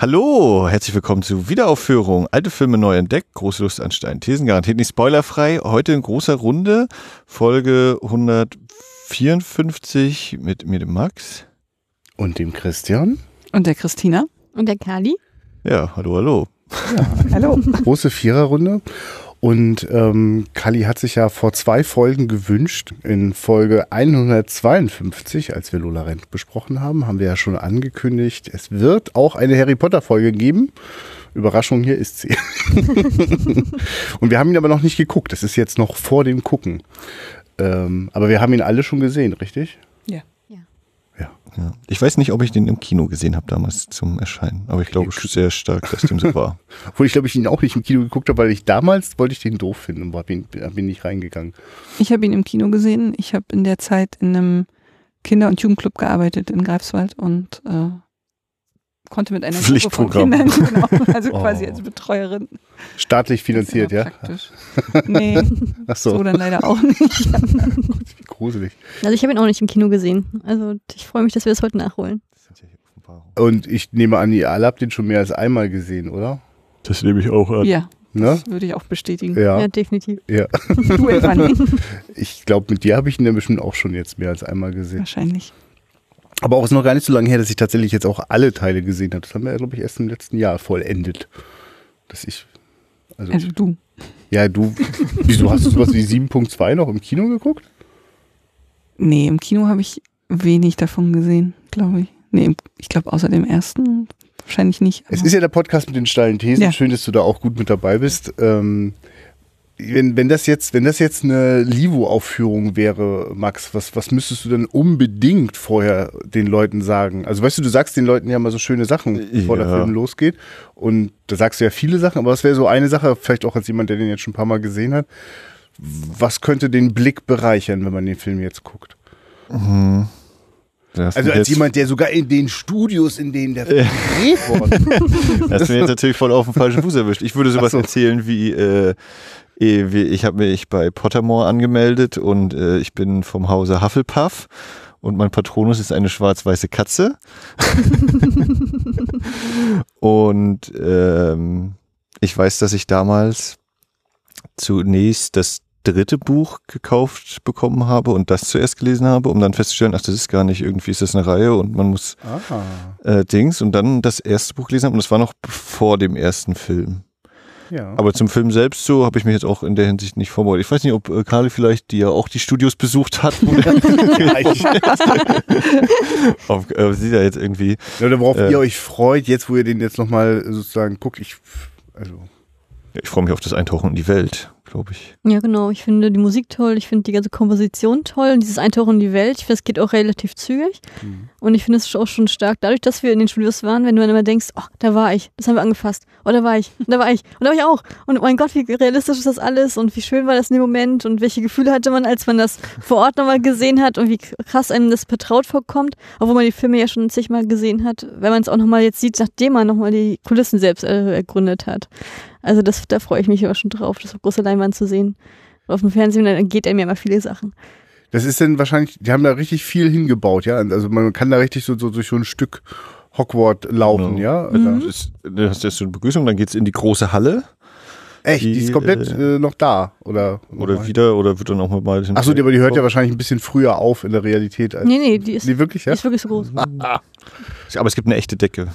Hallo, herzlich willkommen zu Wiederaufführung. Alte Filme neu entdeckt, große Lust an Stein. Thesen garantiert nicht spoilerfrei. Heute in großer Runde, Folge 154 mit mir, dem Max. Und dem Christian. Und der Christina. Und der Kali. Ja, hallo, hallo. Ja, hallo. Große Viererrunde. Und ähm, Kali hat sich ja vor zwei Folgen gewünscht. In Folge 152, als wir Lola Rent besprochen haben, haben wir ja schon angekündigt, es wird auch eine Harry Potter Folge geben. Überraschung, hier ist sie. Und wir haben ihn aber noch nicht geguckt. Das ist jetzt noch vor dem Gucken. Ähm, aber wir haben ihn alle schon gesehen, richtig? Ja. Ich weiß nicht, ob ich den im Kino gesehen habe damals zum Erscheinen, aber ich glaube sehr stark, dass dem so war. Obwohl ich glaube, ich ihn auch nicht im Kino geguckt habe, weil ich damals wollte ich den doof finden und bin, bin nicht reingegangen. Ich habe ihn im Kino gesehen. Ich habe in der Zeit in einem Kinder- und Jugendclub gearbeitet in Greifswald und äh, konnte mit einer Gruppe von Pflichtprogramm. Kindern, genau, also Oh. quasi als Betreuerin. Staatlich finanziert, ja? Praktisch. Nee, Ach so, so dann leider auch nicht. wie gruselig. Also ich habe ihn auch nicht im Kino gesehen. Also ich freue mich, dass wir das heute nachholen. Und ich nehme an, ihr alle habt den schon mehr als einmal gesehen, oder? Das nehme ich auch an. Ja, Ne? das würde ich auch bestätigen. Ja, Ja, definitiv. ja. Du. Ich glaube, mit dir habe ich ihn dann bestimmt auch schon jetzt mehr als einmal gesehen. Wahrscheinlich. Aber auch ist noch gar nicht so lange her, dass ich tatsächlich jetzt auch alle Teile gesehen habe. Das haben wir, glaube ich, erst im letzten Jahr vollendet. Dass ich. Also, Also du. ja, du. Wieso hast du sowas wie 7.2 noch im Kino geguckt? Nee, im Kino habe ich wenig davon gesehen, glaube ich. Nee, ich glaube außer dem ersten wahrscheinlich nicht. Es ist ja der Podcast mit den steilen Thesen. Ja. Schön, dass du da auch gut mit dabei bist. Ähm, wenn, wenn, das jetzt, wenn das jetzt eine Livo-Aufführung wäre, Max, was, was müsstest du denn unbedingt vorher den Leuten sagen? Also weißt du, du sagst den Leuten ja mal so schöne Sachen, bevor der Ja. Film losgeht. Und da sagst du ja viele Sachen, aber was wäre so eine Sache, vielleicht auch als jemand, der den jetzt schon ein paar Mal gesehen hat, was könnte den Blick bereichern, wenn man den Film jetzt guckt? Mhm. Also als jemand, der sogar in den Studios, in denen der Film gedreht worden Das ist mir jetzt natürlich voll auf den falschen Fuß erwischt. Ich würde sowas so. erzählen wie, äh, wie ich habe mich bei Pottermore angemeldet und äh, ich bin vom Hause Hufflepuff und mein Patronus ist eine schwarz-weiße Katze. und ähm, ich weiß, dass ich damals zunächst das dritte Buch gekauft bekommen habe und das zuerst gelesen habe, um dann festzustellen, ach, das ist gar nicht, irgendwie ist das eine Reihe und man muss Ah. äh, Dings und dann das erste Buch gelesen habe und das war noch vor dem ersten Film. Ja. Aber zum Film selbst so habe ich mich jetzt auch in der Hinsicht nicht vorbereitet. Ich weiß nicht, ob äh, Carly vielleicht, die ja auch die Studios besucht hat, auf, äh, sie da jetzt irgendwie. Oder worauf Äh. ihr euch freut, jetzt wo ihr den jetzt nochmal sozusagen guckt, ich, also, Ja, ich freue mich auf das Eintauchen in die Welt, glaube ich. Ja, genau. Ich finde die Musik toll. Ich finde die ganze Komposition toll. Und dieses Eintauchen in die Welt, ich finde, es geht auch relativ zügig. Und ich finde es auch schon stark, dadurch, dass wir in den Studios waren, wenn du dann immer denkst, oh, da war ich, das haben wir angefasst. Oh, da war ich, da war ich, und da war ich auch. Und oh mein Gott, wie realistisch ist das alles und wie schön war das in dem Moment und welche Gefühle hatte man, als man das vor Ort nochmal gesehen hat und wie krass einem das vertraut vorkommt, obwohl man die Filme ja schon zigmal gesehen hat, wenn man es auch nochmal jetzt sieht, nachdem man nochmal die Kulissen selbst äh, ergründet hat. Also das, da freue ich mich immer schon drauf, das auf großer Leinwand zu sehen. Auf dem Fernsehen dann geht einem ja immer viele Sachen. das ist dann wahrscheinlich, die haben da richtig viel hingebaut, ja. Also man kann da richtig so, so durch so ein Stück Hogwarts laufen, Genau. ja. Mhm. Das ist, du hast jetzt so eine Begrüßung, dann geht's in die große Halle Echt, die, Die, ist komplett äh, noch da, oder? oder wieder oder wird dann auch mal bald Achso, die, aber die hört ja wahrscheinlich ein bisschen früher auf in der Realität. Als Nee, nee, die ist, Nee, wirklich, die ja? ist wirklich so groß. Aber es gibt eine echte Decke.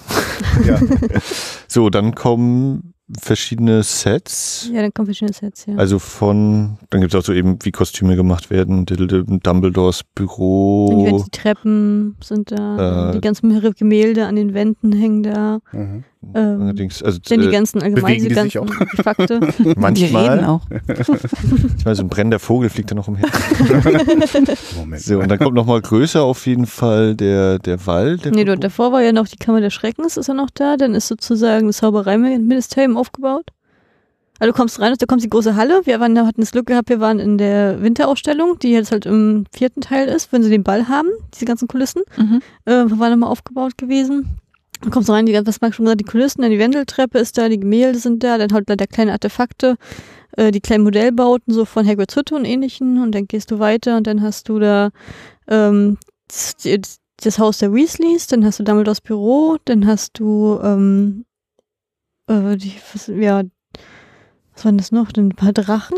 ja. So, dann kommen verschiedene Sets. Ja, dann kommen verschiedene Sets, ja. Also von, dann gibt es auch so eben, wie Kostüme gemacht werden, Dumbledores Büro. die Treppen sind da, Äh, die ganzen Gemälde an den Wänden hängen da. Mhm. Ähm, Allerdings, also dann die äh, ganzen allgemein, bewegen die die ganzen Artefakte. Die reden manchmal, auch. manchmal so ein brennender Vogel fliegt da noch umher. Moment. So, und dann kommt noch mal größer auf jeden Fall der, der Wald. Der nee, dort davor war ja noch die Kammer des Schreckens, ist ja noch da. Dann ist sozusagen das Zaubereiministerium aufgebaut. Also du kommst rein, da kommt die große Halle. Wir waren, hatten das Glück gehabt, wir waren in der Winterausstellung, die jetzt halt im vierten Teil ist, wenn sie den Ball haben, diese ganzen Kulissen. Mhm. äh, war nochmal aufgebaut gewesen. Dann kommst du rein, die, was Max schon gesagt, die Kulissen, dann die Wendeltreppe ist da, die Gemälde sind da, dann halt da kleine Artefakte, äh, die kleinen Modellbauten so von Hagrid's Hütte und ähnlichen und dann gehst du weiter und dann hast du da ähm, die, das Haus der Weasleys, dann hast du Dumbledores Büro, dann hast du ähm, äh, die, was, ja, was waren das noch? Ein paar Drachen,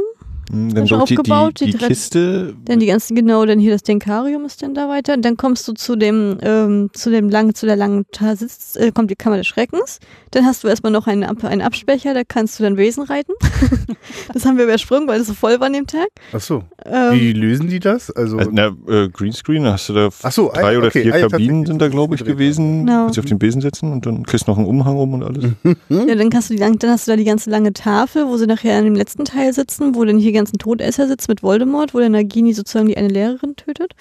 Hm, Dann schon doch die, die, aufgebaut, die Kiste. dann die ganzen, genau, dann hier das Denkarium ist dann da weiter. Dann kommst du zu dem, ähm, zu dem langen, zu der langen Ta- Sitz, äh, kommt die Kammer des Schreckens. Dann hast du erstmal noch einen, einen Abspecher, da kannst du dann Wesen reiten. das haben wir übersprungen, weil es so voll war an dem Tag. Ach so. Ähm, Wie lösen die das? Also, Also, na, äh, Greenscreen, da hast du da Ach so, drei ah, oder okay, vier ah, ja, Kabinen sind da, glaube ich, gewesen. Genau. Kannst du auf den Besen setzen und dann kriegst du noch einen Umhang um und alles. Ja, dann, kannst du die, dann hast du da die ganze lange Tafel, wo sie nachher in dem letzten Teil sitzen, wo dann hier ganzen Todesser sitzen mit Voldemort, wo der Nagini sozusagen die eine Lehrerin tötet.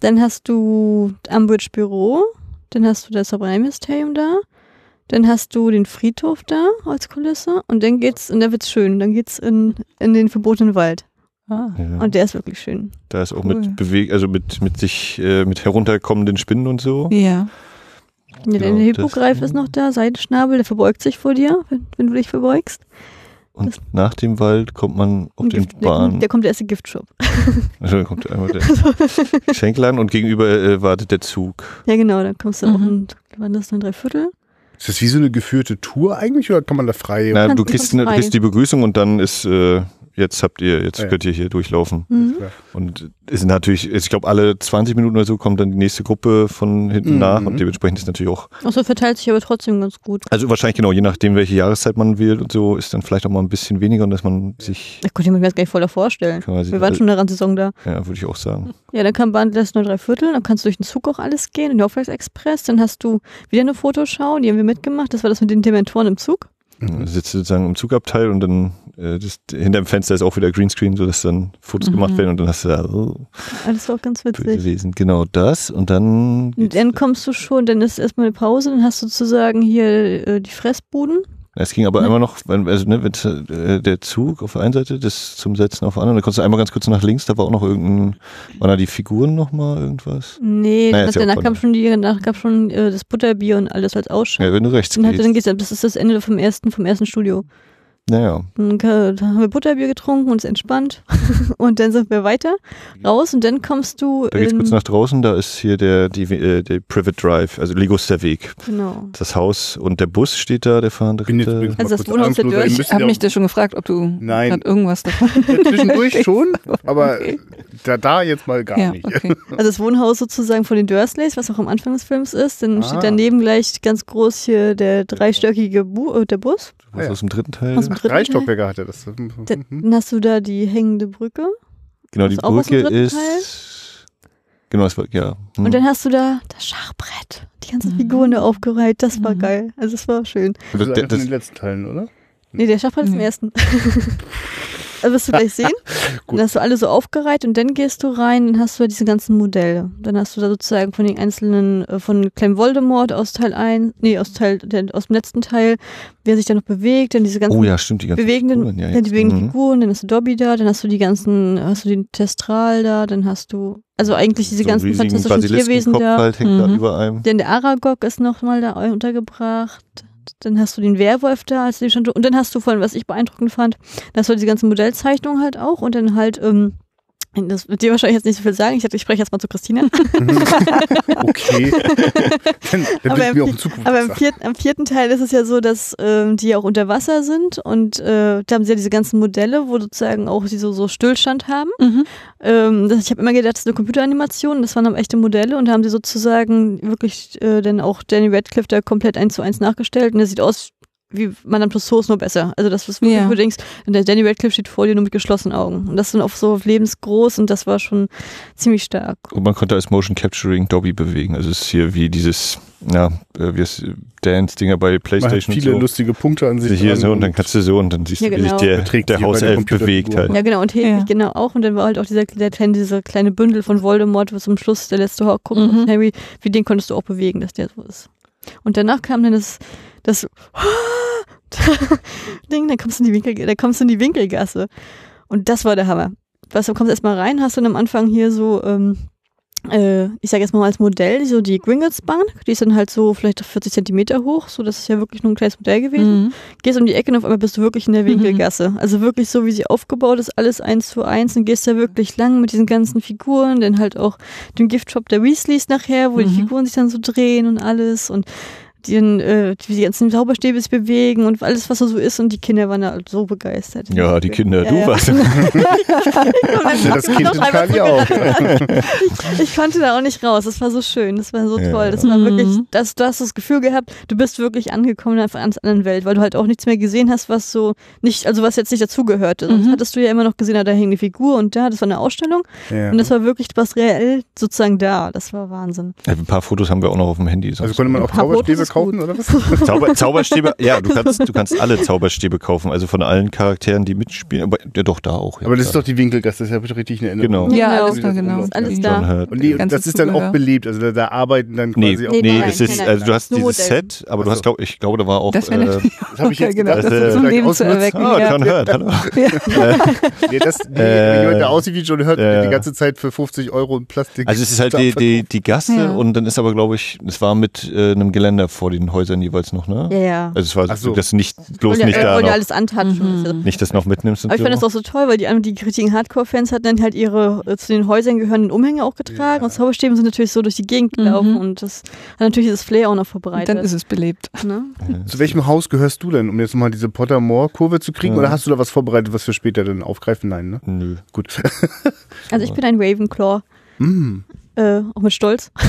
Dann hast du Umbridge Büro, dann hast du das Zauberei-Mysterium da, dann hast du den Friedhof da als Kulisse und dann geht's, und da wird's schön, dann geht's in, in den verbotenen Wald. Ah. Ja. Und der ist wirklich schön. Da ist auch Cool. mit Beweg, also mit, mit sich, äh, mit herunterkommenden Spinnen und so. Ja. Ja, Ja, der das- Hippogreif ist noch da, Seidenschnabel, der verbeugt sich vor dir, wenn, wenn du dich verbeugst. Und nach dem Wald kommt man auf Und den Gift- der, Bahn. kommt, der kommt der erste Giftshop. Also da kommt einmal der Schenkel an und gegenüber äh, wartet der Zug. Ja, genau, dann kommst du auch Mhm. in, wann das dann drei Viertel? ist das wie so eine geführte Tour eigentlich oder kann man da frei? Na, du du kriegst, du frei. kriegst die Begrüßung und dann ist, äh, jetzt habt ihr, jetzt Ja. könnt ihr hier durchlaufen. Mhm. Und es sind natürlich, ich glaube, alle 20 Minuten oder so kommt dann die nächste Gruppe von hinten Mhm. nach und dementsprechend ist natürlich auch, Achso, verteilt sich aber trotzdem ganz gut. also wahrscheinlich genau, je nachdem, welche Jahreszeit man wählt und so, ist dann vielleicht auch mal ein bisschen weniger und dass man sich Da konnte ich mir das gar nicht voll vorstellen. Wir waren schon in der Randsaison da. ja, würde ich auch sagen. Ja, dann kam Bahn das nur drei Viertel, dann kannst du durch den Zug auch alles gehen, in den Auftragsexpress, dann hast du wieder eine Fotoschau, die haben wir mitgemacht, das war das mit den Dementoren im Zug. Du sitzt sozusagen im Zugabteil und dann äh, das, hinter dem Fenster ist auch wieder Greenscreen, sodass dann Fotos Mhm. gemacht werden und dann hast du da oh, Alles war auch ganz witzig. Wesen. Genau das und dann Und dann kommst du schon, dann ist erstmal eine Pause, dann hast du sozusagen hier äh, die Fressbuden. Es ging aber einmal noch, wenn, also ne, wenn äh, der Zug auf der einen Seite, das zum Setzen auf der anderen, dann konntest du einmal ganz kurz nach links, da war auch noch irgendein, waren da die Figuren nochmal irgendwas? Nee, Naja, ist ja danach kam schon die, danach kam schon äh, das Butterbier und alles als Ausschau. Ja, wenn du rechts dann, hat, dann gehst. geht's, das ist das Ende vom ersten, vom ersten Studio. Naja, Dann haben wir Butterbier getrunken, uns entspannt und dann sind wir weiter raus und dann kommst du da geht's kurz nach draußen, da ist hier der, die, äh, der Private Drive, also Liguster Weg. genau. Das Haus und der Bus steht da, der fahrende bin jetzt Ritter. Also das Wohnhaus der Dörr- Ich habe ja mich da schon gefragt, ob du Nein. irgendwas davon. zwischendurch schon, aber Okay. da, da jetzt mal gar ja, nicht. okay. Also das Wohnhaus sozusagen von den Dursleys, was auch am Anfang des Films ist, dann Ah. steht daneben gleich ganz groß hier der dreistöckige Bu äh, der Bus. Was ja. aus dem dritten Teil? Aus dem dritten drei Teil. Stockwerke hatte das. Dann, Mhm. dann hast du da die hängende Brücke genau, die Brücke ist. Genau, das war, ja. hm. und dann hast du da das Schachbrett. Die ganzen Mhm. Figuren da aufgereiht, das war Mhm. geil. Also es war schön. Das ist das, das, den letzten Teilen, oder? Nee, der Schachbrett ist im Nee. ersten. Also wirst du gleich sehen. Gut. Dann hast du alle so aufgereiht und dann gehst du rein und hast du da diese ganzen Modelle. Dann hast du da sozusagen von den einzelnen, äh, von Clem Voldemort aus Teil 1, nee, aus Teil, der, aus dem letzten Teil, wer sich da noch bewegt, dann diese ganzen oh ja, stimmt, die ganzen bewegenden, Figuren, ja, jetzt. die bewegenden Mhm. Figuren, dann hast du Dobby da, dann hast du die ganzen, hast du den Testral da, dann hast du, also eigentlich diese So ganzen fantastischen Tierwesen da. halt hängt da Mhm. über einem. Denn der Aragog ist nochmal da untergebracht. Dann hast du den Werwolf da, als schon, und dann hast du von, was ich beeindruckend fand, hast du diese ganzen Modellzeichnungen halt auch und dann halt, ähm, das wird dir wahrscheinlich jetzt nicht so viel sagen. Ich ich spreche jetzt mal zu Christina. Okay. dann dann Aber im mir auch in Zukunft Aber im vierten, am vierten Teil ist es ja so, dass ähm, die auch unter Wasser sind und äh, da haben sie ja diese ganzen Modelle, wo sozusagen auch sie so, so Stillstand haben. Mhm. Ähm, das, ich habe immer gedacht, das ist eine Computeranimation, das waren aber echte Modelle und da haben sie sozusagen wirklich äh, dann auch Danny Radcliffe da komplett eins zu eins nachgestellt und der sieht aus wie Madame Tussauds nur besser. Also das ist wirklich, Ja. wo du denkst, der Danny Radcliffe steht vor dir nur mit geschlossenen Augen. Und das dann auch so lebensgroß und das war schon ziemlich stark. Und man konnte als Motion Capturing Dobby bewegen. Also es ist hier wie dieses, ja, äh, wie es Dance-Dinger bei Man hat Playstation viele und so. lustige Punkte an sich. hier dran so und dann kannst du so und dann siehst Ja, du, wie sich genau. der, der Hauself bewegt halt. Ja, genau, und Hedwig Ja. genau auch. Und dann war halt auch dieser der kleine, dieser kleine Bündel von Voldemort, was zum Schluss der letzte Horcrux Mhm. von Harry, wie den konntest du auch bewegen, dass der so ist. Und danach kam dann das, das Ding, dann kommst du in die Winkel, dann kommst du in die Winkelgasse. Und das war der Hammer. Weißt du, kommst erstmal rein, hast dann am Anfang hier so, ähm, äh, ich sage jetzt mal als Modell, so die Gringotts Bank, die ist dann halt so vielleicht 40 Zentimeter hoch, so das ist ja wirklich nur ein kleines Modell gewesen. Mhm. Gehst um die Ecke und auf einmal bist du wirklich in der Winkelgasse. Also wirklich so, wie sie aufgebaut ist, alles eins zu eins und gehst da wirklich lang mit diesen ganzen Figuren, dann halt auch dem Giftshop der Weasleys nachher, wo die Mhm. Figuren sich dann so drehen und alles und die, dann, äh, wie die ganzen Zauberstäbe sich bewegen und alles, was da so ist und die Kinder waren da halt so begeistert. Ja, die Kinder, Ja, du ja. warst. Ja, das Kind in Kali auch. Ich konnte da auch nicht raus. Das war so schön. Das war so Ja. toll. Das war Mhm. wirklich, das, du hast das Gefühl gehabt, du bist wirklich angekommen in einer ganz anderen Welt, weil du halt auch nichts mehr gesehen hast, was so nicht, also was jetzt nicht dazugehörte. Sonst Mhm. hattest du ja immer noch gesehen, ah, da hing eine Figur und da, das war eine Ausstellung. Ja. Und das war wirklich was reell sozusagen da. Das war Wahnsinn. Ein paar Fotos haben wir auch noch auf dem Handy. Also konnte man auch Zauberstäbe ist kaufen, oder was? Zauber, Zauberstäbe, ja, du kannst, du kannst alle Zauberstäbe kaufen, also von allen Charakteren, die mitspielen. Aber ja, doch da auch. Ja, Aber das ist klar. doch die Winkelgasse, das habe ich richtig in Erinnerung. Genau. Ja, Genau. alles da, genau. Ist alles da. Hurt. Und die, das ist dann auch belebt, also da, da arbeiten dann Nee, quasi auch. Nee, nee, nein, das ist, also du hast Nur dieses Modell. Set, aber du hast, glaub, ich glaube, da war auch. Das wäre äh, Das habe ich jetzt genau, gedacht, das ist zum vielleicht Leben zu erwecken. ah, ja. John Hurt, hallo. Nee, das, die, Äh, jemand, der aussieht wie John Hurt, ja. die ganze Zeit für 50 Euro in Plastik. Also es ist halt die, Gasse Ja. und dann ist aber, glaube ich, es war mit äh, einem Geländer vor den Häusern jeweils noch, ne? Ja, ja. Also es war so. das nicht bloß wollen nicht ja, da ja noch, alles antatschen. Mhm. Nicht das noch mitnimmst und Aber ich so. fand das auch so toll, weil die, die richtigen Hardcore-Fans hatten dann halt ihre äh, zu den Häusern gehörenden Umhänge auch getragen Ja. und Zauberstäbe sind natürlich so durch die Gegend Mhm. gelaufen und das hat natürlich das Flair auch noch Und verbreitet. dann ist es belebt. ne? Zu welchem Haus gehörst du denn, um jetzt mal diese Pottermore-Kurve zu kriegen? Ja. Oder hast du da was vorbereitet, was wir später dann aufgreifen? Nein, ne? Nö. Gut. Also ich bin ein Ravenclaw. Mm. Äh, auch mit Stolz.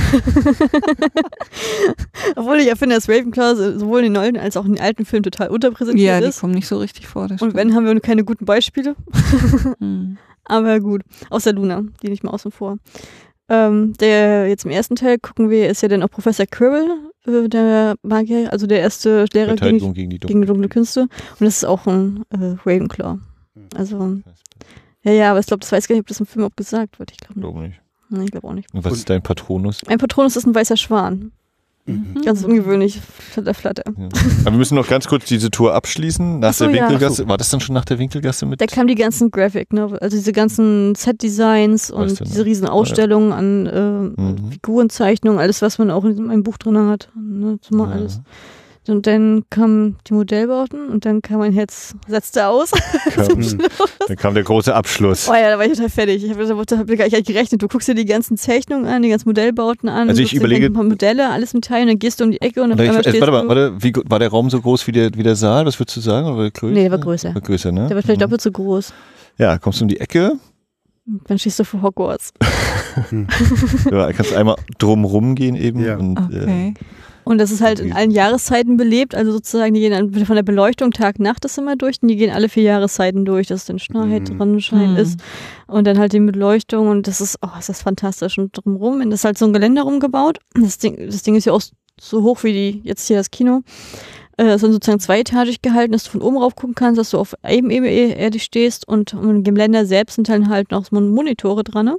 Obwohl ich ja finde, dass Ravenclaw so- sowohl in den neuen als auch in den alten Filmen total Ja, unterpräsentiert die ist. kommen nicht so richtig vor. Das Und wenn, haben wir nur keine guten Beispiele. Mhm. Aber gut. Außer Luna, die nicht mal außen vor. Ähm, der jetzt im ersten Teil gucken wir, ist ja dann auch Professor Quirrell, äh, der Magier, also der erste Lehrer gegen, gegen die gegen dunkle Künste. Und das ist auch ein äh, Ravenclaw. Also, ja, ja, aber ich glaube, das weiß gar nicht, ob das im Film auch gesagt wird. Ich glaube nicht. Nee, ich glaube auch nicht. Und was Und- ist dein Patronus? Ein Patronus ist ein weißer Schwan. Mhm. Ganz ungewöhnlich. Flatter, flatter. Ja. Aber wir müssen noch ganz kurz diese Tour abschließen. Nach Ach so, der ja. Winkelgasse. War das dann schon nach der Winkelgasse mit? Da kamen die ganzen Graphic, ne? also diese ganzen Set-Designs und Weißt du noch? diese riesen Ausstellungen an äh, Mhm. Figurenzeichnungen, alles, was man auch in meinem Buch drin hat. Ne? Zumal Ja. alles. Und dann kamen die Modellbauten und dann kam mein Herz, setzte aus. Kam, dann kam der große Abschluss. Oh ja, da war ich total fertig. Ich habe hab, hab gar nicht gerechnet. Du guckst dir die ganzen Zeichnungen an, die ganzen Modellbauten an, Also ich überlege- ein paar Modelle, alles im Teil und dann gehst du um die Ecke und Oder ich, äh, stehst warte mal, du. warte, wie, war der Raum so groß wie der, wie der Saal? Was würdest du sagen? Oder war der größer? Nee, der war größer. War größer, ne? Der wird vielleicht Mhm. doppelt so groß. Ja, kommst du um die Ecke, Dann stehst du vor Hogwarts. ja, kannst einmal drumrum gehen eben. Ja. Und, äh, Okay. Und das ist halt in allen Jahreszeiten belebt, also sozusagen, die gehen dann von der Beleuchtung Tag, Nacht ist immer durch und die gehen alle vier Jahreszeiten durch, dass dann Schneit, Mhm. Sonnenschein Mhm. ist und dann halt die Beleuchtung und das ist, oh, ist das fantastisch und drumrum, und das ist halt so ein Geländer rumgebaut, das Ding, das Ding ist ja auch so hoch wie die, jetzt hier das Kino, äh, ist dann sozusagen zweietagig gehalten, dass du von oben rauf gucken kannst, dass du auf eben Erde stehst und dem Geländer selbst sind dann halt noch so Monitore dran, ne?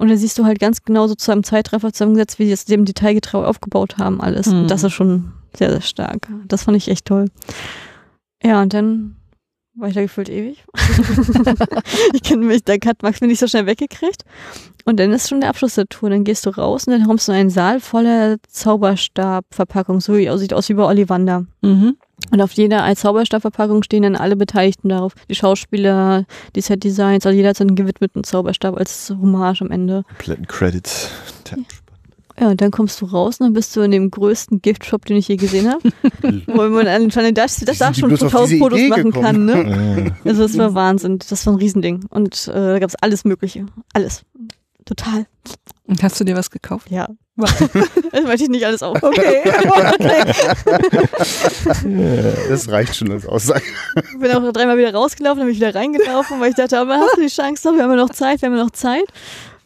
Und da siehst du halt ganz genau sozusagen im Zeitraffer zusammengesetzt, wie die das dem detailgetreu aufgebaut haben, alles. Mhm. Und das ist schon sehr, sehr stark. Das fand ich echt toll. Ja, und dann war ich da gefühlt ewig. ich kenne mich, da hat Max mich nicht so schnell weggekriegt. Und dann ist schon der Abschluss der Tour. Dann gehst du raus und dann kommst du in einen Saal voller Zauberstabverpackung, so wie sieht aus wie bei Ollivander. Mhm. Und auf jeder als Zauberstabverpackung stehen dann alle Beteiligten darauf. Die Schauspieler, die Set-Designs, also jeder hat seinen gewidmeten Zauberstab als Hommage am Ende. Kompletten Credits. Ja, und dann kommst du raus und dann bist du in dem größten Giftshop, den ich je gesehen habe. wo man anscheinend das, das da schon bloß auf 2000 diese Fotos machen gekommen? kann, ne? Äh, Also das war Wahnsinn. Das war ein Riesending. Und äh, da gab es alles Mögliche. Alles. Total. Und hast du dir was gekauft? Ja. das möchte ich nicht alles auf. Okay. Das reicht schon als Aussage. Ich bin auch dreimal wieder rausgelaufen, dann bin ich wieder reingelaufen, weil ich dachte, aber hast du die Chance noch? Wir haben ja noch Zeit, wir haben ja noch Zeit.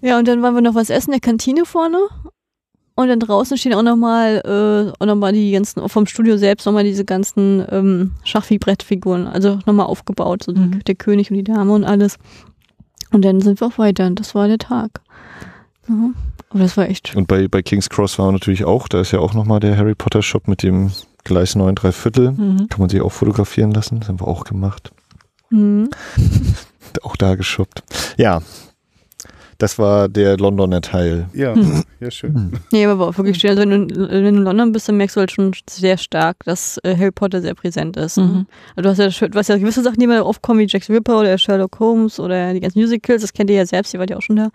Ja, und dann waren wir noch was essen in der Kantine vorne. Und dann draußen stehen auch nochmal, äh, auch noch mal die ganzen, auch vom Studio selbst nochmal diese ganzen ähm, Schachfigurettfiguren, also nochmal aufgebaut, so Mhm. der König und die Dame und alles. Und dann sind wir auch weiter. Und das war der Tag. Ja. Aber das war echt schön. Und bei, bei King's Cross waren wir natürlich auch, da ist ja auch nochmal der Harry Potter Shop mit dem Gleis 9 3 Viertel. Mhm. Kann man sich auch fotografieren lassen. Das haben wir auch gemacht. Mhm. Auch da geshoppt. Ja. Das war der Londoner Teil. Ja, ja, schön. Nee, aber war auch wirklich schön. Also wenn du, wenn du in London bist, dann merkst du halt schon sehr stark, dass äh, Harry Potter sehr präsent ist. Ne? Mhm. Also du hast ja, du hast ja gewisse Sachen, die mal aufkommen, wie Jack Ripper oder Sherlock Holmes oder die ganzen Musicals, das kennt ihr ja selbst, ihr wart ja auch schon da.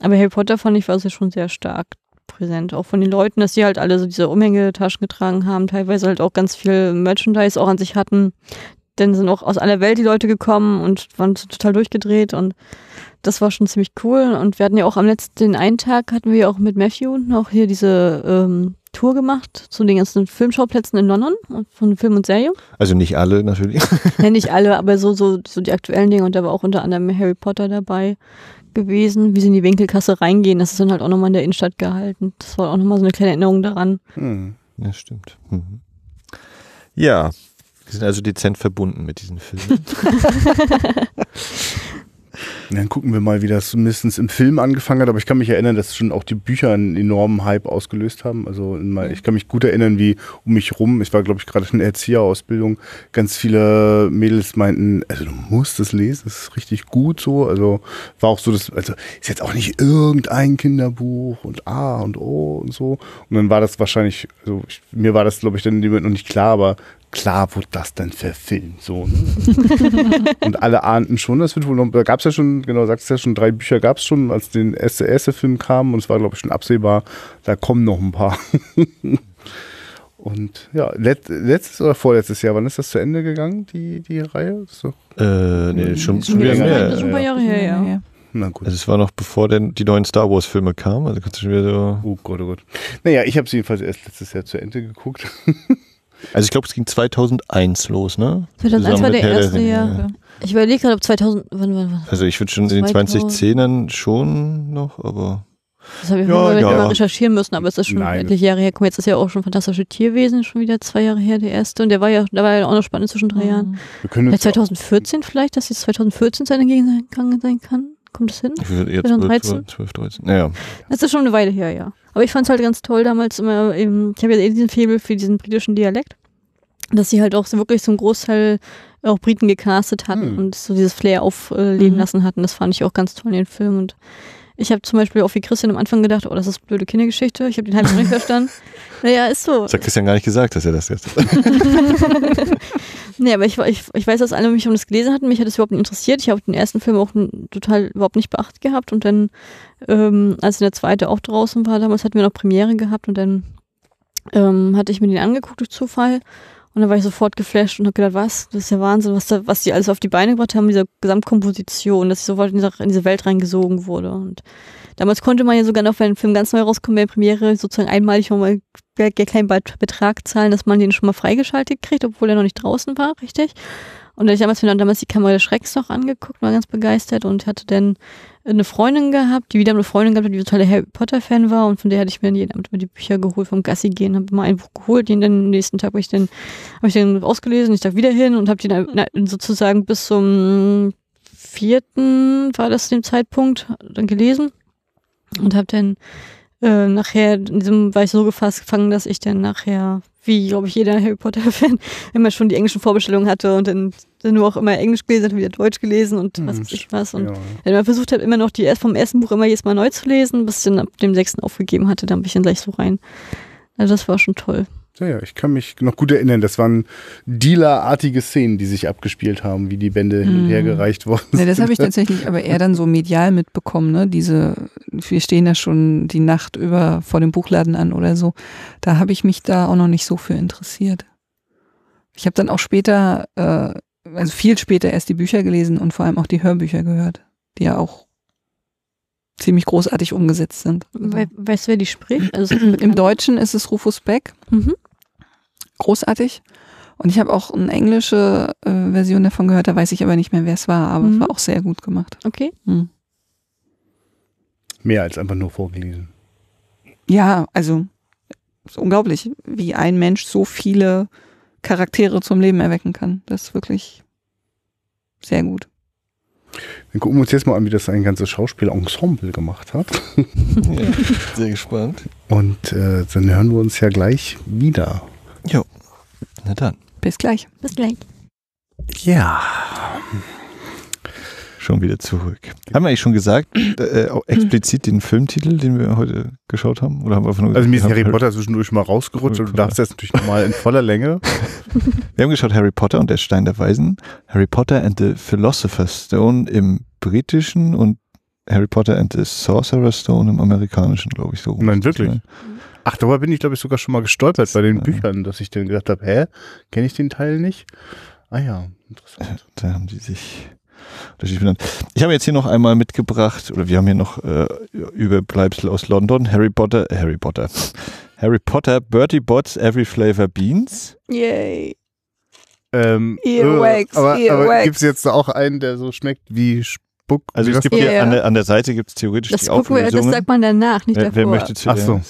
Aber Harry Potter fand ich war also schon sehr stark präsent. Auch von den Leuten, dass die halt alle so diese Umhängetaschen getragen haben, teilweise halt auch ganz viel Merchandise auch an sich hatten. Dann sind auch aus aller Welt die Leute gekommen und waren total durchgedreht und das war schon ziemlich cool. Und wir hatten ja auch am letzten, den einen Tag hatten wir auch mit Matthew noch hier diese ähm, Tour gemacht zu den ganzen Filmschauplätzen in London von Film und Serie. Also nicht alle natürlich. Ja, nicht alle, aber so, so, so die aktuellen Dinge und da war auch unter anderem Harry Potter dabei gewesen, wie sie in die Winkelkasse reingehen. Das ist dann halt auch nochmal in der Innenstadt gehalten. Das war auch nochmal so eine kleine Erinnerung daran. Hm. Ja, stimmt. Mhm. Ja, wir sind also dezent verbunden mit diesen Filmen. Dann gucken wir mal, wie das mindestens im Film angefangen hat. Aber ich kann mich erinnern, dass schon auch die Bücher einen enormen Hype ausgelöst haben. Also mein, ich kann mich gut erinnern, wie um mich rum, ich war glaube ich gerade in der Erzieherausbildung, ganz viele Mädels meinten, also du musst es lesen, das ist richtig gut so. Also war auch so, das, also ist jetzt auch nicht irgendein Kinderbuch und A und O und so. Und dann war das wahrscheinlich, also ich, mir war das glaube ich dann noch nicht klar, aber klar wurde das dann verfilmt so. Ne? Und alle ahnten schon, das wird wohl noch, da gab es ja schon, genau, sagst du ja schon, drei Bücher gab es schon, als den erste, erste Film kam und es war, glaube ich, schon absehbar, da kommen noch ein paar. und ja, let, letztes oder vorletztes Jahr, wann ist das zu Ende gegangen, die, die Reihe? So, äh, nee, schon, Schon schon wieder mehr. Ein paar Jahre her, ja. na gut. Also es war noch bevor denn die neuen Star Wars Filme kamen, also kannst du schon wieder so. Oh Gott, oh Gott. Naja, ich habe es jedenfalls erst letztes Jahr zu Ende geguckt. Also ich glaube, es ging 2001 los, ne? 2001 Zusammen war der erste, Ringe, ja. Ich überlege gerade, ob 2000, wann, wann, wann. Also ich würde schon in den 2000. 2010ern schon noch, aber Das habe ich Ja, ja, ja. mal recherchieren müssen, aber es ist schon Nein. etliche Jahre her. Guck mal, jetzt ist ja auch schon Fantastische Tierwesen schon wieder zwei Jahre her, der erste. Und der war ja, da war ja auch noch spannend zwischen drei Jahren. Wir können Vielleicht uns 2014 vielleicht, dass jetzt 2014 zu Ende gegangen sein kann. Kommt das hin? ich würde jetzt 2013? 12, 13. Naja, Das ist schon eine Weile her, ja. Aber ich fand es halt ganz toll damals immer, eben, ich habe ja eh diesen Febel für diesen britischen Dialekt, dass sie halt auch so wirklich so einen Großteil auch Briten gecastet hatten Hm. und so dieses Flair aufleben Mhm. lassen hatten. Das fand ich auch ganz toll in den Film. Und ich habe zum Beispiel auch wie Christian am Anfang gedacht, oh, das ist blöde Kindergeschichte. Ich habe den halb nicht verstanden. Naja, ist so. das hat Christian gar nicht gesagt, dass er das jetzt. Nee, aber ich, ich, ich weiß, dass alle mich um das gelesen hatten. Mich hat das überhaupt nicht interessiert. Ich habe den ersten Film auch total überhaupt nicht beachtet gehabt. Und dann, ähm, als der zweite auch draußen war, damals hatten wir noch Premiere gehabt und dann ähm, hatte ich mir den angeguckt durch Zufall. Und dann war ich sofort geflasht und habe gedacht, was? Das ist ja Wahnsinn, was, da, was die alles auf die Beine gebracht haben, diese Gesamtkomposition, dass ich sofort in diese, in diese Welt reingesogen wurde. Und damals konnte man ja sogar noch, wenn ein Film ganz neu rauskommt, bei Premiere sozusagen einmalig nochmal einen kleinen Bet- Betrag zahlen, dass man den schon mal freigeschaltet kriegt, obwohl er noch nicht draußen war, richtig? Und da ich damals mir dann damals die Kamera des Schrecks noch angeguckt, war ganz begeistert und hatte dann eine Freundin gehabt, die wieder eine Freundin gehabt hat, die total Harry Potter Fan war und von der hatte ich mir jeden Abend immer die Bücher geholt vom Gassi gehen, habe immer ein Buch geholt, den dann am nächsten Tag habe ich den habe ich den ausgelesen, ich Tag wieder hin und habe den sozusagen bis zum vierten war das dem Zeitpunkt dann gelesen und habe dann äh, nachher in diesem war ich so gefasst gefangen, dass ich dann nachher wie glaube ich jeder Harry Potter Fan immer schon die englischen Vorbestellungen hatte und dann, dann nur auch immer Englisch gelesen, hat wieder Deutsch gelesen und was Hm, weiß ich was und ja. man versucht hat, immer noch die erst vom ersten Buch immer jedes Mal neu zu lesen, bis ich dann ab dem sechsten aufgegeben hatte, dann bin ich dann gleich so rein. Also das war schon toll. Ja, ja, ich kann mich noch gut erinnern, das waren Dealer-artige Szenen, die sich abgespielt haben, wie die Bände hin und her Mhm. gereicht worden Nee, das sind. habe ich tatsächlich aber eher dann so medial mitbekommen, ne? Diese, wir stehen ja schon die Nacht über vor dem Buchladen an oder so. Da habe ich mich da auch noch nicht so für interessiert. Ich habe dann auch später, äh, also viel später erst die Bücher gelesen und vor allem auch die Hörbücher gehört, die ja auch ziemlich großartig umgesetzt sind. Also We weißt du, wer die spricht? Also das Im? Deutschen ist es Rufus Beck, Mhm. Großartig. Und ich habe auch eine englische äh, Version davon gehört, da weiß ich aber nicht mehr, wer es war, aber es Mhm. war auch sehr gut gemacht. Okay. Hm. Mehr als einfach nur vorgelesen. Ja, also ist unglaublich, wie ein Mensch so viele Charaktere zum Leben erwecken kann. Das ist wirklich sehr gut. Dann gucken wir uns jetzt mal an, wie das ein ganzes Schauspielensemble gemacht hat. ja, sehr gespannt. Und äh, dann hören wir uns ja gleich wieder. Jo. Na dann. Bis gleich. Bis gleich. Ja. schon wieder zurück. Haben wir eigentlich schon gesagt, äh, auch explizit den Filmtitel, den wir heute geschaut haben? Oder haben wir einfach nur Also mir ist Harry Potter zwischendurch mal rausgerutscht Harry und du darfst jetzt natürlich nochmal in voller Länge. Wir haben geschaut Harry Potter und der Stein der Weisen, Harry Potter and the Philosopher's Stone im britischen und Harry Potter and the Sorcerer's Stone im amerikanischen, glaube ich, so. Nein, wirklich? Ach, darüber bin ich, glaube ich, sogar schon mal gestolpert bei den Ja. Büchern, dass ich dann gedacht habe, hä, kenne ich den Teil nicht? Ah ja, interessant. Da haben die sich unterschiedlich benannt. Ich habe jetzt hier noch einmal mitgebracht, oder wir haben hier noch äh, Überbleibsel aus London, Harry Potter, äh, Harry Potter, Harry Potter, Bertie Bott's Every Flavor Beans. Yay. Ähm, Earwax, äh, aber, aber Earwax. gibt es jetzt auch einen, der so schmeckt wie Spuck? Also wie es das gibt hier Ja. an der, an der Seite gibt es theoretisch Das, die wir, das sagt man danach, nicht wer, davor. wer möchte Ach so.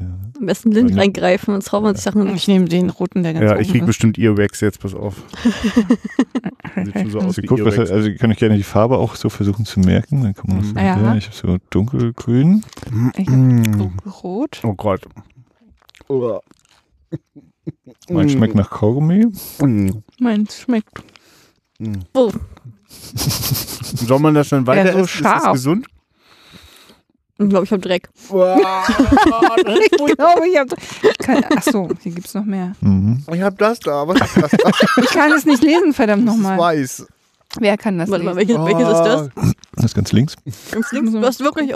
Am besten blind reingreifen und zaubern und Sachen. Ich nehme den roten, der ganz Ja, oben ich krieg ist. bestimmt Earwax jetzt, pass auf. Sieht schon so aus wie Guck, was, Earwax. also ihr könnt euch gerne die Farbe auch so versuchen zu merken. Dann kann man das Mhm. so, ja. Ja. Ich habe so dunkelgrün. Ich hab Mm. rot. Oh Gott. Oh. Mein schmeckt nach Kaugummi. Mm. Meins schmeckt. Mm. Oh. Soll man das dann weiter Ja, so essen? Ist das scharf. gesund? Ich glaube, ich habe Dreck. ich glaube, ich habe. Ach so, hier gibt's noch mehr. Mhm. Ich hab das da, was ist das da? Ich kann es nicht lesen, verdammt Das ist nochmal. weiß. Wer kann das Warte mal, lesen? welches, welches ist das? Das ist ganz links. Ganz links. Du hast wirklich.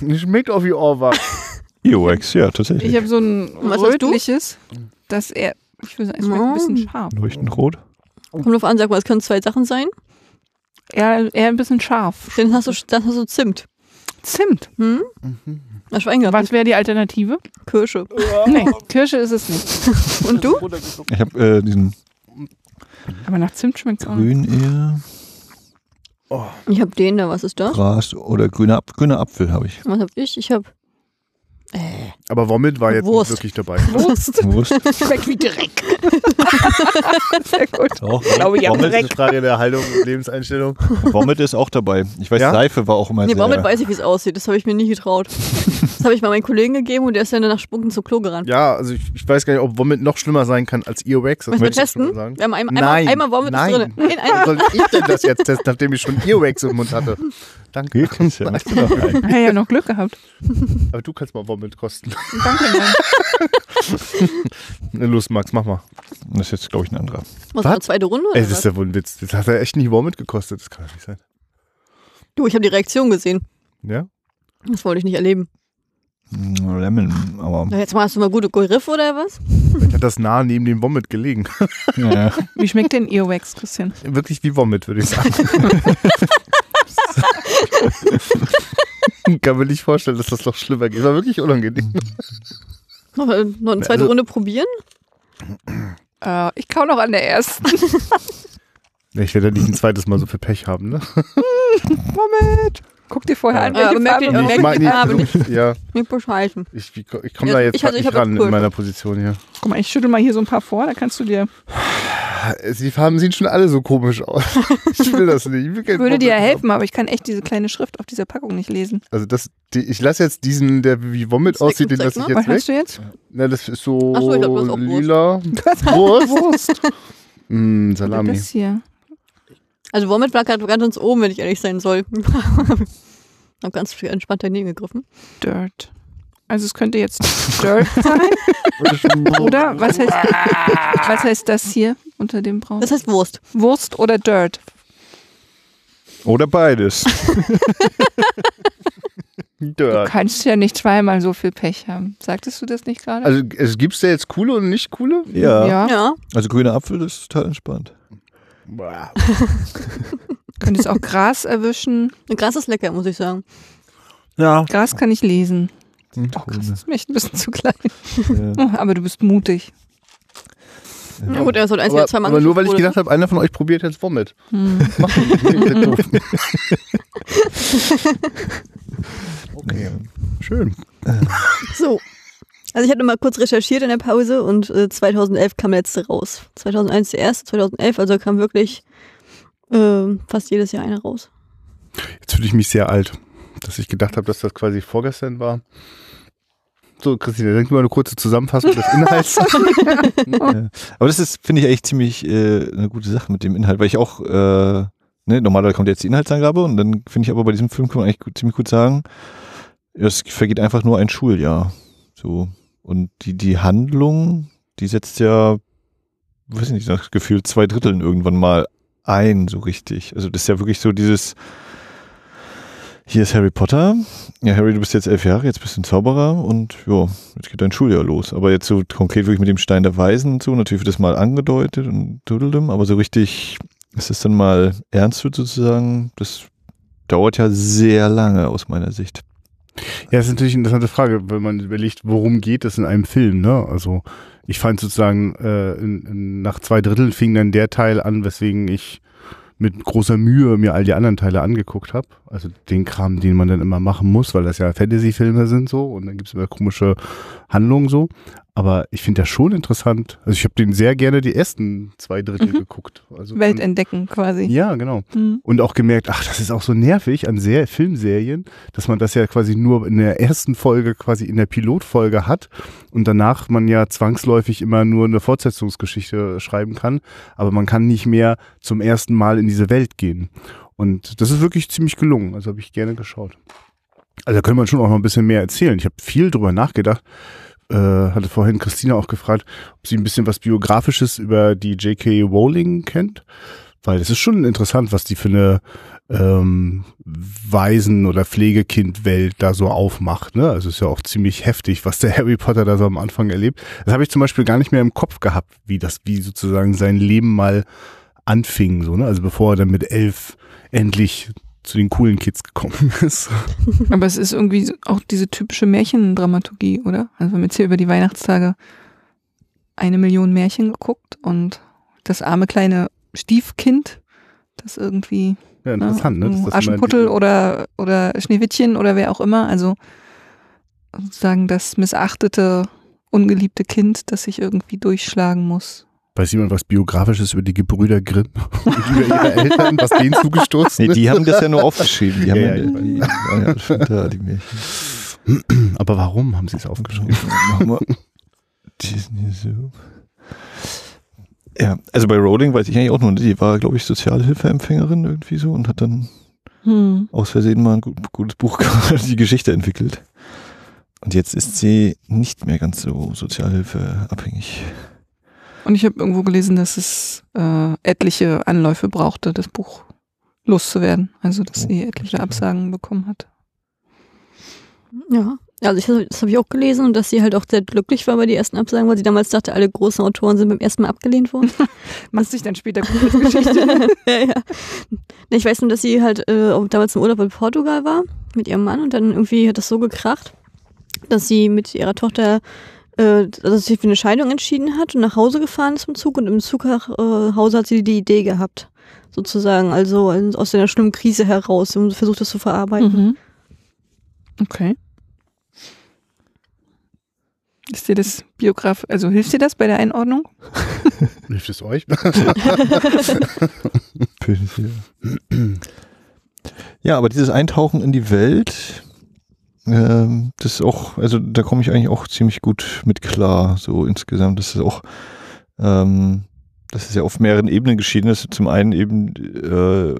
Das schmeckt auch wie Orwach. Earwax, ja, tatsächlich. Ich habe so ein Was hast du? rötliches, das er, ich würde sagen, es schmeckt ein bisschen scharf. Leuchtend rot. Kommt drauf an, sag mal, es können zwei Sachen sein. Eher, eher ein bisschen scharf. Dann hast du, dann hast du Zimt. Zimt. Hm? Das Schwein gehabt. Was wäre die Alternative? Kirsche. Nee, Kirsche ist es nicht. Und du? Ich habe äh, diesen Aber nach Zimt schmeckt es auch nicht. grün eher, Ich habe den da. Was ist das? Gras oder grüner, Ap grüner Apfel habe ich. Was hab ich? Ich habe Aber Womit war jetzt Wurst. nicht wirklich dabei. Wurst. Wurst. Schmeckt wie Dreck. Sehr gut. Doch, glaube, ich Womit, direkt- Frage der Haltung und Lebenseinstellung. Womit ist auch dabei. Ich weiß, Ja? Seife war auch immer Nee, sehr... womit weiß ich, wie es aussieht. Das habe ich mir nie getraut. Das habe ich mal meinen Kollegen gegeben und der ist dann nach Spunken zum Klo gerannt. Ja, also ich, ich weiß gar nicht, ob Womit noch schlimmer sein kann als Earwax. Das Möchten wir möchte ich schon mal testen? sagen. Wir haben einmal, Nein, einmal, Vomit nein. ist drin. Nein, einmal. soll ich denn das jetzt testen, nachdem ich schon Earwax im Mund hatte? Danke. Geht ja. Du ein. Ja, ja, noch Glück gehabt. Aber du kannst mal Womit kosten. Danke, nein. Na, Los, Max, mach mal. Das ist jetzt, glaube ich, ein anderer. Was, Was? eine zweite Runde? Oder Ey, das ist was? ja wohl ein Witz. Das hat ja echt nicht Womit gekostet. Das kann doch nicht sein. Du, ich habe die Reaktion gesehen. Ja? Das wollte ich nicht erleben. Lemon, aber... Na, Jetzt mal hast du mal gute Griff oder was? Vielleicht hat das nah neben dem Womit gelegen. Ja. Wie schmeckt denn Earwax, Christian? Wirklich wie Womit, würde ich sagen. kann mir nicht vorstellen, dass das noch schlimmer geht. War wirklich unangenehm. Noch, äh, noch eine zweite Also- Runde probieren? Äh, ich kau noch an der ersten. Ich werde ja nicht ein zweites Mal so viel Pech haben, ne? Moment. Guck dir vorher an, welche Farbe ihr- mag die Farbe nicht. Ja, Nicht bescheißen. ich, ich, ich komme Ja, da jetzt ich grad ich ran in meiner Position hier. Guck mal, ich schüttel mal hier so ein paar vor, da kannst du dir. Die Farben sehen schon alle so komisch aus. Ich will das nicht. Ich will Würde dir ja helfen, aber ich kann echt diese kleine Schrift auf dieser Packung nicht lesen. Also das, die, ich lasse jetzt diesen, der wie Womit Das aussieht, den lasse ich. Was jetzt weg. hast du jetzt? Na, das ist so Ach so, ich glaub, du hast auch Wurst. lila. Wurst? Wurst. Mm, Salami. Das hier. Also womit war gerade ganz uns oben, wenn ich ehrlich sein soll. Hab ganz viel entspannt daneben gegriffen. Dirt. Also es könnte jetzt Dirt sein. Oder was heißt, was heißt das hier unter dem Braun? Das heißt Wurst. Wurst oder Dirt? Oder beides. Du Dirt. kannst ja nicht zweimal so viel Pech haben. Sagtest du das nicht gerade? Also es gibt's da jetzt coole und nicht coole? Ja. ja. Ja. Also grüner Apfel ist total entspannt. Boah. Könntest auch Gras erwischen. Und Gras ist lecker, muss ich sagen. Ja. Gras kann ich lesen. Hm, Oh, Gras ist mir echt ein bisschen zu klein. Ja. Aber du bist mutig. Ja gut, er soll eins Aber, oder zweimal aber nur weil ich gedacht habe, einer von euch probiert jetzt Womit. Hm. Okay. Schön. So. Also ich hatte mal kurz recherchiert in der Pause und äh, 2011 kam der letzte raus. 2001 der erste, 2011, also kam wirklich äh, fast jedes Jahr einer raus. Jetzt fühle ich mich sehr alt, dass ich gedacht habe, dass das quasi vorgestern war. So, Christine, denk mal eine kurze Zusammenfassung des Inhalts. Ja. Aber das ist, finde ich, echt ziemlich äh, eine gute Sache mit dem Inhalt, weil ich auch, äh, ne, normalerweise kommt jetzt die Inhaltsangabe und dann finde ich aber bei diesem Film kann man eigentlich gut, ziemlich gut sagen, es vergeht einfach nur ein Schuljahr. So. Und die, die Handlung, die setzt ja, weiß ich nicht, nach gefühlt zwei Dritteln irgendwann mal ein, so richtig. Also das ist ja wirklich so dieses, hier ist Harry Potter. Ja, Harry, du bist jetzt elf Jahre, jetzt bist du ein Zauberer und ja, jetzt geht dein Schuljahr los. Aber jetzt so konkret wirklich mit dem Stein der Weisen so, natürlich wird das mal angedeutet und dudeldem, aber so richtig, dass es dann mal ernst wird sozusagen, das dauert ja sehr lange aus meiner Sicht. Ja, das ist natürlich eine interessante Frage, wenn man überlegt, worum geht es in einem Film, ne? Also ich fand sozusagen, äh, in, in, nach zwei Dritteln fing dann der Teil an, weswegen ich mit großer Mühe mir all die anderen Teile angeguckt habe. Also den Kram, den man dann immer machen muss, weil das ja Fantasy-Filme sind so und dann gibt's immer komische Handlungen so. Aber ich finde das schon interessant. Also ich habe den sehr gerne die ersten zwei Drittel Mhm. geguckt. Also Welt entdecken quasi. Ja, genau. Mhm. Und auch gemerkt, ach, das ist auch so nervig an Ser Filmserien, dass man das ja quasi nur in der ersten Folge, quasi in der Pilotfolge hat und danach man ja zwangsläufig immer nur eine Fortsetzungsgeschichte schreiben kann, aber man kann nicht mehr zum ersten Mal in diese Welt gehen. Und das ist wirklich ziemlich gelungen, also habe ich gerne geschaut. Also da könnte man schon auch noch ein bisschen mehr erzählen. Ich habe viel drüber nachgedacht, äh, hatte vorhin Christina auch gefragt, ob sie ein bisschen was Biografisches über die J.K. Rowling kennt. Weil es ist schon interessant, was die für eine ähm, Waisen- oder Pflegekind-Welt da so aufmacht. Ne? Also es ist ja auch ziemlich heftig, was der Harry Potter da so am Anfang erlebt. Das habe ich zum Beispiel gar nicht mehr im Kopf gehabt, wie das, wie sozusagen sein Leben mal anfing. So, ne? Also bevor er dann mit elf endlich zu den coolen Kids gekommen ist. Aber es ist irgendwie auch diese typische Märchendramaturgie, oder? Also wir haben jetzt hier über die Weihnachtstage eine Million Märchen geguckt und das arme kleine Stiefkind, das irgendwie Ja, interessant, ne? ne, das Aschenputtel oder, oder Schneewittchen oder wer auch immer, also sozusagen das missachtete, ungeliebte Kind, das sich irgendwie durchschlagen muss. Weiß jemand was Biografisches über die Gebrüder Grimm und über ihre Eltern, was denen zugestoßen Nee, die haben das ja nur aufgeschrieben. Die haben Ja, ja, ja, die, die waren ja die Märchen. ist? Aber warum haben sie es aufgeschrieben? Machen wir Disney so. Ja, also bei Rowling weiß ich eigentlich auch nur, die war, glaube ich, Sozialhilfeempfängerin irgendwie so und hat dann Hm. aus Versehen mal ein gut, gutes Buch, die Geschichte entwickelt. Und jetzt ist sie nicht mehr ganz so sozialhilfeabhängig. Und ich habe irgendwo gelesen, dass es äh, etliche Anläufe brauchte, das Buch loszuwerden. Also dass Oh, sie etliche. Absagen bekommen hat. Ja. Also ich, das habe ich auch gelesen und dass sie halt auch sehr glücklich war bei die ersten Absagen, weil sie damals dachte, alle großen Autoren sind beim ersten Mal abgelehnt worden. Macht sich dann später gut als Geschichte. ja, ja. Ich weiß nur, dass sie halt äh, auch damals im Urlaub in Portugal war mit ihrem Mann und dann irgendwie hat das so gekracht, dass sie mit ihrer Tochter äh, also sich für eine Scheidung entschieden hat und nach Hause gefahren ist im Zug und im Zug nach äh, Hause hat sie die Idee gehabt, sozusagen, also aus einer schlimmen Krise heraus und versucht das zu verarbeiten. mhm. Okay. Ist dir das Biograf, also hilft dir das bei der Einordnung? Hilft es euch? Ja, aber dieses Eintauchen in die Welt, ähm, das ist auch, also da komme ich eigentlich auch ziemlich gut mit klar, so insgesamt. Das ist auch, ähm, das ist ja auf mehreren Ebenen geschehen. Das ist zum einen eben äh,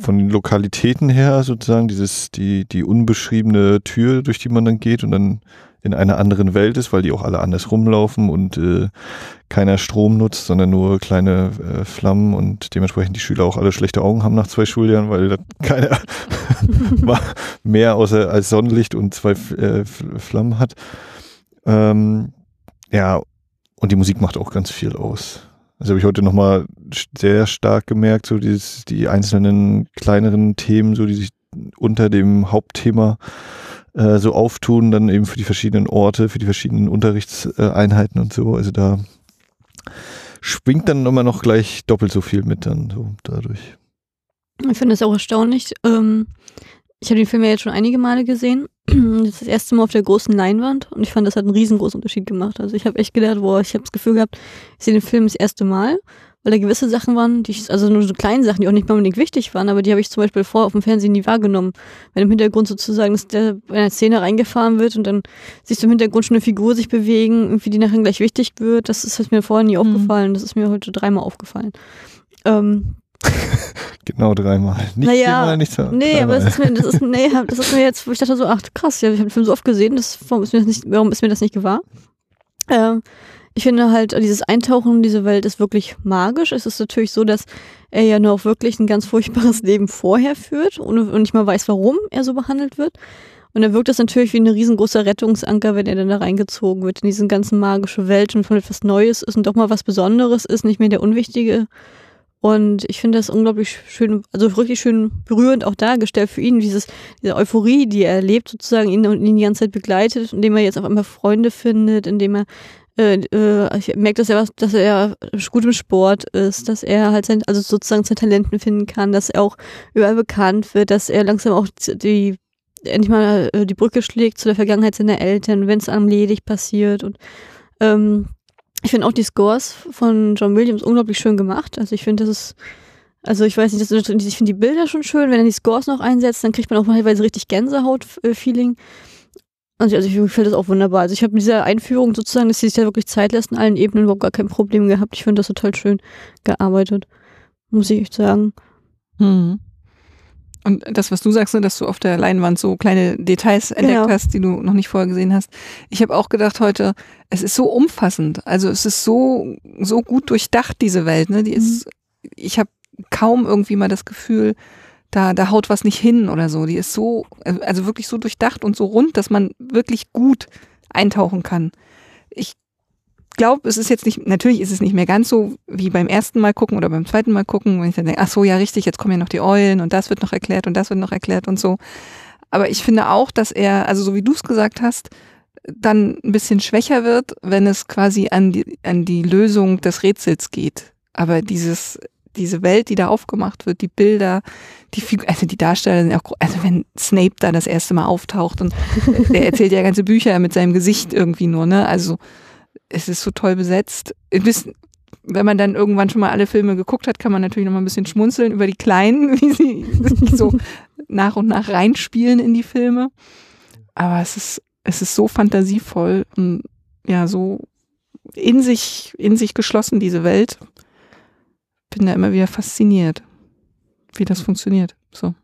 von den Lokalitäten her sozusagen dieses, die, die unbeschriebene Tür, durch die man dann geht und dann in einer anderen Welt ist, weil die auch alle anders rumlaufen und äh, keiner Strom nutzt, sondern nur kleine äh, Flammen und dementsprechend die Schüler auch alle schlechte Augen haben nach zwei Schuljahren, weil keiner mehr außer als Sonnenlicht und zwei äh, Flammen hat. Ähm, ja, und die Musik macht auch ganz viel aus. Also habe ich heute nochmal sehr stark gemerkt, so dieses, die einzelnen kleineren Themen, so die sich unter dem Hauptthema äh, so auftun, dann eben für die verschiedenen Orte, für die verschiedenen Unterrichtseinheiten und so. Also da schwingt dann immer noch gleich doppelt so viel mit dann so dadurch. Ich finde es auch erstaunlich. Ähm, ich habe den Film ja jetzt schon einige Male gesehen. Das ist das erste Mal auf der großen Leinwand und ich fand, das hat einen riesengroßen Unterschied gemacht. Also ich habe echt gedacht, boah, ich habe das Gefühl gehabt, ich sehe den Film das erste Mal, weil da gewisse Sachen waren, die ich, also nur so kleine Sachen, die auch nicht mehr unbedingt wichtig waren, aber die habe ich zum Beispiel vorher auf dem Fernsehen nie wahrgenommen. Wenn im Hintergrund sozusagen, dass der bei einer Szene reingefahren wird und dann siehst du im Hintergrund schon eine Figur sich bewegen, irgendwie die nachher gleich wichtig wird, das ist mir vorher nie Mhm. aufgefallen, das ist mir heute dreimal aufgefallen. Ähm, Genau dreimal. Nicht Naja, viermal, nicht zwei. Nee, aber das dreimal. ist, mir, das, ist, nee, das ist mir jetzt, wo ich dachte so, ach krass, ja, ich habe den Film so oft gesehen, das, warum, ist mir das nicht, warum ist mir das nicht gewahr? Ähm, ich finde halt, dieses Eintauchen in diese Welt ist wirklich magisch. Es ist natürlich so, dass er ja nur auch wirklich ein ganz furchtbares Leben vorher führt und, nicht mal weiß, warum er so behandelt wird. Und dann wirkt das natürlich wie ein riesengroßer Rettungsanker, wenn er dann da reingezogen wird in diese ganzen magische Welt und von etwas Neues ist und doch mal was Besonderes ist, nicht mehr der Unwichtige. Und ich finde das unglaublich schön, also wirklich schön berührend auch dargestellt für ihn, dieses, diese Euphorie, die er erlebt, sozusagen ihn und ihn die ganze Zeit begleitet, indem er jetzt auf einmal Freunde findet, indem er äh, äh, ich merke, dass er was, dass er gut im Sport ist, dass er halt sein, also sozusagen sein Talenten finden kann, dass er auch überall bekannt wird, dass er langsam auch die endlich mal äh, die Brücke schlägt zu der Vergangenheit seiner Eltern, wenn es einem ledig passiert und ähm, ich finde auch die Scores von John Williams unglaublich schön gemacht. Also ich finde, das ist, also ich weiß nicht, das, ich finde die Bilder schon schön. Wenn er die Scores noch einsetzt, dann kriegt man auch teilweise richtig Gänsehaut-Feeling. Also, also ich mir gefällt das auch wunderbar. Also ich habe mit dieser Einführung sozusagen, dass sie sich da wirklich Zeit lässt, in allen Ebenen überhaupt gar kein Problem gehabt. Ich finde das total schön gearbeitet. Muss ich echt sagen. Mhm. Und das, was du sagst, ne, dass du auf der Leinwand so kleine Details entdeckt Genau. hast, die du noch nicht vorher gesehen hast. Ich habe auch gedacht heute, es ist so umfassend. Also es ist so, so gut durchdacht, diese Welt. Ne? Die ist, ich habe kaum irgendwie mal das Gefühl, da, da haut was nicht hin oder so. Die ist so, also wirklich so durchdacht und so rund, dass man wirklich gut eintauchen kann. Ich glaube, es ist jetzt nicht, natürlich ist es nicht mehr ganz so wie beim ersten Mal gucken oder beim zweiten Mal gucken, wenn ich dann denke, ach so, ja, richtig, jetzt kommen ja noch die Eulen und das wird noch erklärt und das wird noch erklärt und so. Aber ich finde auch, dass er, also so wie du es gesagt hast, dann ein bisschen schwächer wird, wenn es quasi an die, an die Lösung des Rätsels geht. Aber dieses, diese Welt, die da aufgemacht wird, die Bilder, die Figur, also die Darsteller sind ja auch, also wenn Snape da das erste Mal auftaucht und der erzählt ja ganze Bücher mit seinem Gesicht irgendwie nur, ne? Also es ist so toll besetzt. Wisst, wenn man dann irgendwann schon mal alle Filme geguckt hat, kann man natürlich noch mal ein bisschen schmunzeln über die Kleinen, wie sie sich so nach und nach reinspielen in die Filme. Aber es ist, es ist so fantasievoll und ja, so in sich, in sich geschlossen, diese Welt. Bin da immer wieder fasziniert, wie das funktioniert. So.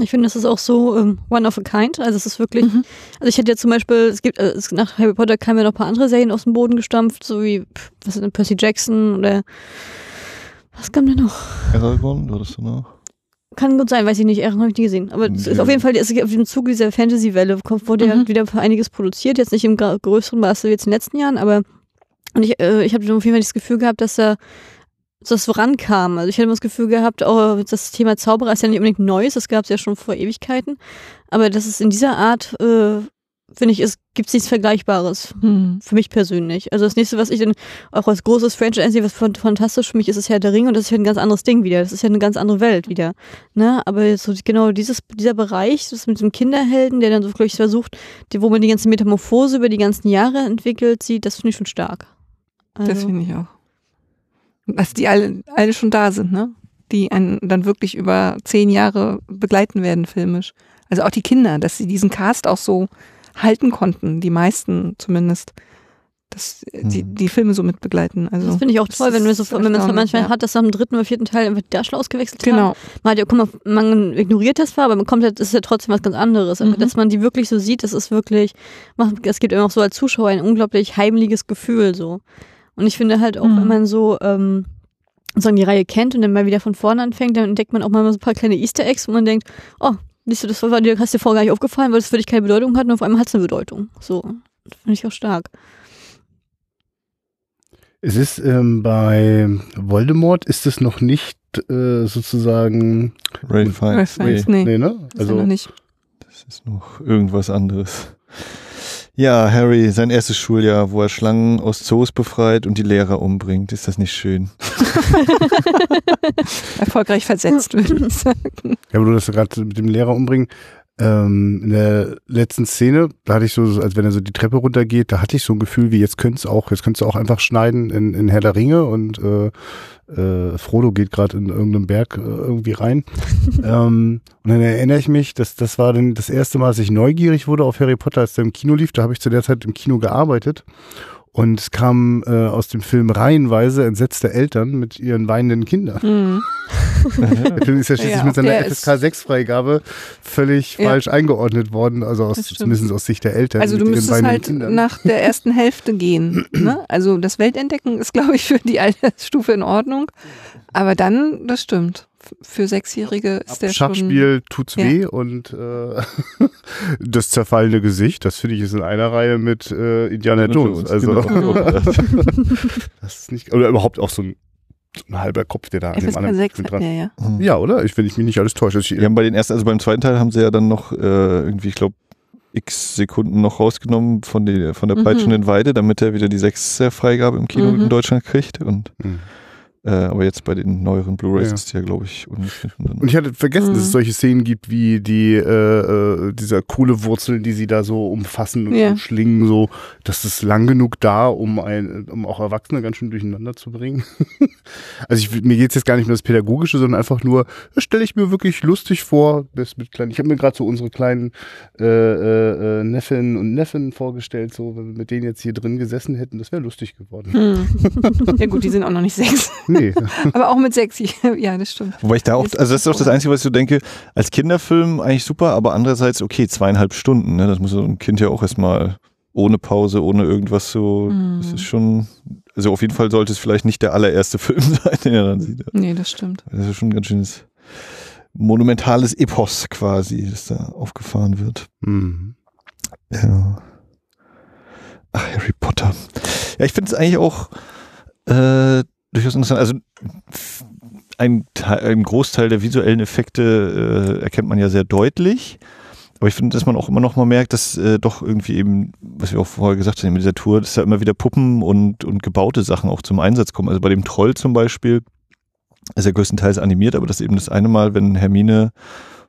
Ich finde, das ist auch so ähm, one of a kind. Also es ist wirklich, Mhm. also ich hätte ja zum Beispiel, es gibt, äh, es, nach Harry Potter kamen ja noch ein paar andere Serien aus dem Boden gestampft, so wie, was ist denn, Percy Jackson oder was kam denn noch? Aragorn, war das so noch? Kann gut sein, weiß ich nicht, Ehren habe ich nie gesehen. Aber es ist auf jeden Fall, es ist auf dem Zuge dieser Fantasy-Welle wurde ja Mhm. wieder einiges produziert, jetzt nicht im größeren Maße wie jetzt in den letzten Jahren, aber und ich, äh, ich habe auf jeden Fall das Gefühl gehabt, dass da das vorankam. Also ich hatte immer das Gefühl gehabt, oh, das Thema Zauberer ist ja nicht unbedingt Neues, das gab es ja schon vor Ewigkeiten. Aber das ist in dieser Art, äh, finde ich, es gibt nichts Vergleichbares. Hm. Für mich persönlich. Also das nächste, was ich dann auch als großes Franchise sehe, was fan- fantastisch für mich ist, ist Herr der Ringe und das ist ja ein ganz anderes Ding wieder. Das ist ja eine ganz andere Welt wieder. Ne? Aber so genau dieses, dieser Bereich, das mit dem Kinderhelden, der dann so wirklich versucht, die, wo man die ganze Metamorphose über die ganzen Jahre entwickelt sieht, das finde ich schon stark. Also, Das finde ich auch. Dass die alle, alle schon da sind, ne? Die einen dann wirklich über zehn Jahre begleiten werden, filmisch. Also auch die Kinder, dass sie diesen Cast auch so halten konnten, die meisten zumindest. Dass die, Mhm. die Filme so mitbegleiten. Also, das finde ich auch toll, wenn man ist so, wenn man es manchmal ja. hat, dass dem dritten oder vierten Teil einfach die Darsteller ausgewechselt haben. Genau. Man hat ja, guck mal, man ignoriert das zwar, aber man kommt halt, das ist ja trotzdem was ganz anderes. Aber Mhm. dass man die wirklich so sieht, das ist wirklich, es gibt immer auch so als Zuschauer ein unglaublich heimliches Gefühl so. Und ich finde halt auch, Mhm. wenn man so ähm, sozusagen die Reihe kennt und dann mal wieder von vorne anfängt, dann entdeckt man auch mal so ein paar kleine Easter Eggs, wo man denkt, oh, siehst du, das war dir, hast dir vorher gar nicht aufgefallen, weil das für dich keine Bedeutung hat und auf einmal hat es eine Bedeutung. So. Finde ich auch stark. Es ist ähm, bei Voldemort ist es noch nicht äh, sozusagen Ray Fiennes. Fiennes, nee. nee, ne? Das also, noch nicht. Das ist noch irgendwas anderes. Ja, Harry, sein erstes Schuljahr, wo er Schlangen aus Zoos befreit und die Lehrer umbringt. Ist das nicht schön? Erfolgreich versetzt, würde ich sagen. Ja, aber du das gerade mit dem Lehrer umbringen. Ähm, in der letzten Szene, da hatte ich so, als wenn er so die Treppe runtergeht, da hatte ich so ein Gefühl, wie jetzt könnte es auch, jetzt könntest du auch einfach schneiden in, in Herr der Ringe und äh, äh, Frodo geht gerade in irgendeinem Berg äh, irgendwie rein. ähm, und dann erinnere ich mich, dass das war dann das erste Mal, dass ich neugierig wurde auf Harry Potter, als der im Kino lief. Da habe ich zu der Zeit im Kino gearbeitet. Und es kam äh, aus dem Film reihenweise entsetzte Eltern mit ihren weinenden Kindern. Mhm. Der Film ist ja schließlich Ja, mit seiner FSK 6 Freigabe völlig Ja. falsch eingeordnet worden, also aus, zumindest aus Sicht der Eltern. Also du müsstest halt Kindern. nach der ersten Hälfte gehen. Ne? Also das Weltentdecken ist, glaube ich, für die Altersstufe in Ordnung. Aber dann, das stimmt. Für Sechsjährige ist der schon... Schachspiel tut's Ja. weh und äh, das zerfallene Gesicht, das finde ich ist in einer Reihe mit äh, Indiana Jones. Also Genau. das ist nicht oder überhaupt auch so ein, ein halber Kopf, der da an dem anderen 6 mit hat dran. der, ja. Ja, oder? Ich, wenn ich mich nicht alles täusche. Ich, Die haben bei den ersten, also beim zweiten Teil haben sie ja dann noch äh, irgendwie, ich glaube, x Sekunden noch rausgenommen von, die, von der Mhm. peitschenden Weide, damit er wieder die sechste Freigabe im Kino Mhm. in Deutschland kriegt. Und Hm. Äh, aber jetzt bei den neueren Blu-rays Ja. ist ja, glaube ich, ungeschnitten. Und ich hatte vergessen, dass es Mhm. solche Szenen gibt, wie die äh, äh, dieser Kohlewurzeln, die sie da so umfassen und Ja. umschlingen, so, das ist lang genug da, um ein, um auch Erwachsene ganz schön durcheinander zu bringen. also ich, mir geht's jetzt gar nicht um das Pädagogische, sondern einfach nur, das stelle ich mir wirklich lustig vor, das mit kleinen, ich habe mir gerade so unsere kleinen äh, äh, äh, Neffen und Neffen vorgestellt, so, wenn wir mit denen jetzt hier drin gesessen hätten, das wäre lustig geworden. Hm. ja gut, die sind auch noch nicht sechs. Nee. Aber auch mit sechs, ja, das stimmt. Wobei ich da auch, also das ist auch das. Einzige, was ich so denke, als Kinderfilm eigentlich super, aber andererseits, okay, zweieinhalb Stunden, ne? das muss so ein Kind ja auch erstmal ohne Pause, ohne irgendwas so, das Mhm. ist schon, also auf jeden Fall sollte es vielleicht nicht der allererste Film sein, den er dann sieht. Nee, das stimmt. Das ist schon ein ganz schönes monumentales Epos quasi, das da aufgefahren wird. Mhm. Ja. Ach, Harry Potter. Ja, ich finde es eigentlich auch äh, durchaus interessant. Also ein, ein Großteil der visuellen Effekte äh, erkennt man ja sehr deutlich. Aber ich finde, dass man auch immer noch mal merkt, dass äh, doch irgendwie eben, was wir auch vorher gesagt haben, mit dieser Tour, dass da immer wieder Puppen und, und gebaute Sachen auch zum Einsatz kommen. Also bei dem Troll zum Beispiel ist er größtenteils animiert, aber das eben das eine Mal, wenn Hermine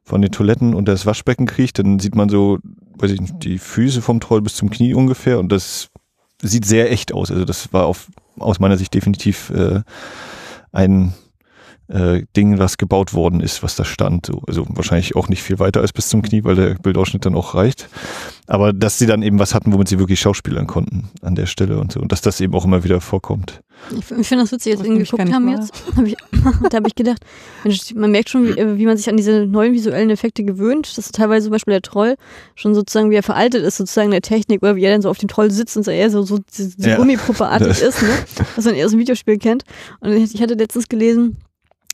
von den Toiletten und das Waschbecken kriecht, dann sieht man so, weiß ich nicht, die Füße vom Troll bis zum Knie ungefähr und das sieht sehr echt aus. Also das war auf, aus meiner Sicht definitiv äh, ein äh, Ding, was gebaut worden ist, was da stand. So, also wahrscheinlich auch nicht viel weiter als bis zum Knie, weil der Bildausschnitt dann auch reicht. Aber dass sie dann eben was hatten, womit sie wirklich schauspielern konnten an der Stelle und so. Und dass das eben auch immer wieder vorkommt. Ich, ich finde das witzig, als Was wir ihn nämlich gar geguckt haben jetzt. Hab ich, da habe ich gedacht, Mensch, man merkt schon, wie, wie man sich an diese neuen visuellen Effekte gewöhnt. Dass teilweise zum Beispiel der Troll schon sozusagen, wie er veraltet ist, sozusagen in der Technik, oder wie er dann so auf dem Troll sitzt und so eher so, so, so Ja. Gummipuppeartig ist, ne? was man eher aus dem Videospiel kennt. Und ich ich hatte letztens gelesen,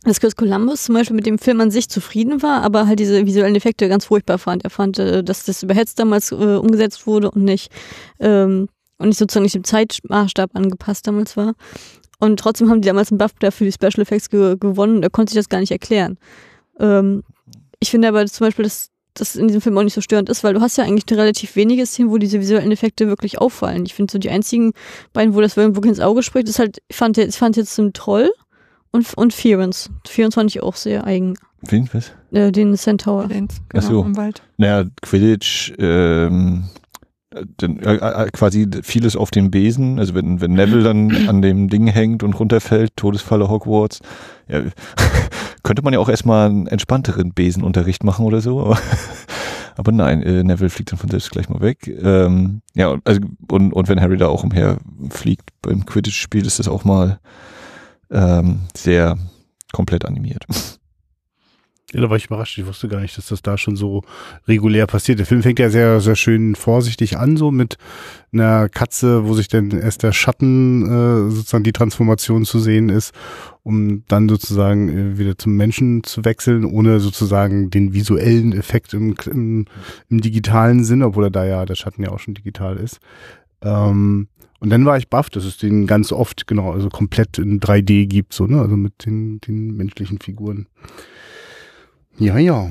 dass Chris Columbus zum Beispiel mit dem Film an sich zufrieden war, aber halt diese visuellen Effekte ganz furchtbar fand. Er fand, äh, dass das überhetzt damals äh, umgesetzt wurde und nicht, ähm, und nicht sozusagen nicht dem Zeitmaßstab angepasst damals war. Und trotzdem haben die damals einen BAFTA für die Special Effects ge gewonnen und er konnte sich das gar nicht erklären. Ähm, ich finde aber zum Beispiel, dass das in diesem Film auch nicht so störend ist, weil du hast ja eigentlich relativ wenige Szenen, wo diese visuellen Effekte wirklich auffallen. Ich finde so die einzigen beiden, wo das wirklich ins Auge spricht, ist halt, ich fand, ich fand jetzt den Troll und, und Fearance. Fearance fand ich auch sehr eigen. Wen? Was? Äh, den Centaur. Ach genau, so. im Wald. Naja, Quidditch, ähm, äh, dann, äh, äh, quasi vieles auf dem Besen, also wenn, wenn Neville dann an dem Ding hängt und runterfällt, Todesfalle Hogwarts, ja, könnte man ja auch erstmal einen entspannteren Besenunterricht machen oder so, aber, aber nein, äh, Neville fliegt dann von selbst gleich mal weg. Ähm, ja, und- also, und, und wenn Harry da auch umher fliegt beim Quidditch-Spiel, ist das auch mal ähm, sehr komplett animiert. Ja, da war ich überrascht. Ich wusste gar nicht, dass das da schon so regulär passiert. Der Film fängt ja sehr, sehr schön vorsichtig an, so mit einer Katze, wo sich dann erst der Schatten, äh, sozusagen die Transformation zu sehen ist, um dann sozusagen äh, wieder zum Menschen zu wechseln, ohne sozusagen den visuellen Effekt im, im, im digitalen Sinn, obwohl er da ja, der Schatten ja auch schon digital ist. Ähm, und dann war ich baff, dass es den ganz oft, genau, also komplett in 3D gibt, so, ne, also mit den, den menschlichen Figuren. Ja, ja.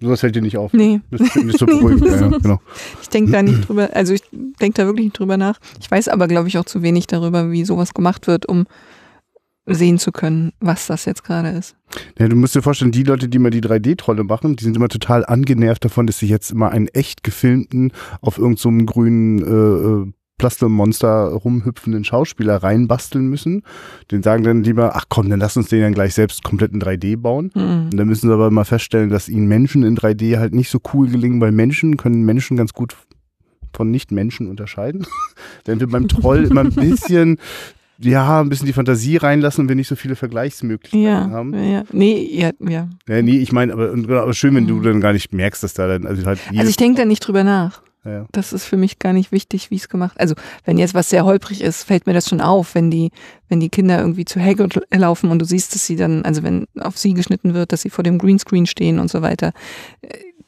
Sowas hält dir nicht auf. Nee, Bist, bist so beruhigt. ja, ja, genau. ich denke da nicht drüber, also ich denke da wirklich nicht drüber nach. Ich weiß aber, glaube ich, auch zu wenig darüber, wie sowas gemacht wird, um sehen zu können, was das jetzt gerade ist. Ja, du musst dir vorstellen, die Leute, die mal die 3D-Trolle machen, die sind immer total angenervt davon, dass sie jetzt immer einen echt gefilmten, auf irgendeinem so grünen äh, äh Plastelmonster rumhüpfenden Schauspieler reinbasteln müssen. Den sagen dann lieber, ach komm, dann lass uns den dann gleich selbst komplett in 3D bauen. Mhm. Und dann müssen sie aber mal feststellen, dass ihnen Menschen in 3D halt nicht so cool gelingen, weil Menschen können Menschen ganz gut von Nicht-Menschen unterscheiden. Wenn wir beim Troll immer ein bisschen ja, ein bisschen die Fantasie reinlassen und wir nicht so viele Vergleichsmöglichkeiten ja, haben. Ja, nee, ja, ja. ja nee, ich meine, aber, aber schön, wenn du dann gar nicht merkst, dass da dann, also halt. Also ich denke da nicht drüber nach. Ja. Das ist für mich gar nicht wichtig, wie es gemacht. Also wenn jetzt was sehr holprig ist, fällt mir das schon auf, wenn die, wenn die Kinder irgendwie zu Hagrid laufen und du siehst, dass sie dann, also wenn auf sie geschnitten wird, dass sie vor dem Greenscreen stehen und so weiter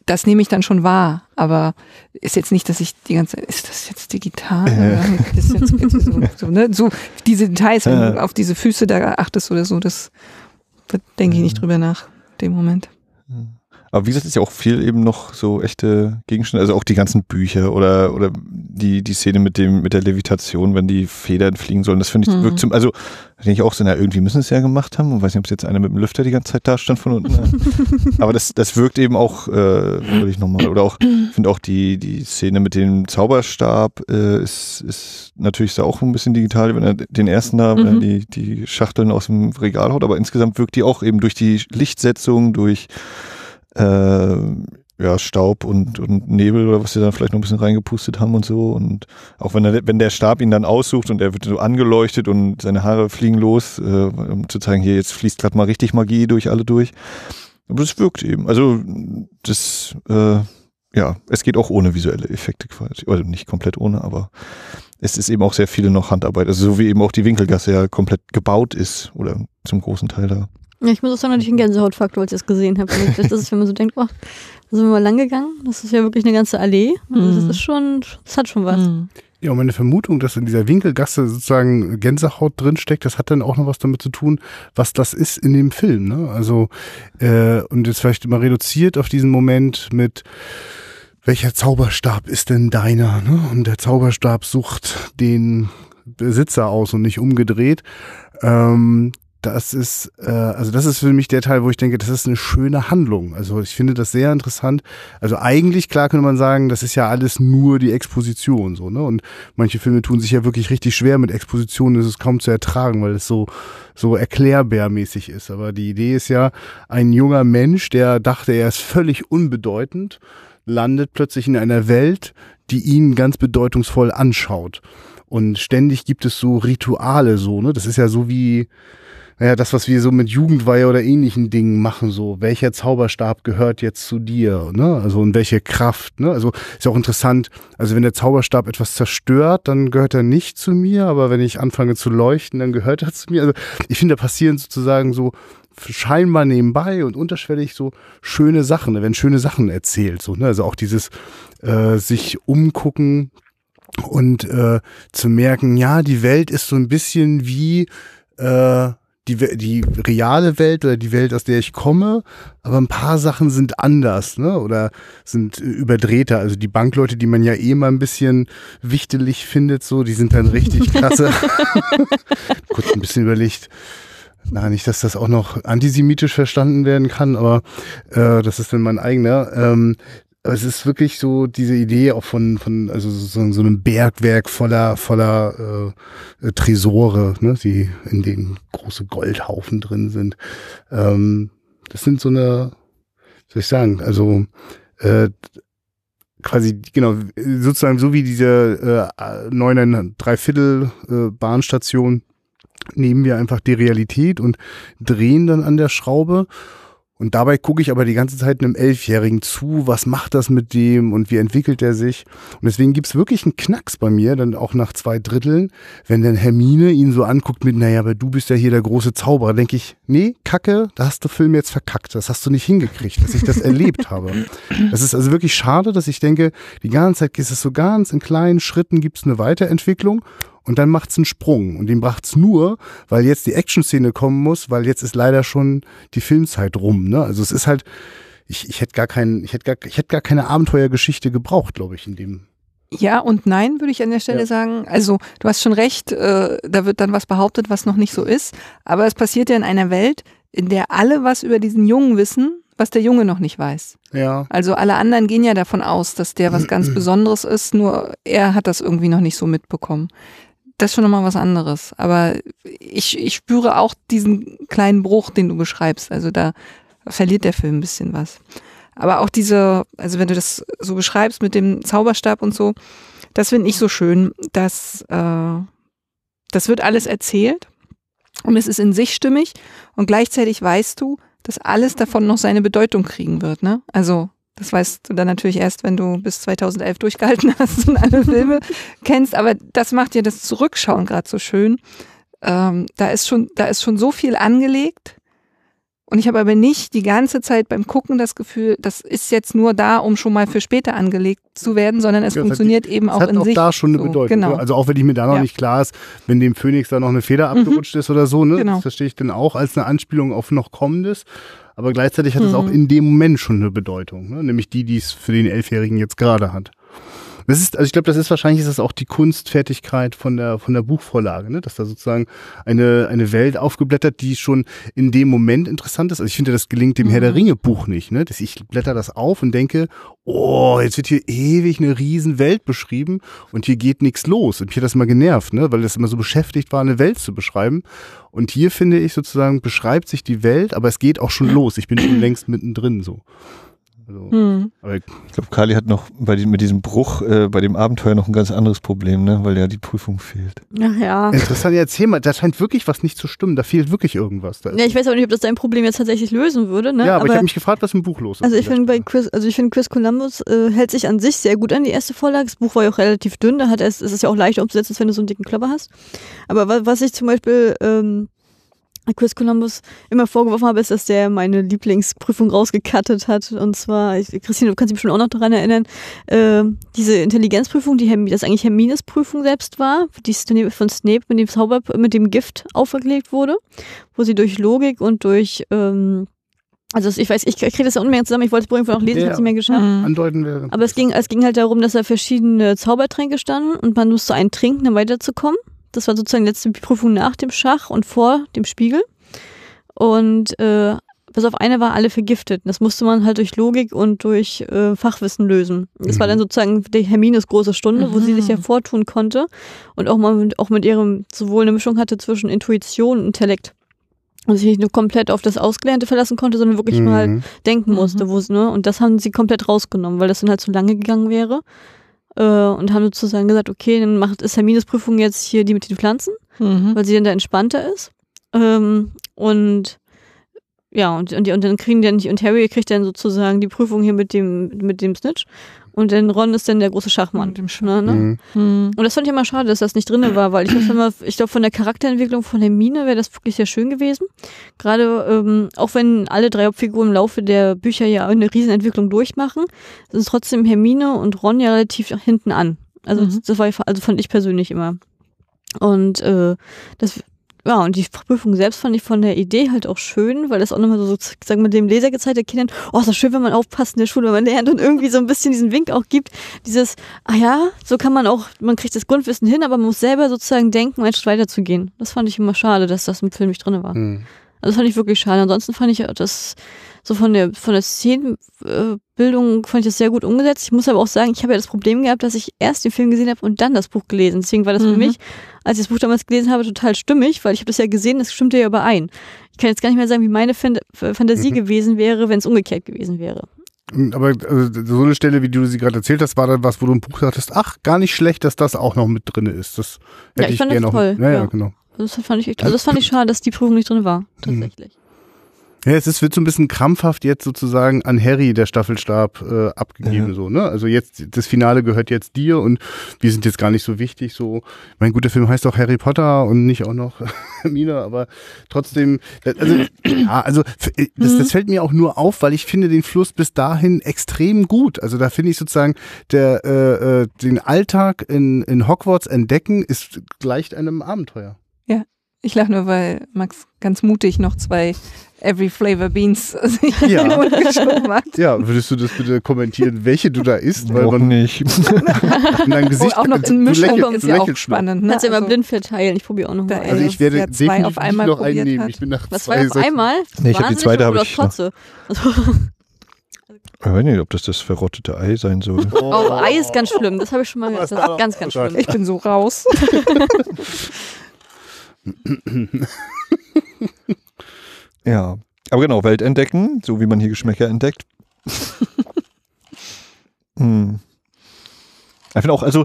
das nehme ich dann schon wahr, aber ist jetzt nicht, dass ich die ganze ist das jetzt digital? Äh. Ist jetzt, jetzt so, so, ne? so, diese Details, wenn du auf diese Füße da achtest oder so, das, da denke ich nicht drüber nach, dem Moment. Aber wie gesagt, ist ja auch viel eben noch so echte Gegenstände, also auch die ganzen Bücher oder, oder die, die Szene mit dem, mit der Levitation, wenn die Federn fliegen sollen, das finde ich, mhm. wirkt zum, also, denke ich auch so, na, irgendwie müssen es ja gemacht haben. Und weiß nicht, ob es jetzt einer mit dem Lüfter die ganze Zeit da stand von unten. Aber das, das wirkt eben auch, äh, wirklich nochmal. Oder auch, ich finde auch die, die Szene mit dem Zauberstab, äh, ist, ist natürlich da auch ein bisschen digital, wenn er den ersten da, mhm. die, die Schachteln aus dem Regal haut. Aber insgesamt wirkt die auch eben durch die Lichtsetzung, durch, äh, ja, Staub und, und Nebel oder was sie da vielleicht noch ein bisschen reingepustet haben und so. Und auch wenn, er, wenn der Stab ihn dann aussucht und er wird so angeleuchtet und seine Haare fliegen los, äh, um zu zeigen, hier jetzt fließt gerade mal richtig Magie durch alle durch. Aber das wirkt eben. Also das, äh, ja, es geht auch ohne visuelle Effekte quasi. Also nicht komplett ohne, aber es ist eben auch sehr viele noch Handarbeit. Also so wie eben auch die Winkelgasse ja komplett gebaut ist oder zum großen Teil da. Ja, ich muss auch sagen, natürlich ein Gänsehautfaktor, als ich es gesehen habe. Das ist, wenn man so denkt, oh, da sind wir mal lang gegangen. Das ist ja wirklich eine ganze Allee. Also das mhm. ist schon, das hat schon was. Mhm. Ja, und meine Vermutung, dass in dieser Winkelgasse sozusagen Gänsehaut drinsteckt, das hat dann auch noch was damit zu tun, was das ist in dem Film. Ne? Also, äh, und jetzt vielleicht immer reduziert auf diesen Moment mit, welcher Zauberstab ist denn deiner? Ne? Und der Zauberstab sucht den Besitzer aus und nicht umgedreht. Ähm, das ist, äh, also das ist für mich der Teil, wo ich denke, das ist eine schöne Handlung. Also ich finde das sehr interessant. Also eigentlich, klar könnte man sagen, das ist ja alles nur die Exposition, so, ne? Und manche Filme tun sich ja wirklich richtig schwer mit Exposition, das ist kaum zu ertragen, weil es so, so erklärbärmäßig ist. Aber die Idee ist ja, ein junger Mensch, der dachte, er ist völlig unbedeutend, landet plötzlich in einer Welt, die ihn ganz bedeutungsvoll anschaut. Und ständig gibt es so Rituale, so, ne? Das ist ja so wie, naja, das, was wir so mit Jugendweihe oder ähnlichen Dingen machen, so, welcher Zauberstab gehört jetzt zu dir, ne? Also, und welche Kraft, ne? Also, ist ja auch interessant, also wenn der Zauberstab etwas zerstört, dann gehört er nicht zu mir, aber wenn ich anfange zu leuchten, dann gehört er zu mir. Also, ich finde, da passieren sozusagen so scheinbar nebenbei und unterschwellig so schöne Sachen, ne? wenn schöne Sachen erzählt, so, ne? Also auch dieses, äh, sich umgucken, und äh, zu merken, ja, die Welt ist so ein bisschen wie äh, die, die reale Welt oder die Welt, aus der ich komme, aber ein paar Sachen sind anders, ne? Oder sind überdrehter. Also die Bankleute, die man ja eh mal ein bisschen wichtig findet, so, die sind dann richtig klasse. Kurz ein bisschen überlegt. Na, nicht, dass das auch noch antisemitisch verstanden werden kann, aber äh, das ist dann mein eigener. Ähm, aber es ist wirklich so diese Idee auch von, von also so, so einem Bergwerk voller, voller äh, Tresore, ne, die in denen große Goldhaufen drin sind. Ähm, das sind so eine, soll ich sagen, also äh, quasi, genau, sozusagen so wie diese äh, neun Dreiviertel äh, Bahnstation nehmen wir einfach die Realität und drehen dann an der Schraube und dabei gucke ich aber die ganze Zeit einem Elfjährigen zu, was macht das mit dem und wie entwickelt er sich. Und deswegen gibt's wirklich einen Knacks bei mir, dann auch nach zwei Dritteln, wenn dann Hermine ihn so anguckt mit, naja, aber du bist ja hier der große Zauberer, denke ich, nee, Kacke, da hast du Film jetzt verkackt, das hast du nicht hingekriegt, dass ich das erlebt habe. Das ist also wirklich schade, dass ich denke, die ganze Zeit ist es so ganz in kleinen Schritten gibt's eine Weiterentwicklung und dann macht's einen Sprung. Und den bracht's nur, weil jetzt die Action-Szene kommen muss, weil jetzt ist leider schon die Filmzeit rum. Ne? Also es ist halt, ich, ich hätte gar keinen, ich hätte gar, ich hätte gar keine Abenteuergeschichte gebraucht, glaube ich, in dem Ja und nein, würde ich an der Stelle Ja. sagen. Also du hast schon recht, äh, da wird dann was behauptet, was noch nicht so ist. Aber es passiert ja in einer Welt, in der alle was über diesen Jungen wissen, was der Junge noch nicht weiß. Ja. Also alle anderen gehen ja davon aus, dass der was ganz Besonderes ist, nur er hat das irgendwie noch nicht so mitbekommen. Das ist schon nochmal was anderes. Aber ich, ich spüre auch diesen kleinen Bruch, den du beschreibst. Also da verliert der Film ein bisschen was. Aber auch diese, also wenn du das so beschreibst mit dem Zauberstab und so, das finde ich so schön, dass äh, das wird alles erzählt und es ist in sich stimmig und gleichzeitig weißt du, dass alles davon noch seine Bedeutung kriegen wird. Ne? Also das weißt du dann natürlich erst, wenn du bis 2011 durchgehalten hast und alle Filme kennst. Aber das macht dir das Zurückschauen gerade so schön. Ähm, da ist schon, da ist schon so viel angelegt. Und ich habe aber nicht die ganze Zeit beim Gucken das Gefühl, das ist jetzt nur da, um schon mal für später angelegt zu werden, sondern es Ja, es hat funktioniert eben auch hat in auch sich. da schon eine so. Bedeutung. Genau. ne? Also auch wenn ich mir da noch Ja. nicht klar ist, wenn dem Phönix da noch eine Feder abgerutscht ist oder so, ne? Genau. Das verstehe ich dann auch als eine Anspielung auf noch Kommendes. Aber gleichzeitig hat es Mhm. auch in dem Moment schon eine Bedeutung, ne? nämlich die, die es für den Elfjährigen jetzt gerade hat. Das ist, also ich glaube, das ist wahrscheinlich ist das auch die Kunstfertigkeit von der von der Buchvorlage, ne? dass da sozusagen eine eine Welt aufgeblättert, die schon in dem Moment interessant ist. Also ich finde, das gelingt dem Herr der Ringe Buch nicht, ne? Dass ich blätter das auf und denke, oh, jetzt wird hier ewig eine riesen Welt beschrieben und hier geht nichts los. Und mich hat das mal genervt, ne? Weil das immer so beschäftigt war, eine Welt zu beschreiben. Und hier finde ich sozusagen beschreibt sich die Welt, aber es geht auch schon los. Ich bin schon längst mittendrin so. Also, Hm. aber Ich glaube, Kali hat noch bei diesem, mit diesem Bruch äh, bei dem Abenteuer noch ein ganz anderes Problem, ne? weil ja die Prüfung fehlt. Ach ja. interessant, ja, erzähl mal, da scheint wirklich was nicht zu stimmen. Da fehlt wirklich irgendwas. Ja, ich weiß aber nicht, ob das dein Problem jetzt tatsächlich lösen würde, ne? ja, aber, ich habe mich gefragt, was im Buch los ist. Also ich finde bei Chris, also ich finde Chris Columbus äh, hält sich an sich sehr gut an die erste Vorlage. Das Buch war ja auch relativ dünn, da hat er es, es ist ja auch leichter umzusetzen, als wenn du so einen dicken Klopper hast. Aber wa- was ich zum Beispiel ähm, Chris Columbus immer vorgeworfen habe, ist, dass der meine Lieblingsprüfung rausgekattet hat. Und zwar, ich, Christine, du kannst dich bestimmt auch noch daran erinnern, äh, diese Intelligenzprüfung, die Herm das eigentlich Hermines Prüfung selbst war, die Snape- von Snape mit dem Zauber, mit dem Gift auferlegt wurde, wo sie durch Logik und durch ähm, also ich weiß, ich kriege das ja unbedingt zusammen, ich wollte das Buch irgendwann auch lesen, Ja. ich hab's nicht mehr geschafft. Hm. Andeuten wir. Aber es ging, es ging halt darum, dass da verschiedene Zaubertränke standen und man musste einen trinken, um weiterzukommen. Das war sozusagen die letzte Prüfung nach dem Schach und vor dem Spiegel. Und äh, bis auf eine war alle vergiftet. Das musste man halt durch Logik und durch äh, Fachwissen lösen. Das war Mhm. dann sozusagen die Hermines große Stunde, wo sie sich Mhm. hervortun konnte und auch mal mit, auch mit ihrem sowohl eine Mischung hatte zwischen Intuition und Intellekt. Und sich nicht nur komplett auf das Ausgelernte verlassen konnte, sondern wirklich mal Mhm. denken musste, wo es, ne? Und das haben sie komplett rausgenommen, weil das dann halt zu lange gegangen wäre. Äh, und haben sozusagen gesagt, okay, dann macht ist Hermines Prüfung jetzt hier die mit den Pflanzen, Mhm. weil sie dann da entspannter ist. Ähm, und ja, und, und, die, und dann kriegen die dann nicht, und Harry kriegt dann sozusagen die Prüfung hier mit dem, mit dem Snitch. Und dann Ron ist dann der große Schachmann. Mit dem Schach. Ne, ne? Mhm. Hm. Und das fand ich immer schade, dass das nicht drin war, weil ich ich glaube, von der Charakterentwicklung von Hermine wäre das wirklich sehr schön gewesen. Gerade ähm, auch wenn alle drei Hauptfiguren im Laufe der Bücher ja eine Riesenentwicklung durchmachen, sind trotzdem Hermine und Ron ja relativ hinten an. Also Mhm. das war also fand ich persönlich immer. Und äh, das ja, und die Prüfung selbst fand ich von der Idee halt auch schön, weil das auch nochmal so, sagen wir, dem Leser gezeigt hat, Kindern, oh, ist das schön, wenn man aufpasst in der Schule, wenn man lernt und irgendwie so ein bisschen diesen Wink auch gibt, dieses, ah ja, so kann man auch, man kriegt das Grundwissen hin, aber man muss selber sozusagen denken, einen Schritt weiter zu gehen. Das fand ich immer schade, dass das im Film nicht drin war. Mhm. Also das fand ich wirklich schade. Ansonsten fand ich das so von der von der Szenenbildung fand ich das sehr gut umgesetzt. Ich muss aber auch sagen, ich habe ja das Problem gehabt, dass ich erst den Film gesehen habe und dann das Buch gelesen. Deswegen war das für Mhm. mich, als ich das Buch damals gelesen habe, total stimmig, weil ich habe das ja gesehen, das stimmte ja überein. Ich kann jetzt gar nicht mehr sagen, wie meine Fan Fantasie Mhm. gewesen wäre, wenn es umgekehrt gewesen wäre. Aber also, so eine Stelle, wie du sie gerade erzählt hast, war dann was, wo du im Buch sagtest, ach, gar nicht schlecht, dass das auch noch mit drin ist. Das Ja, hätte ich fand das gerne toll, noch. Ja, ja, genau. Also das fand ich, echt- also das fand ich schade, dass die Prüfung nicht drin war, tatsächlich. Ja, es ist, wird so ein bisschen krampfhaft jetzt sozusagen an Harry der Staffelstab äh, abgegeben, Ja. so, ne? Also jetzt, das Finale gehört jetzt dir und wir sind jetzt gar nicht so wichtig, so. Mein guter Film heißt auch Harry Potter und nicht auch noch Mina, aber trotzdem, das- also, ja, also, äh, das, das fällt mir auch nur auf, weil ich finde den Fluss bis dahin extrem gut. Also da finde ich sozusagen, der, äh, äh, den Alltag in, in Hogwarts entdecken ist gleicht einem Abenteuer. Ich lache nur, weil Max ganz mutig noch zwei Every Flavor Beans sich Ja. in den Mund geschoben hat. Ja, würdest du das bitte kommentieren, welche du da isst? Weil man nicht. in deinem Gesicht auch noch in Mischung ist ja auch spannend. Ne? Kannst du immer Also, blind verteilen. Ich probiere auch noch Da mal. Also ich werde Ja, zwei definitiv auf einmal noch einen nehmen. Ich bin nach Was zwei auf einmal? Nee, ich hab die zweite hab oder ich noch. Trotze? Ich weiß nicht, ob das das verrottete Ei sein soll. oh, Ei ist ganz schlimm. Das habe ich schon mal gehört. Das ist ganz, ganz Oh schlimm. Ich bin so raus. Ja. Aber genau, Welt entdecken, so wie man hier Geschmäcker entdeckt. hm. Ich finde auch, also,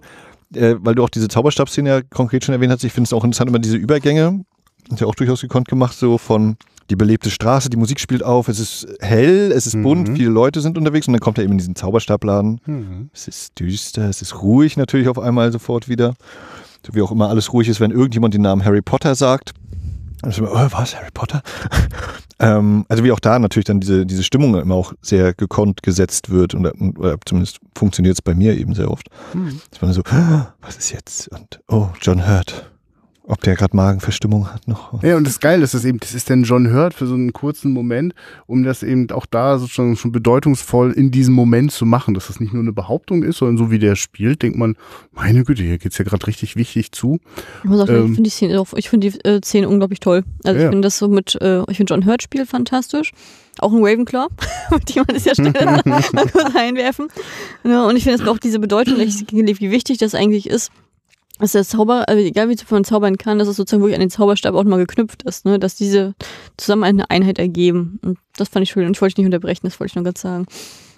äh, weil du auch diese Zauberstabszene ja konkret schon erwähnt hast, ich finde es auch interessant, immer diese Übergänge. Ist ja auch durchaus gekonnt gemacht, so von die belebte Straße, die Musik spielt auf, es ist hell, es ist bunt, Mhm. viele Leute sind unterwegs und dann kommt er eben in diesen Zauberstabladen. Mhm. Es ist düster, es ist ruhig natürlich auf einmal sofort wieder. So wie auch immer alles ruhig ist, wenn irgendjemand den Namen Harry Potter sagt. Dann ist immer, oh, was, Harry Potter? ähm, also wie auch da natürlich dann diese, diese Stimmung immer auch sehr gekonnt gesetzt wird und oder zumindest funktioniert es bei mir eben sehr oft. Mhm. Dass man so, "Ah, was ist jetzt? Und oh, John Hurt. Ob der gerade Magenverstimmung hat noch. Ja, und das Geile ist, dass eben, das ist denn John Hurt für so einen kurzen Moment, um das eben auch da so schon, schon bedeutungsvoll in diesem Moment zu machen, dass das nicht nur eine Behauptung ist, sondern so wie der spielt, denkt man, meine Güte, hier geht's ja gerade richtig wichtig zu. Ich muss auch sagen, Ähm, ich finde die Szene, auch- ich finde die äh, Szene unglaublich toll. Also Ja. ich finde das so mit, äh, ich finde John Hurt Spiel fantastisch. Auch ein Ravenclaw, ich mal das ja schnell mal kurz einwerfen. Ja, und ich finde es auch diese Bedeutung, wie wichtig das eigentlich ist, dass der Zauber, also egal wie man zaubern kann, dass es sozusagen wirklich an den Zauberstab auch nochmal geknüpft ist, ne? dass diese zusammen eine Einheit ergeben. Und das fand ich schön und ich wollte dich nicht unterbrechen, das wollte ich nur gerade sagen.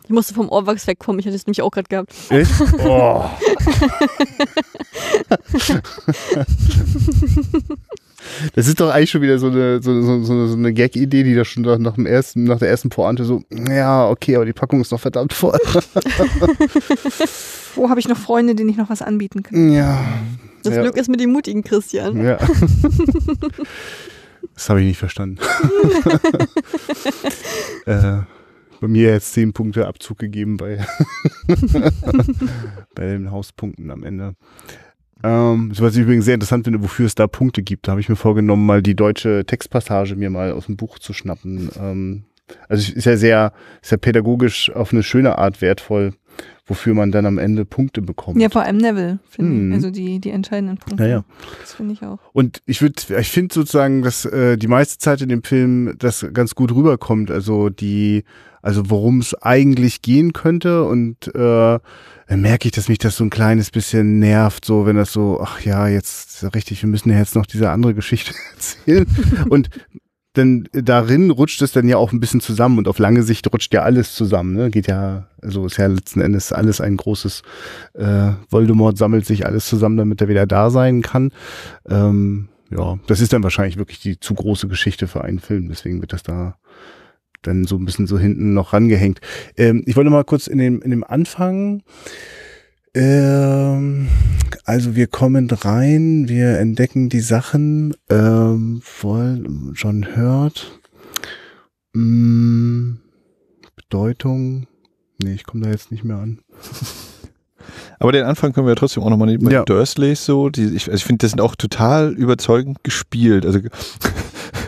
Ich musste vom Ohrwachs wegkommen, ich hatte es nämlich auch gerade gehabt. Echt? Oh. Das ist doch eigentlich schon wieder so eine, so, so, so, so eine Gag-Idee, die da schon nach, dem ersten, nach der ersten Pointe so, ja, okay, aber die Packung ist noch verdammt voll. Wo habe ich noch Freunde, denen ich noch was anbieten kann? ja. Das ja. Glück ist mit dem mutigen Christian. Ja. Das habe ich nicht verstanden. äh, bei mir jetzt zehn Punkte Abzug gegeben bei, bei den Hauspunkten am Ende. Ähm, was ich übrigens sehr interessant finde, wofür es da Punkte gibt. Da habe ich mir vorgenommen, mal die deutsche Textpassage mir mal aus dem Buch zu schnappen. Ähm, also ist ja sehr, ist ja pädagogisch auf eine schöne Art wertvoll, wofür man dann am Ende Punkte bekommt. Ja, vor allem Neville, finde Mhm. ich. Also die, die entscheidenden Punkte. Ja, ja. Das finde ich auch. Und ich würde, ich finde sozusagen, dass äh, die meiste Zeit in dem Film das ganz gut rüberkommt. Also die, also worum es eigentlich gehen könnte und äh, dann merke ich, dass mich das so ein kleines bisschen nervt, so wenn das so, ach ja, jetzt richtig, wir müssen ja jetzt noch diese andere Geschichte erzählen. und denn darin rutscht es dann ja auch ein bisschen zusammen und auf lange Sicht rutscht ja alles zusammen. Ne? Geht ja, also ist ja letzten Endes alles ein großes äh, Voldemort sammelt sich alles zusammen, damit er wieder da sein kann. Ähm, ja, das ist dann wahrscheinlich wirklich die zu große Geschichte für einen Film, deswegen wird das da dann so ein bisschen so hinten noch rangehängt. Ähm, ich wollte mal kurz in dem, in dem Anfang, ähm, also wir kommen rein, wir entdecken die Sachen, ähm, voll, John hört, mm, Bedeutung, nee, ich komme da jetzt nicht mehr an. Aber den Anfang können wir trotzdem auch nochmal nehmen. Ja. Dursleys so, die, ich, also ich finde, das sind auch total überzeugend gespielt. Also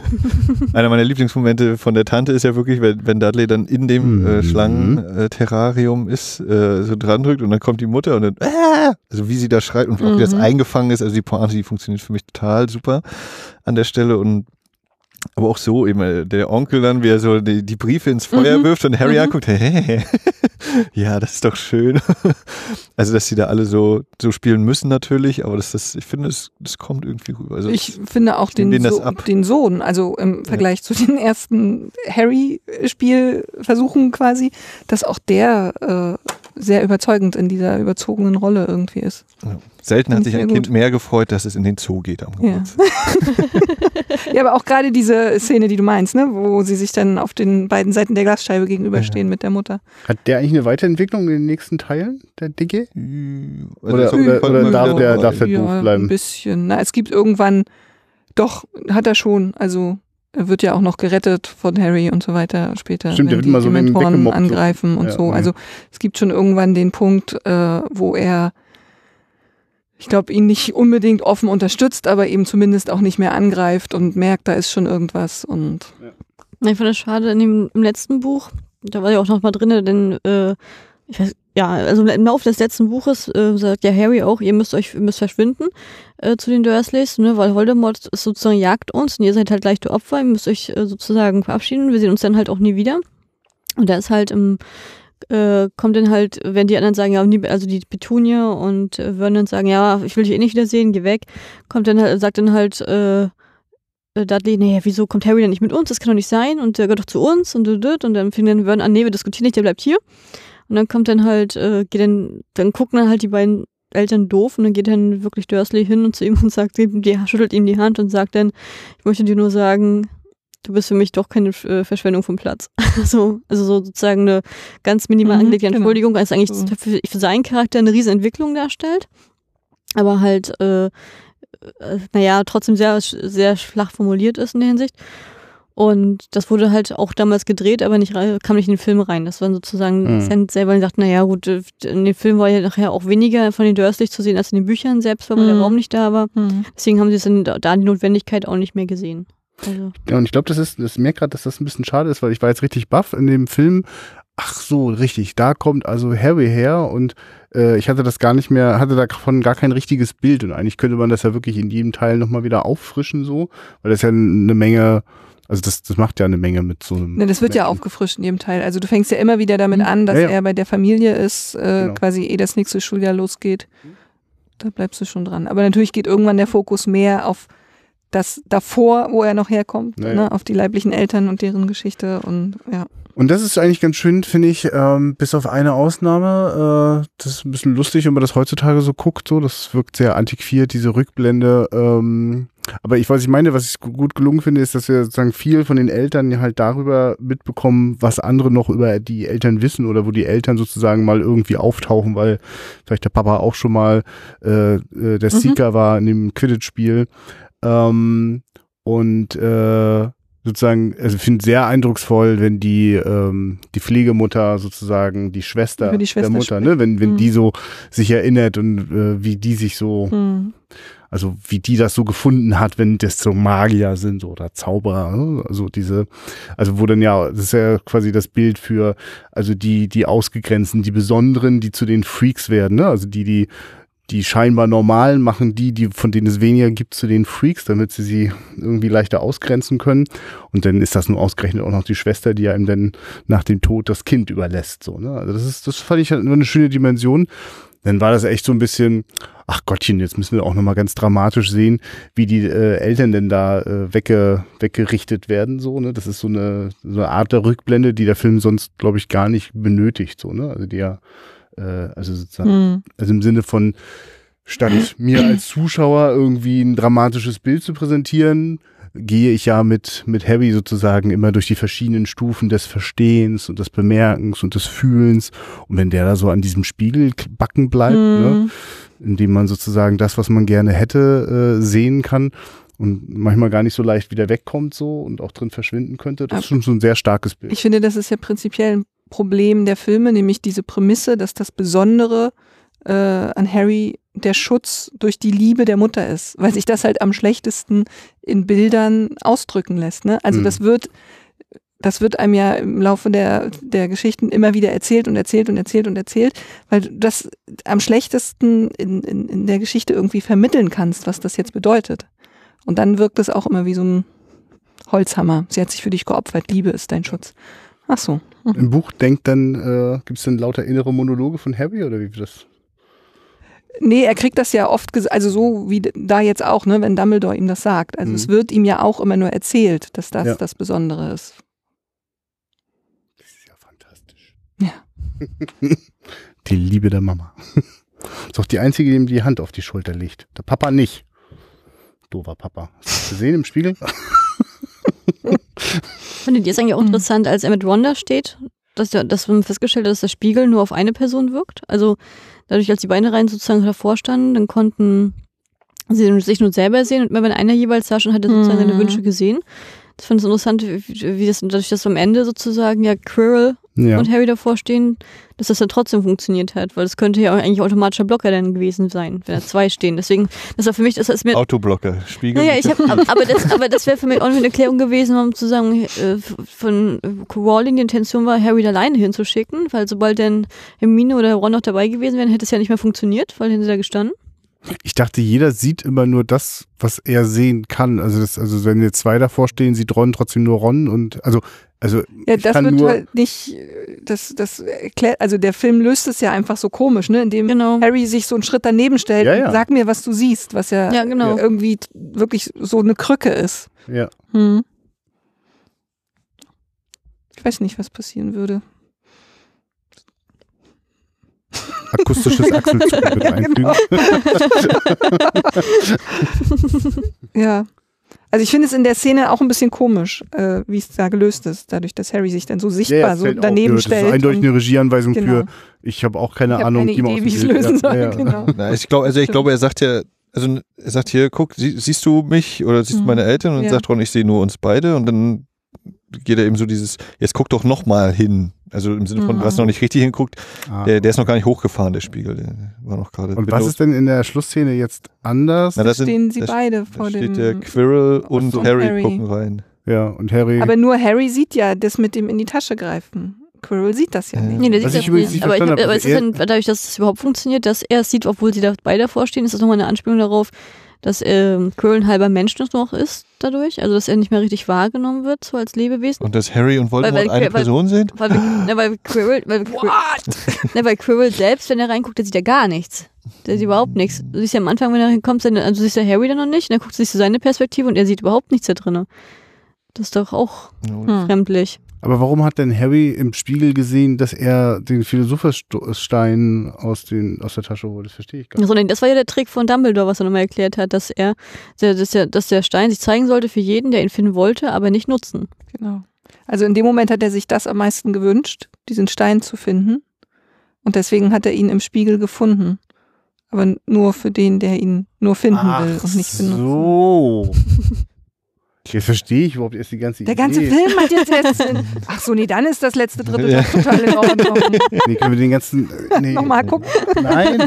einer meiner Lieblingsmomente von der Tante ist ja wirklich, wenn, wenn Dudley dann in dem äh, Mhm. Schlangen-Terrarium ist, äh, so dran drückt und dann kommt die Mutter und dann, äh, also wie sie da schreit und auch wie das Mhm. eingefangen ist, also die Pointe, die funktioniert für mich total super an der Stelle und aber auch so eben, äh, der Onkel dann, wie er so die, die Briefe ins Feuer Mhm. wirft und Harry Mhm. anguckt, hä? ja, das ist doch schön. Also, dass sie da alle so, so spielen müssen natürlich, aber das, das, ich finde, das, das kommt irgendwie rüber. Also, Ich finde auch ich den, so den Sohn, also im Vergleich zu den ersten Harry-Spielversuchen quasi, dass auch der äh, sehr überzeugend in dieser überzogenen Rolle irgendwie ist. ja. Selten hat Find sich ich ein Kind gut. mehr gefreut, dass es in den Zoo geht am Ja. Geburtstag. Ja, aber auch gerade diese Szene, die du meinst, ne, wo sie sich dann auf den beiden Seiten der Glasscheibe gegenüberstehen mit der Mutter. Hat der eigentlich eine Weiterentwicklung in den nächsten Teilen, der Dicke? Also Oder- auf jeden oder- oder darf der- darf der- doof bleiben. ein bisschen. Na, es gibt irgendwann, doch, hat er schon, also wird ja auch noch gerettet von Harry und so weiter später, Stimmt, der wenn wird die immer so so. angreifen und Ja, so. ja. Also es gibt schon irgendwann den Punkt, äh, wo er, ich glaube, ihn nicht unbedingt offen unterstützt, aber eben zumindest auch nicht mehr angreift und merkt, da ist schon irgendwas und. Ja. Ich fand das schade in dem, im letzten Buch, da war ja auch noch mal drin, denn äh, ich weiß, ja, also im Laufe des letzten Buches äh, sagt ja Harry auch, ihr müsst euch ihr müsst verschwinden äh, zu den Dursleys, ne, weil Voldemort sozusagen jagt uns und ihr seid halt leichte Opfer, ihr müsst euch äh, sozusagen verabschieden, wir sehen uns dann halt auch nie wieder. Und da ist halt im äh, kommt dann halt, wenn die anderen sagen, ja, also die Petunia und äh, Vernon sagen, ja, ich will dich eh nicht wiedersehen, geh weg, kommt dann halt, sagt dann halt äh, äh, Dudley, nee, wieso kommt Harry denn nicht mit uns? Das kann doch nicht sein und der gehört doch zu uns und und, und dann fing dann Vernon an, nee, wir diskutieren nicht, der bleibt hier. Und dann kommt dann halt, äh, geht dann, dann gucken dann halt die beiden Eltern doof und dann geht dann wirklich Dursley hin und zu ihm und sagt ihm, die schüttelt ihm die Hand und sagt dann, ich möchte dir nur sagen, du bist für mich doch keine äh, Verschwendung vom Platz. so, also so sozusagen eine ganz minimal mhm, angelegte genau. Entschuldigung, genau. als eigentlich mhm. für, für, seinen Charakter eine riesen Entwicklung darstellt. Aber halt, äh, äh, naja, trotzdem sehr, sehr flach formuliert ist in der Hinsicht. Und das wurde halt auch damals gedreht, aber nicht kam nicht in den Film rein. Das war sozusagen mhm. Sand selber sagt, naja gut, äh, in dem Film war ja nachher auch weniger von den Dursley zu sehen als in den Büchern selbst, weil mhm. der Raum nicht da war. Mhm. Deswegen haben sie es dann da die Notwendigkeit auch nicht mehr gesehen. Also. Ja, und ich glaube, das ist, das merkt gerade, dass das ein bisschen schade ist, weil ich war jetzt richtig baff in dem Film. Ach so, richtig, da kommt also Harry her und äh, ich hatte das gar nicht mehr, hatte davon gar kein richtiges Bild und eigentlich könnte man das ja wirklich in jedem Teil nochmal wieder auffrischen so, weil das ja eine Menge also das, das macht ja eine Menge mit so einem. Ne, das wird ja aufgefrischt in jedem Teil. Also du fängst ja immer wieder damit mhm. an, dass ja, ja. er bei der Familie ist, äh, genau. quasi eh das nächste Schuljahr losgeht. Da bleibst du schon dran. Aber natürlich geht irgendwann der Fokus mehr auf das davor, wo er noch herkommt, naja. ne, auf die leiblichen Eltern und deren Geschichte und ja. Und das ist eigentlich ganz schön, finde ich, ähm, bis auf eine Ausnahme. Äh, das ist ein bisschen lustig, wenn man das heutzutage so guckt. So, das wirkt sehr antiquiert, diese Rückblende. Ähm, aber ich, was ich meine, was ich gut gelungen finde, ist, dass wir sozusagen viel von den Eltern halt darüber mitbekommen, was andere noch über die Eltern wissen oder wo die Eltern sozusagen mal irgendwie auftauchen, weil vielleicht der Papa auch schon mal äh, äh der mhm. Seeker war in dem Quidditch-Spiel. Ähm, und äh, sozusagen, also ich finde sehr eindrucksvoll, wenn die ähm, die Pflegemutter sozusagen die Schwester, die Schwester der Mutter, ne, wenn wenn mhm. die so sich erinnert und äh, wie die sich so mhm. Also wie die das so gefunden hat, wenn das so Magier sind oder Zauberer, ne? also diese also wo dann ja das ist ja quasi das Bild für also die die ausgegrenzten, die besonderen, die zu den Freaks werden, ne? Also die die die scheinbar normalen machen die, die von denen es weniger gibt, zu den Freaks, damit sie sie irgendwie leichter ausgrenzen können. Und dann ist das nur ausgerechnet auch noch die Schwester, die ihm dann nach dem Tod das Kind überlässt. So, ne? Also das ist, das fand ich halt eine schöne Dimension. Dann war das echt so ein bisschen, ach Gottchen, jetzt müssen wir auch nochmal ganz dramatisch sehen, wie die äh, Eltern denn da äh, wegge, weggerichtet werden. So, ne? Das ist so eine, so eine Art der Rückblende, die der Film sonst, glaube ich, gar nicht benötigt. So, ne? Also die ja äh, also sozusagen, mhm. also im Sinne von, statt mir als Zuschauer irgendwie ein dramatisches Bild zu präsentieren, gehe ich ja mit, mit Harry sozusagen immer durch die verschiedenen Stufen des Verstehens und des Bemerkens und des Fühlens. Und wenn der da so an diesem Spiegel backen bleibt, mhm. ne, indem man sozusagen das, was man gerne hätte, äh, sehen kann und manchmal gar nicht so leicht wieder wegkommt so und auch drin verschwinden könnte, das Aber ist schon so ein sehr starkes Bild. Ich finde, das ist ja prinzipiell ein Problem der Filme, nämlich diese Prämisse, dass das Besondere äh, an Harry der Schutz durch die Liebe der Mutter ist, weil sich das halt am schlechtesten in Bildern ausdrücken lässt. Ne? Also mhm. das wird, das wird einem ja im Laufe der, der Geschichten immer wieder erzählt und erzählt und erzählt und erzählt, weil du das am schlechtesten in, in, in der Geschichte irgendwie vermitteln kannst, was das jetzt bedeutet. Und dann wirkt es auch immer wie so ein Holzhammer. Sie hat sich für dich geopfert, Liebe ist dein Schutz. Ach so. Mhm. Im Buch denkt dann, äh, gibt es dann lauter innere Monologe von Harry oder wie wird das? Nee, er kriegt das ja oft, also so wie da jetzt auch, ne, wenn Dumbledore ihm das sagt. Also mhm. es wird ihm ja auch immer nur erzählt, dass das ja. das Besondere ist. Das ist ja fantastisch. Ja. die Liebe der Mama. Ist auch die einzige, die ihm die Hand auf die Schulter legt. Der Papa nicht. Dover Papa. Hast du gesehen im Spiegel? Findet ihr es eigentlich auch interessant, als er mit Wanda steht, dass, dass man festgestellt hat, dass der Spiegel nur auf eine Person wirkt? Also dadurch, als die beiden Reihen sozusagen davor standen, dann konnten sie sich nur selber sehen und immer wenn einer jeweils sah, schon hat er sozusagen mhm. seine Wünsche gesehen. Das fand ich interessant, wie, das, dadurch, dass am Ende sozusagen ja Quirrell Ja. und Harry davor stehen, dass das dann trotzdem funktioniert hat, weil es könnte ja auch eigentlich automatischer Blocker dann gewesen sein, wenn da zwei stehen. Deswegen, das war für mich, das ist mir Autoblocker, Spiegel. Naja, ich hab, aber, das, aber das wäre für mich auch eine Erklärung gewesen, um zu sagen, äh, von Rowling die Intention war, Harry da alleine hinzuschicken, weil sobald dann Hermine oder Ron noch dabei gewesen wären, hätte es ja nicht mehr funktioniert, weil sie da gestanden. Ich dachte, jeder sieht immer nur das, was er sehen kann. Also, das, also wenn jetzt zwei davor stehen, sieht Ron trotzdem nur Ron und also, also Ja, ich das kann wird nur, halt nicht, das, das erklärt, also der Film löst es ja einfach so komisch, ne, indem Genau. Harry sich so einen Schritt daneben stellt Ja, ja. und sag mir, was du siehst, was ja, Ja, genau. irgendwie wirklich so eine Krücke ist. ja. Hm. Ich weiß nicht, was passieren würde. Akustisches Achselzuge mit Ja, einfügen. genau. Ja. Also ich finde es in der Szene auch ein bisschen komisch, äh, wie es da gelöst ist, dadurch, dass Harry sich dann so sichtbar Ja, so fällt auf. daneben Ja, das stellt. ist eindeutig eine Regieanweisung genau. für, ich habe auch keine ich habe Ahnung, keine Idee, wie ich lösen soll. ja. Genau. Na, ich glaube, also ich glaube, er sagt ja, also er sagt hier, guck, sie, siehst du mich oder siehst du Mhm. meine Eltern? Und sagt Ron, ich sehe nur uns beide und dann geht er eben so dieses, jetzt guck doch noch mal hin. Also im Sinne von, Mhm. du hast noch nicht richtig hinguckt, Ah. der, der ist noch gar nicht hochgefahren, der Spiegel. Der war noch gerade. Und was ist denn in der Schlussszene jetzt anders? Na, das sind, Stehen sie das- beide da vor steht dem. der Quirrell und so. Harry, Harry. gucken rein. ja, und Harry. Aber nur Harry sieht ja das mit dem in die Tasche greifen. Quirrell sieht das ja nicht. Nee, der Was sieht ich das übrigens nicht. nicht Aber, ich, aber ist also dann, dadurch, dass es überhaupt funktioniert, dass er es sieht, obwohl sie da beide davor stehen, ist das nochmal eine Anspielung darauf, dass ähm, Quirrell ein halber Mensch noch ist dadurch. Also, dass er nicht mehr richtig wahrgenommen wird, so als Lebewesen. Und dass Harry und Voldemort Weil- weil- eine weil- Person sind? Weil, wir, ne, weil Quirrell, weil, Quirrell, ne, weil Quirrell selbst, wenn er reinguckt, der sieht ja gar nichts. Der sieht überhaupt nichts. Du siehst ja am Anfang, wenn er hinkommt, dann, also du siehst ja Harry dann noch nicht, und dann guckst du sich so seine Perspektive und er sieht überhaupt nichts da drin. Das ist doch auch Hm. fremdlich. Aber warum hat denn Harry im Spiegel gesehen, dass er den Philosopherstein aus, den, aus der Tasche holt? Das verstehe ich gar nicht. So, nee, das war ja der Trick von Dumbledore, was er nochmal erklärt hat, dass er, der- dass der, dass der Stein sich zeigen sollte für jeden, der ihn finden wollte, aber nicht nutzen. Genau. Also in dem Moment hat er sich das am meisten gewünscht, diesen Stein zu finden. Und deswegen hat er ihn im Spiegel gefunden. Aber nur für den, der ihn nur finden will und nicht benutzen. so. Jetzt verstehe ich überhaupt erst die ganze Der ganze Idee. Film hat jetzt letzten. Ach so, nee, dann ist das letzte Drittel doch total in Ordnung. Nee, können wir den ganzen. Nee. Nochmal gucken. Nein,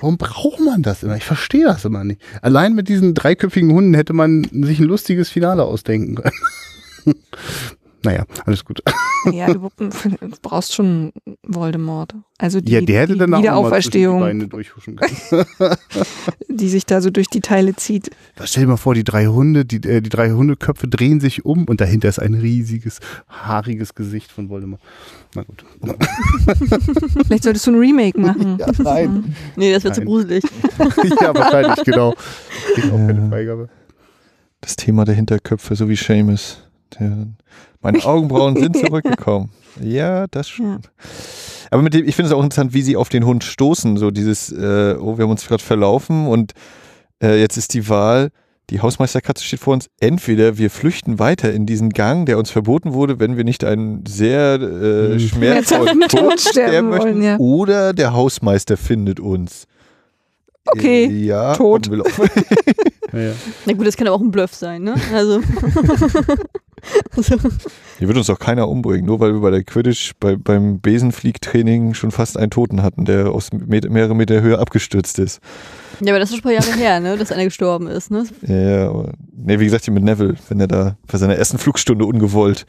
warum braucht man das immer? Ich verstehe das immer nicht. Allein mit diesen dreiköpfigen Hunden hätte man sich ein lustiges Finale ausdenken können. Naja, alles gut. Ja, du brauchst schon Voldemort. Also die, ja, der hätte die dann auch mal zwischen die Wiederauferstehung, durchhuschen können. die sich da so durch die Teile zieht. Stell dir mal vor, die drei Hunde, die, äh, die drei Hundeköpfe drehen sich um und dahinter ist ein riesiges, haariges Gesicht von Voldemort. Na gut. Vielleicht solltest du ein Remake machen. Ja, nein. Nee, das wird zu Nein. gruselig. ja, wahrscheinlich, genau. Ich auch keine. Freigabe. Das Thema der Hinterköpfe, so wie Seamus. Der, meine Augenbrauen sind zurückgekommen. Ja, das schon. Aber mit dem, ich finde es auch interessant, wie sie auf den Hund stoßen. So dieses, äh, oh, wir haben uns gerade verlaufen und äh, jetzt ist die Wahl, die Hausmeisterkatze steht vor uns. Entweder wir flüchten weiter in diesen Gang, der uns verboten wurde, wenn wir nicht einen sehr äh, Mhm. schmerzvollen Tod Tod sterben sterben wollen, möchten. ja. Oder der Hausmeister findet uns. Okay, Äh, ja, tot. Ja, ja. Na gut, das kann aber auch ein Bluff sein, ne? Also. also Hier wird uns doch keiner umbringen, nur weil wir bei der Quidditch, bei, beim Besenfliegtraining schon fast einen Toten hatten, der aus Met mehrere Meter Höhe abgestürzt ist. ja, aber das ist schon ein paar Jahre her, ne? Dass einer gestorben ist, ne? Ja, ja, aber, nee, wie gesagt, hier mit Neville, wenn er da bei seiner ersten Flugstunde ungewollt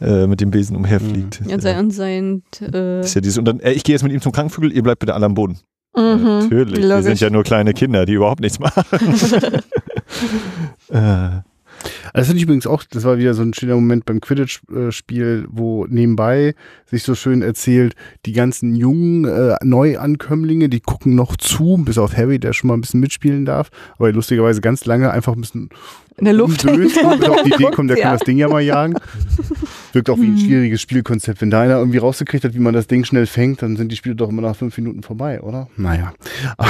äh, mit dem Besen umherfliegt. Ja, und sein, und sein äh, ist ja dieses, und dann, äh, ich gehe jetzt mit ihm zum Krankenvögel, ihr bleibt bitte alle am Boden. Mhm. Natürlich, wir Logisch. sind ja nur kleine Kinder, die überhaupt nichts machen. äh, das finde ich übrigens auch, das war wieder so ein schöner Moment beim Quidditch-Spiel, wo nebenbei sich so schön erzählt, die ganzen jungen äh, Neuankömmlinge, die gucken noch zu, bis auf Harry, der schon mal ein bisschen mitspielen darf, aber lustigerweise ganz lange einfach ein bisschen in der Luft bis auf die Idee kommt, der Ja. kann das Ding ja mal jagen. Wirkt auch wie ein Mhm. schwieriges Spielkonzept. Wenn da einer irgendwie rausgekriegt hat, wie man das Ding schnell fängt, dann sind die Spiele doch immer nach fünf Minuten vorbei, oder? Naja.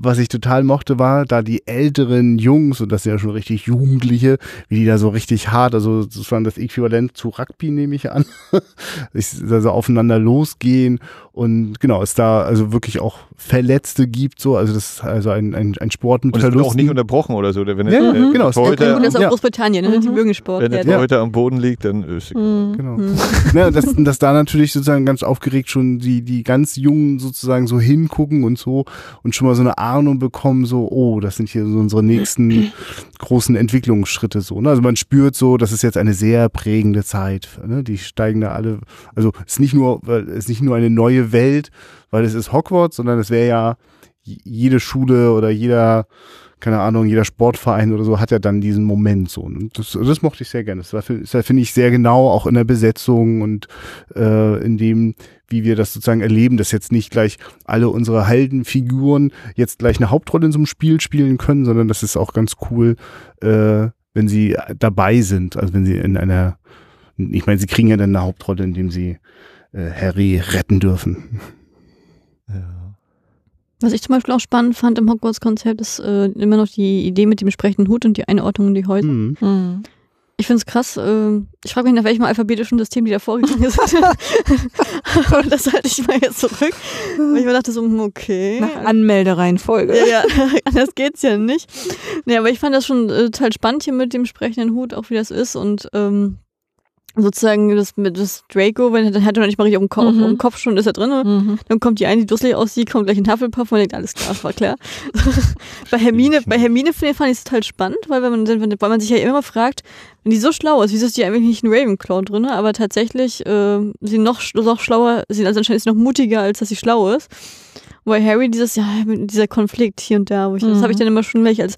Was ich total mochte, war, da die älteren Jungs, und das sind ja schon richtig Jugendliche, wie die da so richtig hart, also das war das Äquivalent zu Rugby, nehme ich an, also aufeinander losgehen und genau, es da also wirklich auch Verletzte gibt, so, also das ist also ein, ein, ein Sport mit Und es wird auch Verlusten. nicht unterbrochen oder so. Wenn Ja, äh, genau. Torhüter, Und das ist auch. Großbritannien, ne? die Mhm. mögen Sport. wenn der Ja, Torhüter am Boden liegt, dann ist Mhm. Genau. Mhm. Ja, dass, dass da natürlich sozusagen ganz aufgeregt schon die, die ganz Jungen sozusagen so hingucken und so und schon mal so eine Ahnung bekommen, so, oh, das sind hier so unsere nächsten großen Entwicklungsschritte so. Ne? Also man spürt so, das ist jetzt eine sehr prägende Zeit. Ne? Die steigen da alle, also es ist nicht nur, es ist nicht nur eine neue Welt, weil es ist Hogwarts, sondern es wäre ja jede Schule oder jeder keine Ahnung, jeder Sportverein oder so hat ja dann diesen Moment so. Und das, das mochte ich sehr gerne. Das das finde ich sehr genau, auch in der Besetzung und äh, in dem, wie wir das sozusagen erleben, dass jetzt nicht gleich alle unsere Heldenfiguren jetzt gleich eine Hauptrolle in so einem Spiel spielen können, sondern das ist auch ganz cool, äh, wenn sie dabei sind. Also wenn sie in einer, ich meine, sie kriegen ja dann eine Hauptrolle, indem sie äh, Harry retten dürfen. ja. Was ich zum Beispiel auch spannend fand im Hogwarts-Konzept, ist äh, immer noch die Idee mit dem sprechenden Hut und die Einordnung in die Häuser. Hm. Mhm. Ich finde es krass. Äh, ich frage mich, nach welchem alphabetischen System die da vorgegangen sind. Aber das halte ich mal jetzt zurück. Weil ich mir dachte so, hm, okay. Nach Anmeldereihenfolge. Ja, ja, anders geht's ja nicht. Nee, aber ich fand das schon äh, total spannend hier mit dem sprechenden Hut, auch wie das ist und ähm, sozusagen das mit das Draco, wenn dann hat er noch nicht mal richtig dem, Kopf, Mhm. Kopf schon ist er drin. Mhm. Dann kommt die eine, die dusselig aussieht, kommt gleich ein Hufflepuff und denkt, alles klar, war klar. bei Hermine, bei Hermine finde- fand ich es total spannend, weil wenn man, weil man sich ja immer fragt, wenn die so schlau ist, wieso ist die eigentlich nicht ein Ravenclaw drin? Aber tatsächlich, äh, sie noch, noch schlauer, sie also anscheinend ist sie noch mutiger, als dass sie schlau ist. Wobei Harry dieses, ja, dieser Konflikt hier und da, wo ich, das Mhm. habe ich dann immer schon gleich als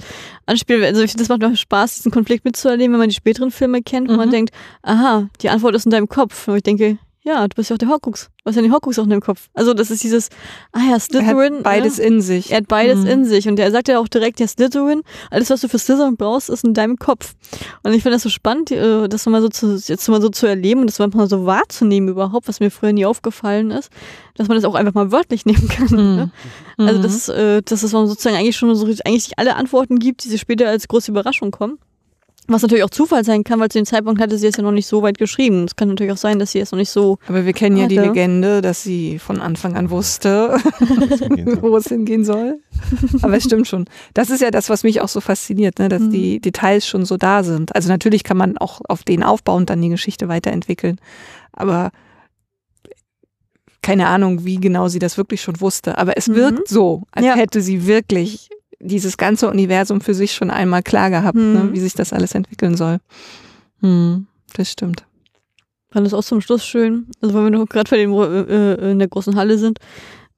Anspiel, also ich finde, das macht auch Spaß, diesen Konflikt mitzuerleben, wenn man die späteren Filme kennt, wo man Mhm. denkt, aha, die Antwort ist in deinem Kopf. Und ich denke, ja, du bist ja auch der Horcrux. Du hast ja den Horcrux auch in deinem Kopf. Also das ist dieses, ah ja, Er Slytherin. hat beides ne? in sich. Er hat beides Mhm. in sich und er sagt ja auch direkt, ja, Slytherin, alles, was du für Slytherin brauchst, ist in deinem Kopf. Und ich finde das so spannend, äh, das mal so zu, jetzt mal so zu erleben und das mal so wahrzunehmen überhaupt, was mir früher nie aufgefallen ist, dass man das auch einfach mal wörtlich nehmen kann. Ne? Mhm. Also das, äh, dass es sozusagen eigentlich schon so eigentlich alle Antworten gibt, die sich später als große Überraschung kommen. Was natürlich auch Zufall sein kann, weil zu dem Zeitpunkt hatte sie es ja noch nicht so weit geschrieben. Es kann natürlich auch sein, dass sie es noch nicht so. Aber wir kennen ja die. Legende, dass sie von Anfang an wusste, wo es hingehen soll. Aber es stimmt schon. Das ist ja das, was mich auch so fasziniert, ne? dass Mhm. die Details schon so da sind. Also natürlich kann man auch auf denen aufbauend dann die Geschichte weiterentwickeln. Aber keine Ahnung, wie genau sie das wirklich schon wusste. Aber es Mhm. wirkt so, als Ja. hätte sie wirklich dieses ganze Universum für sich schon einmal klar gehabt, Mhm. ne? wie sich das alles entwickeln soll. Hm, das stimmt. Fand das auch zum Schluss schön. Also wenn wir noch gerade äh, äh, in der großen Halle sind.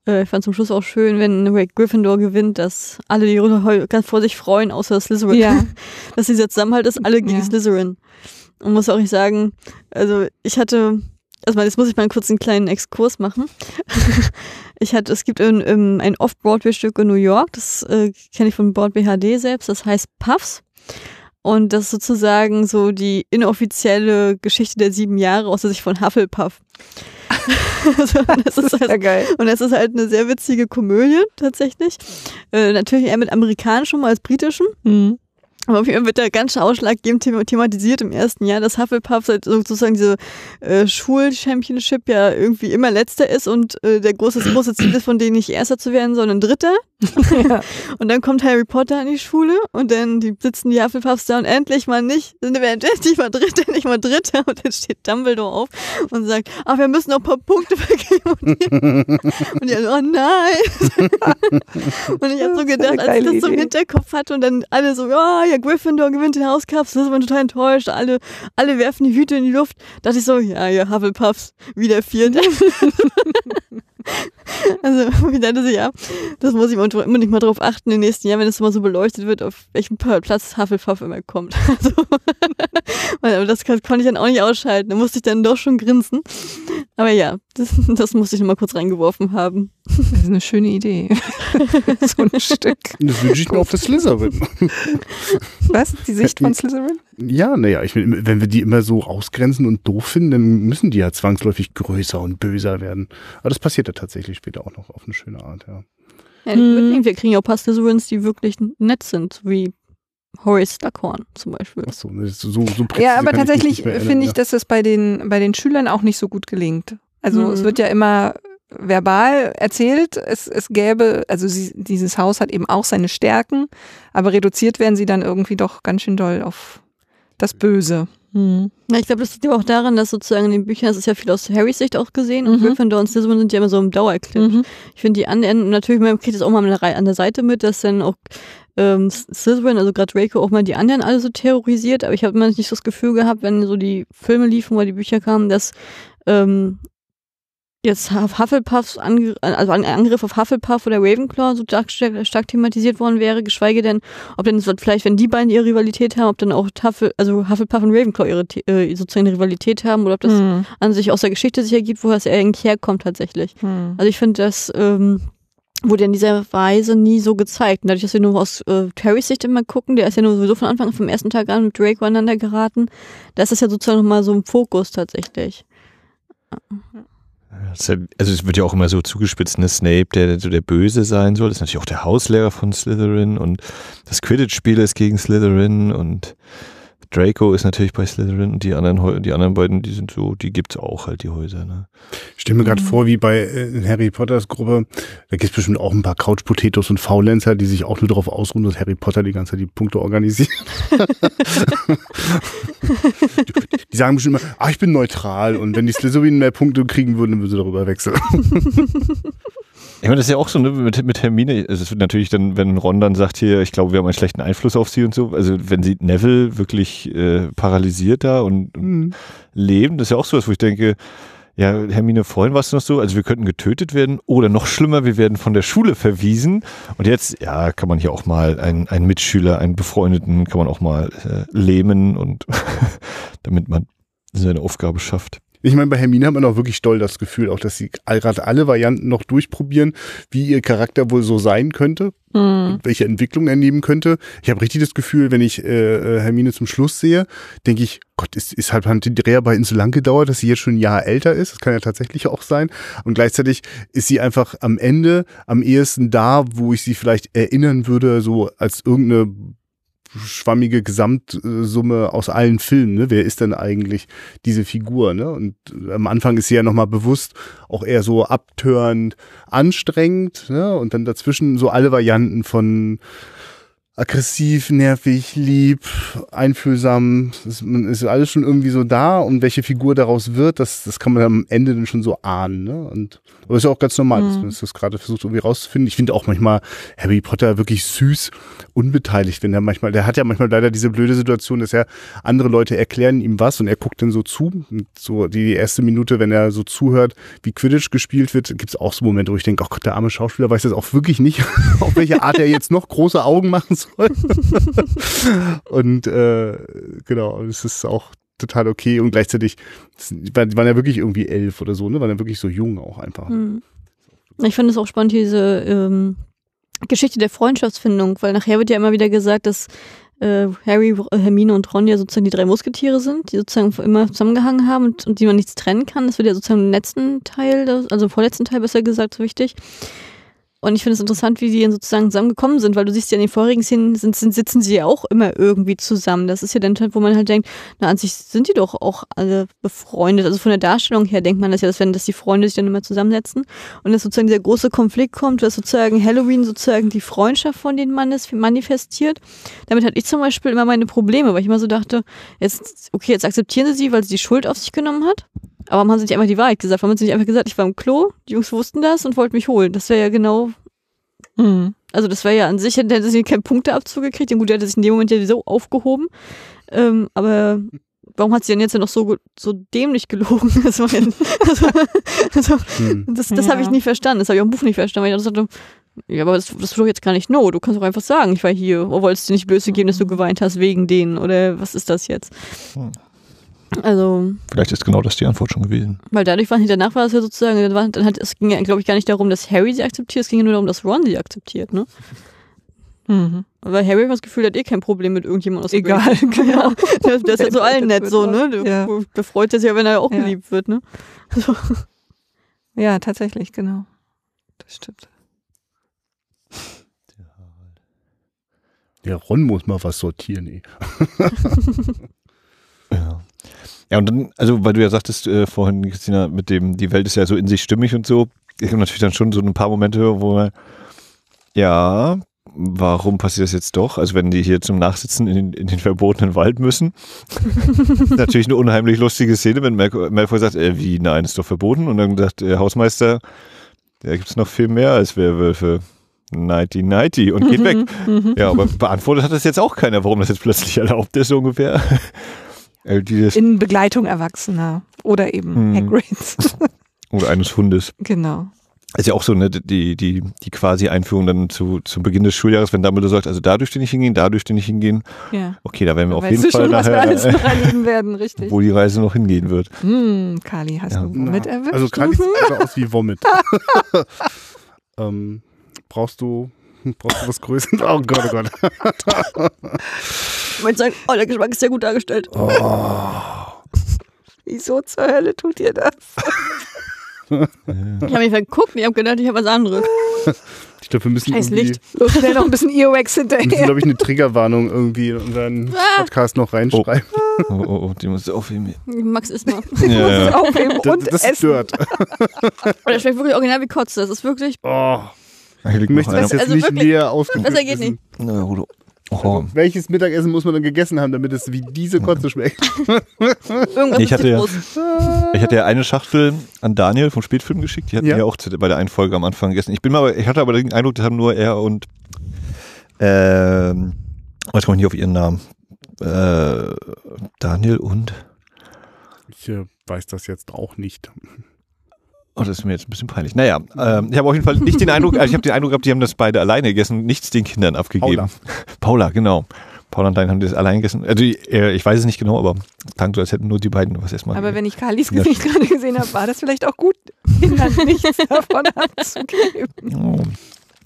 Äh, ich fand zum Schluss auch schön, wenn Rick Gryffindor gewinnt, dass alle die Runde ganz vor sich freuen, außer Slytherin. Ja. dass dieser Zusammenhalt ist, alle gegen Ja. Slytherin. Und muss auch nicht sagen, also ich hatte, also jetzt muss ich mal kurz einen kleinen Exkurs machen. ich hatte, es gibt ein, ähm, ein Off-Broadway-Stück in New York, das äh, kenne ich von Broadway HD selbst, das heißt Puffs. Und das ist sozusagen so die inoffizielle Geschichte der sieben Jahre aus der Sicht von Hufflepuff. also, das ist halt, Ja, geil. und es ist halt eine sehr witzige Komödie tatsächlich. Äh, natürlich eher mit amerikanischem als britischem. Mhm. Aber auf jeden Fall wird da ganz ausschlaggebend thema- thematisiert im ersten Jahr, dass Hufflepuff seit sozusagen diese äh, Schul-Championship ja irgendwie immer letzter ist und äh, der große, große Ziel ist, von denen nicht erster zu werden, sondern dritter. Ja. Und dann kommt Harry Potter an die Schule und dann die sitzen die Hufflepuffs da und endlich mal nicht, sind wir endlich mal dritter, endlich mal dritter und dann steht Dumbledore auf und sagt, ach, wir müssen noch ein paar Punkte vergeben und die, und die oh nein. und ich habe so gedacht, als ich das so im. Hinterkopf hatte und dann alle so, ja, ja, Gryffindor gewinnt den Hauscup, das ist man total enttäuscht, alle, alle werfen die Hüte in die Luft, dachte ich so, ja, ja, Hufflepuffs, wieder Vierte. Also ich dachte so, ja, das muss ich immer nicht mal drauf achten im nächsten Jahr, wenn es mal so beleuchtet wird, auf welchen Platz Hufflepuff immer kommt. Also, aber das kann- konnte ich dann auch nicht ausschalten. Da musste ich dann doch schon grinsen. Aber ja, das, das musste ich noch mal kurz reingeworfen haben. Das ist eine schöne Idee. so ein Stück. Das wünsche ich mir auf das Slytherin. Was? Die Sicht von Slytherin? Ja, naja, ich, wenn wir die immer so ausgrenzen und doof finden, dann müssen die ja zwangsläufig größer und böser werden. Aber das passiert ja tatsächlich später auch noch auf eine schöne Art, ja. Ja, Hm. Wir kriegen ja auch Slytherins, die wirklich nett sind, wie Horace Duckhorn zum Beispiel. Ach so, ne, so, so präzise Ja, aber tatsächlich finde ich, ja. dass es bei den, bei den Schülern auch nicht so gut gelingt. Also Mhm. es wird ja immer verbal erzählt, es, es gäbe, also sie, dieses Haus hat eben auch seine Stärken, aber reduziert werden sie dann irgendwie doch ganz schön doll auf das Böse. Mhm. Ja, ich glaube, das liegt aber auch daran, dass sozusagen in den Büchern, das ist ja viel aus Harrys Sicht auch gesehen, und Mhm. Gryffindor und Slytherin sind ja immer so im Dauerclinch. Mhm. Ich finde die anderen, natürlich, man kriegt das auch mal an der, Rei- an der Seite mit, dass dann auch ähm, Slytherin, also gerade Draco, auch mal die anderen alle so terrorisiert, aber ich habe immer nicht so das Gefühl gehabt, wenn so die Filme liefen oder die Bücher kamen, dass ähm, jetzt Huff- Hufflepuffs Ange also ein Angriff auf Hufflepuff oder Ravenclaw so stark, stark, stark thematisiert worden wäre, geschweige denn, ob denn vielleicht, wenn die beiden ihre Rivalität haben, ob dann auch Huffle, also Hufflepuff und Ravenclaw ihre äh, sozusagen eine Rivalität haben oder ob das Mhm. an sich aus der Geschichte sich ergibt, woher es eigentlich herkommt tatsächlich. Mhm. Also ich finde, das ähm, wurde in dieser Weise nie so gezeigt. Und dadurch, dass wir nur aus äh, Terrys Sicht immer gucken, der ist ja nur sowieso von Anfang an vom ersten Tag an mit Draco aneinander geraten, da ist das ja sozusagen nochmal so im Fokus tatsächlich. Das ja- Also es wird ja auch immer so zugespitzt, ne? Snape, der so der Böse sein soll, ist natürlich auch der Hauslehrer von Slytherin und das Quidditch-Spiel ist gegen Slytherin und Draco ist natürlich bei Slytherin und die anderen, die anderen beiden, die sind so, die gibt's auch halt, die Häuser, ne? Ich stelle mir gerade Mhm. vor, wie bei äh, Harry Potters Gruppe, da gibt es bestimmt auch ein paar Couch-Potatoes und Faulenzer, die sich auch nur darauf ausruhen, dass Harry Potter die ganze Zeit die Punkte organisiert. die sagen bestimmt immer, ah, ich bin neutral und wenn die Slytherin mehr Punkte kriegen würden, dann würden sie darüber wechseln. Ich meine, das ist ja auch so ne, mit, mit Hermine. Also es wird natürlich dann, wenn Ron dann sagt hier, ich glaube, wir haben einen schlechten Einfluss auf sie und so. Also wenn sie Neville wirklich äh, paralysiert da und, Mhm. leben, das ist ja auch so was, wo ich denke, ja, Hermine, vorhin warst du noch so, also wir könnten getötet werden oder noch schlimmer, wir werden von der Schule verwiesen. Und jetzt, ja, kann man hier auch mal einen, einen Mitschüler, einen Befreundeten, kann man auch mal äh, lähmen und damit man seine Aufgabe schafft. Ich meine, bei Hermine hat man auch wirklich doll das Gefühl, auch dass sie gerade alle Varianten noch durchprobieren, wie ihr Charakter wohl so sein könnte, Mhm. welche Entwicklung er nehmen könnte. Ich habe richtig das Gefühl, wenn ich äh, äh, Hermine zum Schluss sehe, denke ich, Gott, ist, ist halt die Dreharbeiten so lang gedauert, dass sie jetzt schon ein Jahr älter ist. Das kann ja tatsächlich auch sein. Und gleichzeitig ist sie einfach am Ende am ehesten da, wo ich sie vielleicht erinnern würde, so als irgendeine schwammige Gesamtsumme aus allen Filmen. Ne? Wer ist denn eigentlich diese Figur? Ne? Und am Anfang ist sie ja nochmal bewusst auch eher so abtörend, anstrengend. Ne? Und dann dazwischen so alle Varianten von aggressiv, nervig, lieb, einfühlsam. Das ist, alles schon irgendwie so da und welche Figur daraus wird, das, das kann man am Ende dann schon so ahnen. Ne? Und aber ist ja auch ganz normal, dass Mhm. man das gerade versucht irgendwie rauszufinden. Ich finde auch manchmal Harry Potter wirklich süß, unbeteiligt, wenn er manchmal, der hat ja manchmal leider diese blöde Situation, dass er andere Leute erklären ihm was und er guckt dann so zu. Und so die erste Minute, wenn er so zuhört, wie Quidditch gespielt wird, gibt es auch so Momente, wo ich denke, oh Gott, der arme Schauspieler weiß das auch wirklich nicht, auf welche Art er jetzt noch große Augen machen soll. und äh, genau, es ist auch total okay und gleichzeitig, waren waren ja wirklich irgendwie elf oder so, ne? Waren ja wirklich so jung auch einfach. Hm. Ich finde es auch spannend, diese ähm, Geschichte der Freundschaftsfindung, weil nachher wird ja immer wieder gesagt, dass äh, Harry, Hermine und Ron ja sozusagen die drei Musketiere sind, die sozusagen immer zusammengehangen haben und, und die man nichts trennen kann. Das wird ja sozusagen im letzten Teil, also im vorletzten Teil besser gesagt, so wichtig. Und ich finde es interessant, wie die sozusagen zusammengekommen sind, weil du siehst ja in den vorigen Szenen sind, sind, sitzen sie ja auch immer irgendwie zusammen. Das ist ja dann, wo man halt denkt, na, an sich sind die doch auch alle befreundet. Also von der Darstellung her denkt man das ja, dass, wenn, dass die Freunde sich dann immer zusammensetzen und dass sozusagen dieser große Konflikt kommt, dass sozusagen Halloween sozusagen die Freundschaft von den Mannes manifestiert. Damit hatte ich zum Beispiel immer meine Probleme, weil ich immer so dachte, jetzt, okay, jetzt akzeptieren sie sie, weil sie die Schuld auf sich genommen hat. Aber warum haben sie nicht einfach die Wahrheit gesagt? Warum haben sie nicht einfach gesagt, ich war im Klo, die Jungs wussten das und wollten mich holen? Das wäre ja genau Mhm. also das wäre ja an sich, hätte sie keinen Punkteabzug gekriegt. Und gut, er hätte sich in dem Moment ja so aufgehoben. Ähm, aber warum hat sie denn jetzt ja noch so, so dämlich gelogen? Das, war also, also, Hm. das, das Ja. habe ich nicht verstanden. Das habe ich auch im Buch nicht verstanden. Weil ich dachte, ja, aber das, das ist doch jetzt gar nicht no. Du kannst doch einfach sagen, ich war hier. Oder wolltest du nicht Blöße geben, dass du geweint hast wegen denen? Oder was ist das jetzt? Also, Vielleicht ist genau das die Antwort schon gewesen. weil dadurch war danach war es ja sozusagen, dann, war, dann hat, es ging ja, glaube ich, gar nicht darum, dass Harry sie akzeptiert, es ging ja nur darum, dass Ron sie akzeptiert, ne? Mhm. Weil Harry hat das Gefühl, hat eh kein Problem mit irgendjemandem aus der Egal, genau. Der, der ist ja zu allen nett so, ne? Der, Ja. der freut sich ja, wenn er auch Ja. geliebt wird, ne? Ja, tatsächlich, genau. Das stimmt. Der Ron muss mal was sortieren, ey. Ja. Und dann, also weil du ja sagtest äh, vorhin, Christina, mit dem, die Welt ist ja so in sich stimmig und so. Ich habe natürlich dann schon so ein paar Momente, wo man, ja, warum passiert das jetzt doch? Also wenn die hier zum Nachsitzen in den, in den verbotenen Wald müssen. natürlich eine unheimlich lustige Szene, wenn Malfoy, Malfoy sagt, äh, wie, nein, ist doch verboten. Und dann sagt der Hausmeister, da gibt es noch viel mehr als Werwölfe. Nighty, nighty und geht weg. Ja, aber beantwortet hat das jetzt auch keiner, warum das jetzt plötzlich erlaubt ist, so ungefähr. Äh, dieses, In Begleitung Erwachsener oder eben Hm. Hagrids. oder eines Hundes. genau. Ist ja auch so, ne, die, die, die quasi Einführung dann zu, zum Beginn des Schuljahres, wenn Dumbledore sagt, also da dürft ihr nicht hingehen, da dürft ihr nicht hingehen. Ja. Okay, da werden wir Da auf jeden Fall schon, was wir alles nachher, noch erleben werden, richtig. wo die Reise noch hingehen wird. Hm, Kali, hast Ja. du womit Na, erwischt? Also Kali sieht einfach aus wie Vomit. ähm, brauchst du brauchst du was Größeres? Oh Gott, oh Gott. Ich wollte sagen, oh, der Geschmack ist sehr gut dargestellt. Wieso zur Hölle tut ihr das? Ich habe mich verguckt und ich habe gedacht, ich habe was anderes. Ich glaube, wir müssen Scheiß Licht. So schnell noch ein bisschen Earwax wir müssen, hinterher. glaube ich, eine Triggerwarnung irgendwie in unseren Podcast noch reinschreiben. Oh, oh, oh, die muss aufheben. Max isst mal. Ja, ja. Aufheben Das, und das ist essen. Und der schmeckt wirklich original wie Kotze. Das ist wirklich. Oh, ich möchte das jetzt Also nicht wirklich, näher ausgeführt besser geht wissen. Na, Rudo. Oh. Also, welches Mittagessen muss man dann gegessen haben, damit es wie diese Kotze schmeckt? Irgendwas Ich hatte ja-. Ich hatte ja eine Schachtel an Daniel vom Spätfilm geschickt. Die hatten Ja. wir ja auch bei der einen Folge am Anfang gegessen. Ich bin mal, aber- ich hatte aber den Eindruck, das haben nur er und ähm, was komme ich nicht auf ihren Namen? Äh, Daniel und Ich äh, weiß das jetzt auch nicht. Oh, das ist mir jetzt ein bisschen peinlich. Naja, ähm, ich habe auf jeden Fall nicht den Eindruck, also ich habe den Eindruck gehabt, die haben das beide alleine gegessen, nichts den Kindern abgegeben. Paula. Paula, genau. Paula und Dein haben das allein gegessen. Also äh, ich weiß es nicht genau, aber klang so, als hätten nur die beiden was erstmal. Aber wenn ich Kalis Ja. Gesicht gerade gesehen habe, war das vielleicht auch gut, Kindern nichts davon abzugeben. oh,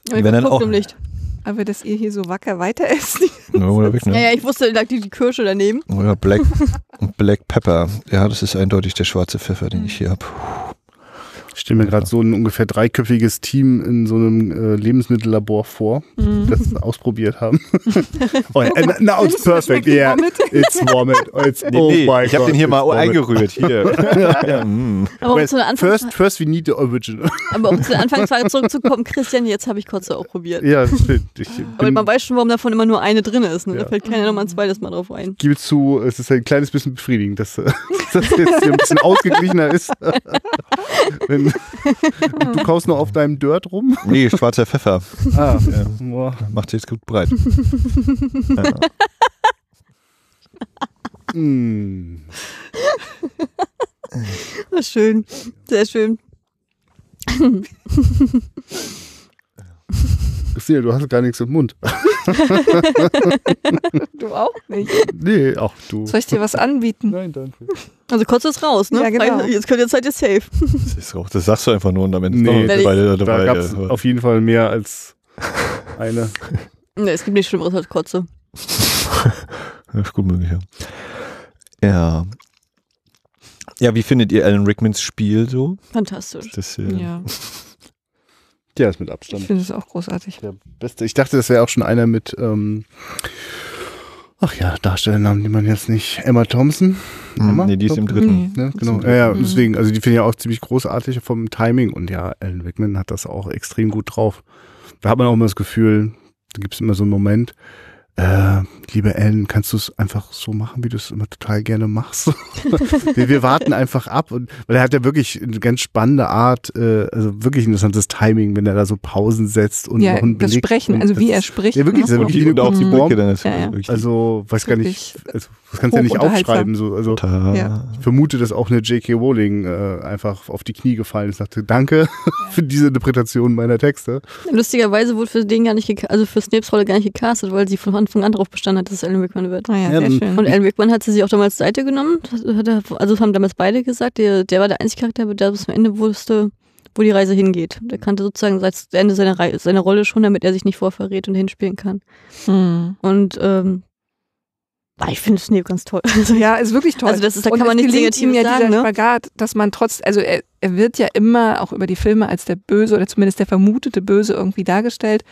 Aber ich Wenn dann auch- im Licht. Aber dass ihr hier so wacker weiter esst. ja, oder weg, Ja, ne? ja, ich wusste, da lag die, die Kirsche daneben. Oder Black, Black Pepper. Ja, das ist eindeutig der schwarze Pfeffer, den ich hier habe. Ich stelle mir gerade so ein ungefähr dreiköpfiges Team in so einem äh, Lebensmittellabor vor, Mhm. das ausprobiert haben. oh, ja, uh, now it's perfect. Yeah, it's vomit. Oh, It's, Nee, oh nee, my ich habe God, den hier mal vomit. eingerührt. Hier. ja, mm. Aber um zu Anfangs First, first we need the original. aber um zu der Anfangsfrage zurückzukommen, Christian, jetzt habe ich Kotze auch probiert. ja, das stimmt. Ich Aber man weiß schon, warum davon immer nur eine drin ist. Ne? Ja. Da fällt keiner nochmal ein zweites Mal drauf ein. gebe zu, es ist ein kleines bisschen befriedigend, dass, äh, dass das jetzt hier ein bisschen ausgeglichener ist. Wenn, du kaust noch auf deinem Dirt rum. Nee, schwarzer Pfeffer. Ah, Ja. boah. Macht sich jetzt gut breit. ja. Mm. Schön. Sehr schön. Christine, du hast gar nichts im Mund. Du auch nicht. Nee, auch du. Soll ich dir was anbieten? Nein, danke. Also Kotze ist raus, ne? Ja, genau. Jetzt könnt ihr Zeit jetzt safe. Das, ist auch, das sagst du einfach nur und am Ende Nee. ist beide Da dabei. gab es ja. auf jeden Fall mehr als eine. Ne, es gibt nichts Schlimmeres als Kotze. Ja, ist gut möglich, ja. Ja. Ja, wie findet ihr Alan Rickmans Spiel so? Fantastisch. Das, äh, Ja, Der ist mit ich Abstand finde es auch großartig. der beste. Ich dachte, das wäre auch schon einer mit, ähm, ach ja, Darstellernamen, die man jetzt nicht. Emma Thompson. hm, Emma? Nee, die ist im dritten. Nee. Ne, genau. Ja, ja, Mhm. deswegen, also die finde ich auch ziemlich großartig vom Timing und ja, Alan Rickman hat das auch extrem gut drauf. Da hat man auch immer das Gefühl, da gibt es immer so einen Moment, äh, liebe Alan, kannst du es einfach so machen, wie du es immer total gerne machst? wir, wir warten einfach ab und weil er hat ja wirklich eine ganz spannende Art, äh, also wirklich interessantes Timing, wenn er da so Pausen setzt und Ja, noch einen das Blick Sprechen, und also das wie er spricht. Ja, wirklich, ne? das ist Und, wirklich die, und auch die. Blicke dann. Ist Ja, ja. wirklich Also, weiß gar nicht, also, das kannst du ja nicht aufschreiben, so, also. Ja. Ich vermute, dass auch eine J.K. Rowling äh, einfach auf die Knie gefallen ist. Sagte, danke für diese Interpretation meiner Texte. Lustigerweise wurde für den gar nicht, also für Snapes Rolle gar nicht gecastet, weil sie von Anfang an darauf bestanden hat, dass es Alan Rickman wird. Naja, Ja, sehr dann- schön. Und Alan Rickman hat sie sich auch damals Seite genommen. Also das haben damals beide gesagt. Der, der war der einzige Charakter, der bis zum Ende wusste, wo die Reise hingeht. Der kannte sozusagen seit Ende seiner, Rei- seiner Rolle schon, damit er sich nicht vorverrät und hinspielen kann. Hm. Und ähm, ah, ich finde Snape ganz toll. Also, Ja, ist wirklich toll. Also das ist- da Und kann man nichts gelingt ihm Negatives ja sagen, dieser ne? Spagat, dass man trotz, also er, er wird ja immer auch über die Filme als der Böse oder zumindest der vermutete Böse irgendwie dargestellt.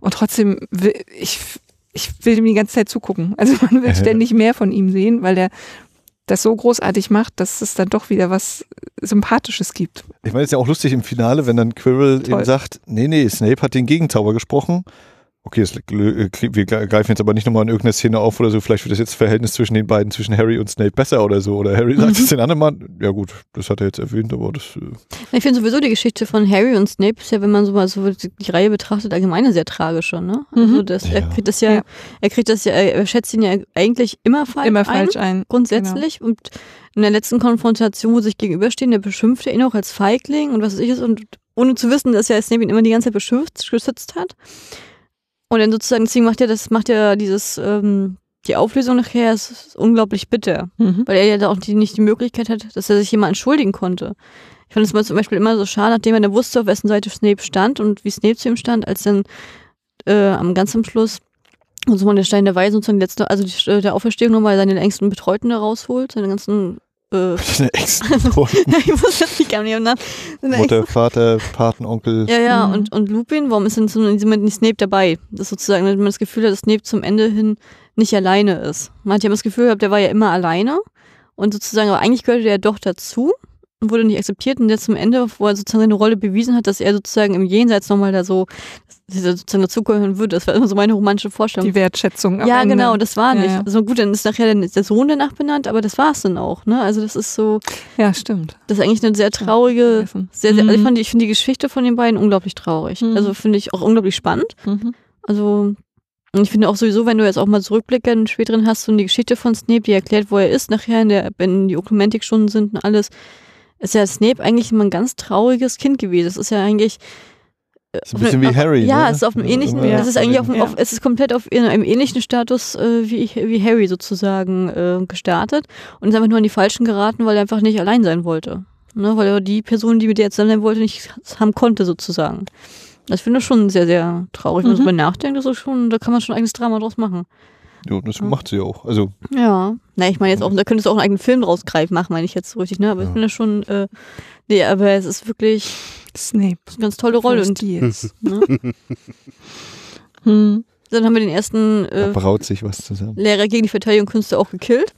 Und trotzdem, will- ich, ich will ihm die ganze Zeit zugucken. Also man will Äh. ständig mehr von ihm sehen, weil der das so großartig macht, dass es dann doch wieder was Sympathisches gibt. Ich meine, es ist ja auch lustig im Finale, wenn dann Quirrell Toll. eben sagt, nee, nee, Snape hat den Gegenzauber gesprochen. Okay, das, äh, wir greifen jetzt aber nicht nochmal in irgendeine Szene auf oder so. Vielleicht wird das jetzt das Verhältnis zwischen den beiden, zwischen Harry und Snape besser oder so. Oder Harry sagt es den anderen Mal. Ja gut, das hat er jetzt erwähnt, aber das... Äh, Ich finde sowieso die Geschichte von Harry und Snape ist ja, wenn man so mal so die die Reihe betrachtet, allgemein sehr tragische, ne? Also Mhm. das, er Ja. kriegt das ja, Ja. er kriegt das ja, er schätzt ihn ja eigentlich immer falsch Immer ein, falsch ein. grundsätzlich. Und in der letzten Konfrontation, wo sie sich gegenüberstehen, der beschimpft er ihn auch als Feigling und was weiß ich ist und ohne zu wissen, dass ja Snape ihn immer die ganze Zeit beschützt, geschützt hat. Und dann sozusagen, deswegen macht er das, macht er dieses, ähm, die Auflösung nachher ist unglaublich bitter. Mhm. Weil er ja da auch die, nicht die Möglichkeit hat, dass er sich jemand entschuldigen konnte. Ich fand es mal zum Beispiel immer so schade, nachdem er dann wusste, auf wessen Seite Snape stand und wie Snape zu ihm stand, als dann äh, am ganz am Schluss und so mal der Stein der Weisen sozusagen die letzte, also die, äh, der Auferstehung nochmal seine engsten Betreuten da rausholt, seine ganzen äh, seine Ex-Freunde, ich muss jetzt nicht gar nicht am Namen. Seine Mutter, Vater, Paten, Onkel. ja, ja, Mhm. und, und Lupin, warum ist denn so nicht Snape dabei? Das sozusagen, wenn man das Gefühl hat, dass Snape zum Ende hin nicht alleine ist. Man hat ja immer das Gefühl gehabt, der war ja immer alleine und sozusagen, aber eigentlich gehörte er doch dazu wurde nicht akzeptiert und jetzt zum Ende, wo er sozusagen seine Rolle bewiesen hat, dass er sozusagen im Jenseits nochmal da so, sozusagen dazugehören würde. Das war immer so meine romantische Vorstellung. Die Wertschätzung. ja, Ende. genau, das war Ja, nicht. ja. Also gut, dann ist nachher der Sohn danach benannt, aber das war es dann auch, ne? Also das ist so, Ja, stimmt. das ist eigentlich eine sehr traurige, Vergessen. sehr, sehr, also ich Mhm. fand, ich finde die Geschichte von den beiden unglaublich traurig. Mhm. Also finde ich auch unglaublich spannend. Mhm. Also, und ich finde auch sowieso, wenn du jetzt auch mal Zurückblicke in späteren hast und die Geschichte von Snape, die erklärt, wo er ist, nachher, in der, wenn die Oklumentikstunden sind und alles, ist ja Snape eigentlich immer ein ganz trauriges Kind gewesen. Es ist ja eigentlich. äh, Ist ein bisschen wie auf, Harry, Ja, ne? es ist auf einem Ja, ähnlichen, ja. es ist eigentlich auf, Ja. auf, es ist komplett auf in einem ähnlichen Status äh, wie, ich, wie Harry sozusagen äh, gestartet und ist einfach nur an die Falschen geraten, weil er einfach nicht allein sein wollte. Ne, weil er die Person, die mit der er zusammen sein wollte, nicht haben konnte, sozusagen. Das finde ich schon sehr, sehr traurig. Wenn man Mhm. so drüber nachdenkt, das ist schon, da kann man schon ein eigenes Drama draus machen. Ja, das macht sie auch. Also, Ja. Na, ich meine jetzt auch, da könntest du auch einen eigenen Film draus greifen, machen, meine ich jetzt so richtig, ne? Aber ich Ja. finde das schon, äh, nee, aber es ist wirklich Snape. eine ganz tolle Rolle. Und, Years. ne? hm. Dann haben wir den ersten äh, braut sich was zusammen. Lehrer gegen die Verteidigung Künste auch gekillt.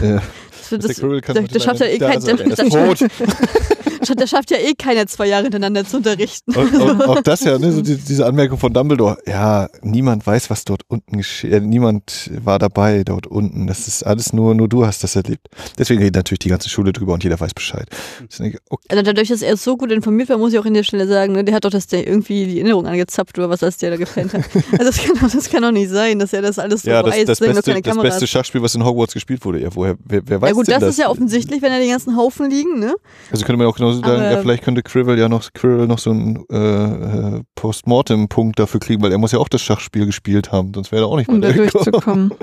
Ja. Das, das, das, das schafft ja eh kein, sein. das, das, schafft- das ja eh keiner zwei Jahre hintereinander zu unterrichten. Und, und auch das ja, ne, so die, diese Anmerkung von Dumbledore. Ja, niemand weiß, was dort unten geschieht. Äh, niemand war dabei dort unten. Das ist alles nur, nur du hast das erlebt. Deswegen redet natürlich die ganze Schule drüber und jeder weiß Bescheid. Deswegen, okay, Also dadurch, dass er so gut informiert war, muss ich auch in der Stelle sagen, ne, der hat doch das der irgendwie die Erinnerung angezapft oder was, als der da gefällt hat. Also das kann, doch- das kann doch nicht sein, dass er das alles so ja, das, weiß, das, noch beste, das beste Schachspiel, was in Hogwarts gespielt wurde. Ja, woher, wer, wer weiß ja gut, das, das ist ja offensichtlich, wenn da die ganzen Haufen liegen, ne? Also könnte man auch genauso sagen, ja, vielleicht könnte Quirrell ja noch, Quirrell noch so einen äh, äh, Postmortem-Punkt dafür kriegen, weil er muss ja auch das Schachspiel gespielt haben, sonst wäre er auch nicht Um da durchzukommen.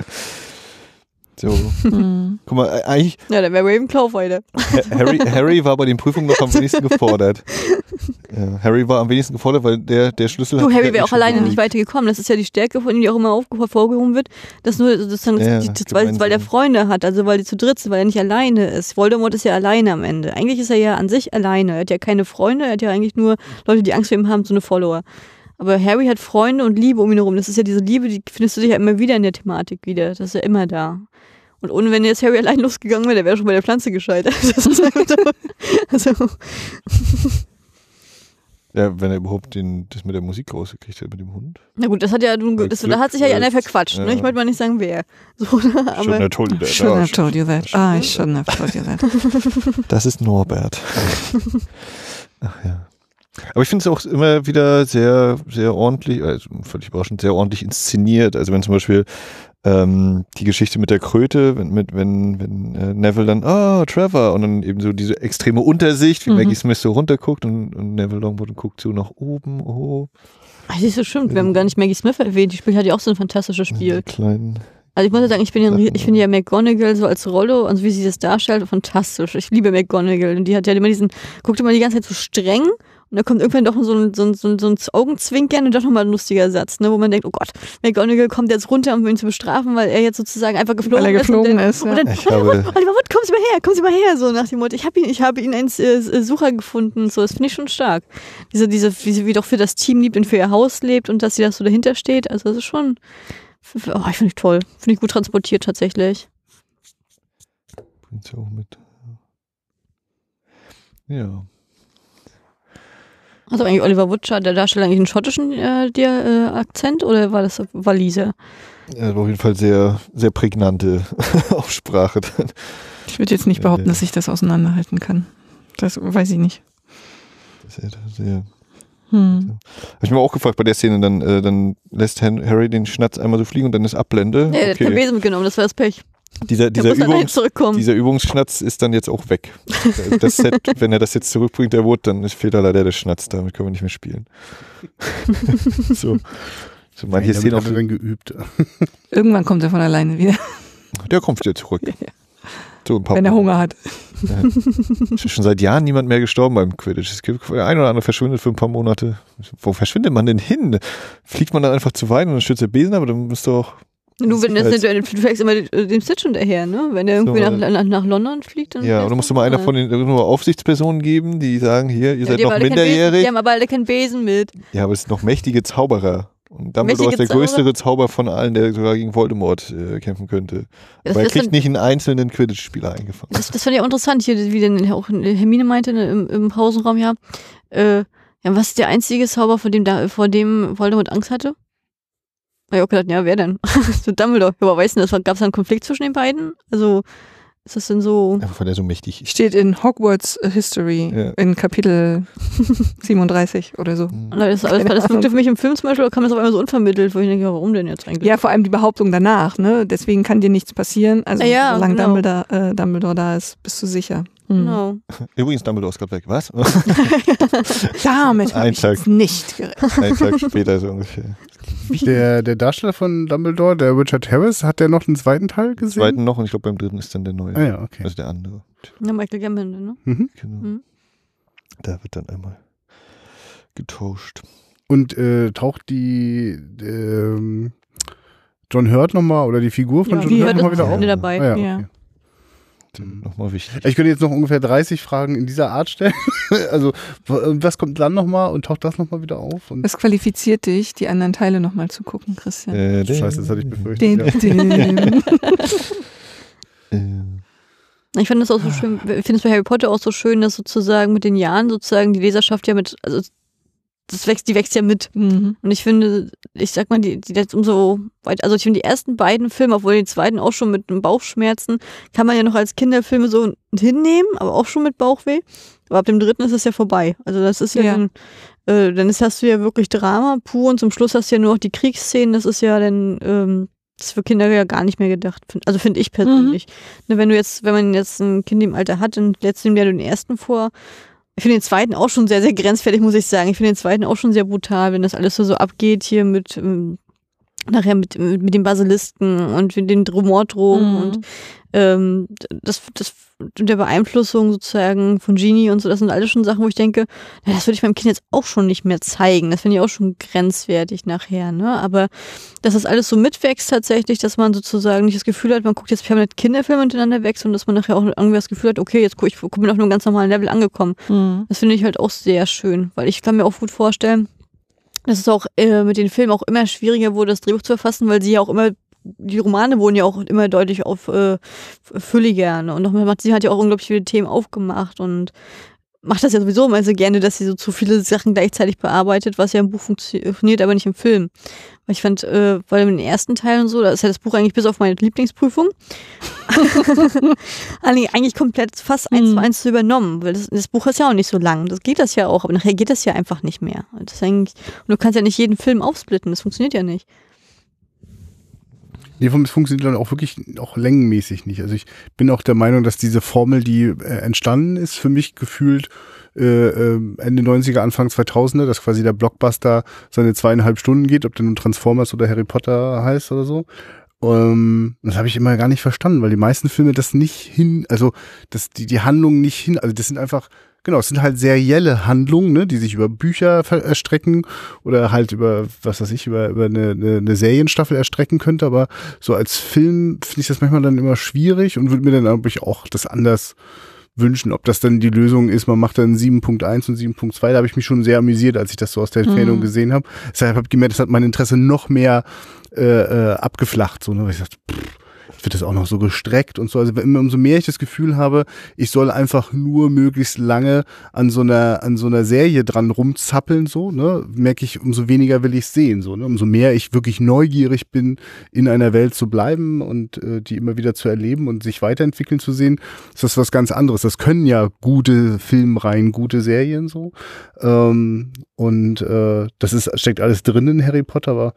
So, hm. guck mal, äh, eigentlich, Ja, dann wäre Ravenclaw weiter. Ha- Harry, Harry war bei den Prüfungen noch am wenigsten gefordert. Ja, Harry war am wenigsten gefordert, weil der, der Schlüssel Du, Harry wäre auch alleine nicht weitergekommen. Das ist ja die Stärke von ihm, die auch immer hervorgehoben wird, dass nur sozusagen, Ja, die, das, weil, weil er gemeinsam. Freunde hat, also weil die zu dritt sind, weil er nicht alleine ist. Voldemort ist ja alleine am Ende. Eigentlich ist er ja an sich alleine. Er hat ja keine Freunde, er hat ja eigentlich nur Leute, die Angst vor ihm haben, so eine Follower. Aber Harry hat Freunde und Liebe um ihn herum. Das ist ja diese Liebe, die findest du dich ja immer wieder in der Thematik wieder. Das ist ja immer da. Und ohne wenn jetzt Harry allein losgegangen wäre, der wäre schon bei der Pflanze gescheitert. So, also, Ja, wenn er überhaupt den, das mit der Musik rausgekriegt hat, mit dem Hund. na gut, das hat ja, nun- das, Glück, da hat sich ja einer verquatscht. Ne? ja. Ich wollte mal nicht sagen, wer. So, ne? Shouldn't aber, have told you that. Shouldn't have told you that. Ah, I shouldn't have told you that. Das ist Norbert. Ach ja. Aber ich finde es auch immer wieder sehr, sehr ordentlich, also völlig überraschend, sehr ordentlich inszeniert. Also wenn zum Beispiel ähm, die Geschichte mit der Kröte, wenn, mit, wenn, wenn äh, Neville dann, ah, Trevor, und dann eben so diese extreme Untersicht, wie Mhm. Maggie Smith so runterguckt und, und Neville Longbottom guckt so nach oben, oh, Ach, siehst du, stimmt. Wir haben gar nicht Maggie Smith erwähnt. Die spielt halt ja auch so ein fantastisches Spiel. kleinen. Also ich muss ja sagen, ich bin ja, ich finde ja McGonagall so als Rolle und so wie sie das darstellt, fantastisch. Ich liebe McGonagall. Und die hat ja immer diesen, guckt immer die ganze Zeit so streng und da kommt irgendwann doch so ein, so ein, so ein, so ein Augenzwinkern und doch nochmal ein lustiger Satz, ne, wo man denkt, oh Gott, McGonagall kommt jetzt runter, um ihn zu bestrafen, weil er jetzt sozusagen einfach geflogen Weil er ist. und geflogen dann, ist, ja. Und dann, Ich habe, Oliver Wood, kommen Sie mal her, kommen Sie mal her, so nach dem Motto. Ich habe ihn, ich habe ihn als äh, Sucher gefunden, so, das finde ich schon stark. Diese, diese, wie sie wie doch für das Team liebt und für ihr Haus lebt und dass sie das so dahinter steht, also das ist schon, Oh, ich finde ich toll. Finde ich gut transportiert tatsächlich. Bringt's ja auch mit. Ja. Also eigentlich Oliver Butcher, der Darsteller eigentlich einen schottischen äh, der, äh, Akzent oder war das Waliser? Er hat auf jeden Fall sehr, sehr prägnante Aussprache. dann. Ich würde jetzt nicht behaupten, dass ich das auseinanderhalten kann. Das weiß ich nicht. Sehr, sehr. Hm. Habe ich mir auch gefragt bei der Szene, dann, äh, dann lässt Harry den Schnatz einmal so fliegen und dann ist Ablende. Nee, der hat keinen Okay. Besen mitgenommen, das war das Pech. Dieser, dieser, Übungs, dieser Übungsschnatz ist dann jetzt auch weg. Das Set, wenn er das jetzt zurückbringt, der Wood, dann ist- fehlt da leider der Schnatz, damit können wir nicht mehr spielen. so. So, manche Damit Szenen hat auch, dann geübt. Irgendwann kommt er von alleine wieder, der kommt wieder zurück. So ein paar wenn er Hunger hat. Es ist schon seit Jahren niemand mehr gestorben beim Quidditch. Es gibt ein oder andere verschwindet für ein paar Monate. Wo verschwindet man denn hin? Fliegt man dann einfach zu weit und dann stürzt der Besen, aber dann bist du wenn das nicht, du fängst immer dem Stitch hinterher, ne? Wenn der irgendwie So, nach, nach, nach London fliegt, dann. Ja, und dann musst du mal einer von den nur Aufsichtspersonen geben, die sagen, hier, ihr Ja, seid noch keinen Besen, minderjährig. die haben aber alle keinen Besen mit. Ja, aber es sind noch mächtige Zauberer. Und Dumbledore ist der Zauberer? größere Zauber von allen, der sogar gegen Voldemort äh, kämpfen könnte. Das, Aber er kriegt nicht einen einzelnen Quidditch-Spieler eingefangen. das, das fand ich auch interessant, hier, wie denn auch Hermine meinte ne, im, im Pausenraum, ja. Äh, ja, was ist der einzige Zauber, vor dem, da, vor dem Voldemort Angst hatte? Da hab ich auch gedacht, ja, wer denn? so Dumbledore. Ja, Aber weißt du, gab es da einen Konflikt zwischen den beiden? Also, ist das denn so. Einfach weil er so mächtig ist. Steht in Hogwarts History Ja. in Kapitel 37 oder so. Das, das, das wirkte für mich im Film zum Beispiel, da kam das auf einmal so unvermittelt, wo ich denke, ja, warum denn jetzt eigentlich? Ja, vor allem die Behauptung danach, ne? Deswegen kann dir nichts passieren. Also Ja, ja, solange genau. Dumbledore, äh, Dumbledore da ist, bist du sicher. Hm. Genau. Übrigens, Dumbledore ist gerade weg. Was? Damit habe Ein ich Tag. nicht gerechnet. Einen Tag später so ungefähr. Der, der Darsteller von Dumbledore, der Richard Harris, hat der noch einen zweiten Teil gesehen? Zweiten noch und ich glaube beim dritten ist dann der neue. Ah ja, okay. Also der andere. Ja, Michael Gambon, ne? Mhm. Genau. Mhm. Da wird dann einmal getauscht. Und äh, taucht die ähm, John Hurt nochmal oder die Figur von Ja, John Hurt nochmal wieder auf? Ende dabei. Ah, ja, Ja. Okay. Nochmal wichtig. Ich könnte jetzt noch ungefähr 30 Fragen in dieser Art stellen. also, w- was kommt dann nochmal und taucht das nochmal wieder auf? Und, Es qualifiziert dich, die anderen Teile nochmal zu gucken, Christian. Äh, Scheiße, das hatte ich befürchtet. Den, Ja. den. äh, Ich finde es auch so schön, ich finde es bei Harry Potter auch so schön, dass sozusagen mit den Jahren sozusagen die Leserschaft ja mit, also das wächst, die wächst ja mit. Mhm. Und ich finde, ich sag mal, die, die jetzt umso weit, also ich finde die ersten beiden Filme, obwohl den zweiten auch schon mit einem Bauchschmerzen, kann man ja noch als Kinderfilme so hinnehmen, aber auch schon mit Bauchweh. Aber ab dem dritten ist es ja vorbei. Also das ist ja, Ja. dann, äh, dann ist, hast du ja wirklich Drama pur und zum Schluss hast du ja nur noch die Kriegsszenen, das ist ja dann, ähm, das ist für Kinder ja gar nicht mehr gedacht. Also finde ich persönlich. Ne, wenn du jetzt, wenn man jetzt ein Kind im Alter hat, dann lädst du ihm ja den ersten vor. Ich finde den zweiten auch schon sehr, sehr grenzwertig, muss ich sagen. Ich finde den zweiten auch schon sehr brutal, wenn das alles so, so abgeht hier mit, ähm, nachher mit, mit, den Basilisken und mit den Mordrogen Mhm. und ähm, das, das der Beeinflussung sozusagen von Genie und so, das sind alles schon Sachen, wo ich denke, ja, das würde ich meinem Kind jetzt auch schon nicht mehr zeigen. Das finde ich auch schon grenzwertig nachher, ne? Aber dass das alles so mitwächst tatsächlich, dass man sozusagen nicht das Gefühl hat, man guckt jetzt permanent Kinderfilme hintereinander weg, sondern dass man nachher auch irgendwie das Gefühl hat, okay, jetzt guck, ich guck, bin auf einem ganz normalen Level angekommen. Mhm. Das finde ich halt auch sehr schön, weil ich kann mir auch gut vorstellen, dass es auch äh, mit den Filmen auch immer schwieriger wurde, das Drehbuch zu erfassen, weil sie ja auch immer, die Romane wurden ja auch immer deutlich auf äh, fülliger. Ne? Und nochmal, sie hat ja auch unglaublich viele Themen aufgemacht und macht das ja sowieso immer so gerne, dass sie so zu viele Sachen gleichzeitig bearbeitet, was ja im Buch funktio- funktioniert, aber nicht im Film. Weil ich fand, äh, weil im ersten Teil und so, da ist ja das Buch eigentlich bis auf meine Lieblingsprüfung. eigentlich, komplett fast eins zu Mhm. eins zu übernommen, weil das, das Buch ist ja auch nicht so lang. Das geht das ja auch, aber nachher geht das ja einfach nicht mehr. Und, das ist eigentlich, und du kannst ja nicht jeden Film aufsplitten, das funktioniert ja nicht. Nee, es funktioniert dann auch wirklich auch längenmäßig nicht. Also ich bin auch der Meinung, dass diese Formel, die äh, entstanden ist, für mich gefühlt äh, äh, Ende 90er, Anfang 2000er, dass quasi der Blockbuster seine zweieinhalb Stunden geht, ob der nun Transformers oder Harry Potter heißt oder so. Ähm, das habe ich immer gar nicht verstanden, weil die meisten Filme das nicht hin, also das, die, die Handlung nicht hin, also das sind einfach, genau, es sind halt serielle Handlungen, ne, die sich über Bücher erstrecken oder halt über, was weiß ich, über, über eine, eine, eine Serienstaffel erstrecken könnte, aber so als Film finde ich das manchmal dann immer schwierig und würde mir dann, glaube ich, auch das anders wünschen. Ob das dann die Lösung ist, man macht dann 7.1 und 7.2, da habe ich mich schon sehr amüsiert, als ich das so aus der Entfernung Mhm. gesehen habe. Deshalb habe ich gemerkt, das hat mein Interesse noch mehr äh, äh, abgeflacht. So, ne? Weil ich dachte, pff, wird das auch noch so gestreckt und so. Also umso mehr ich das Gefühl habe, ich soll einfach nur möglichst lange an so einer, an so einer Serie dran rumzappeln, so, ne, merke ich, umso weniger will ich sehen, so, ne, umso mehr ich wirklich neugierig bin, in einer Welt zu bleiben und äh, die immer wieder zu erleben und sich weiterentwickeln zu sehen, ist das was ganz anderes. Das können ja gute Filmreihen, gute Serien, so, ähm, und äh, das ist, steckt alles drin in Harry Potter, aber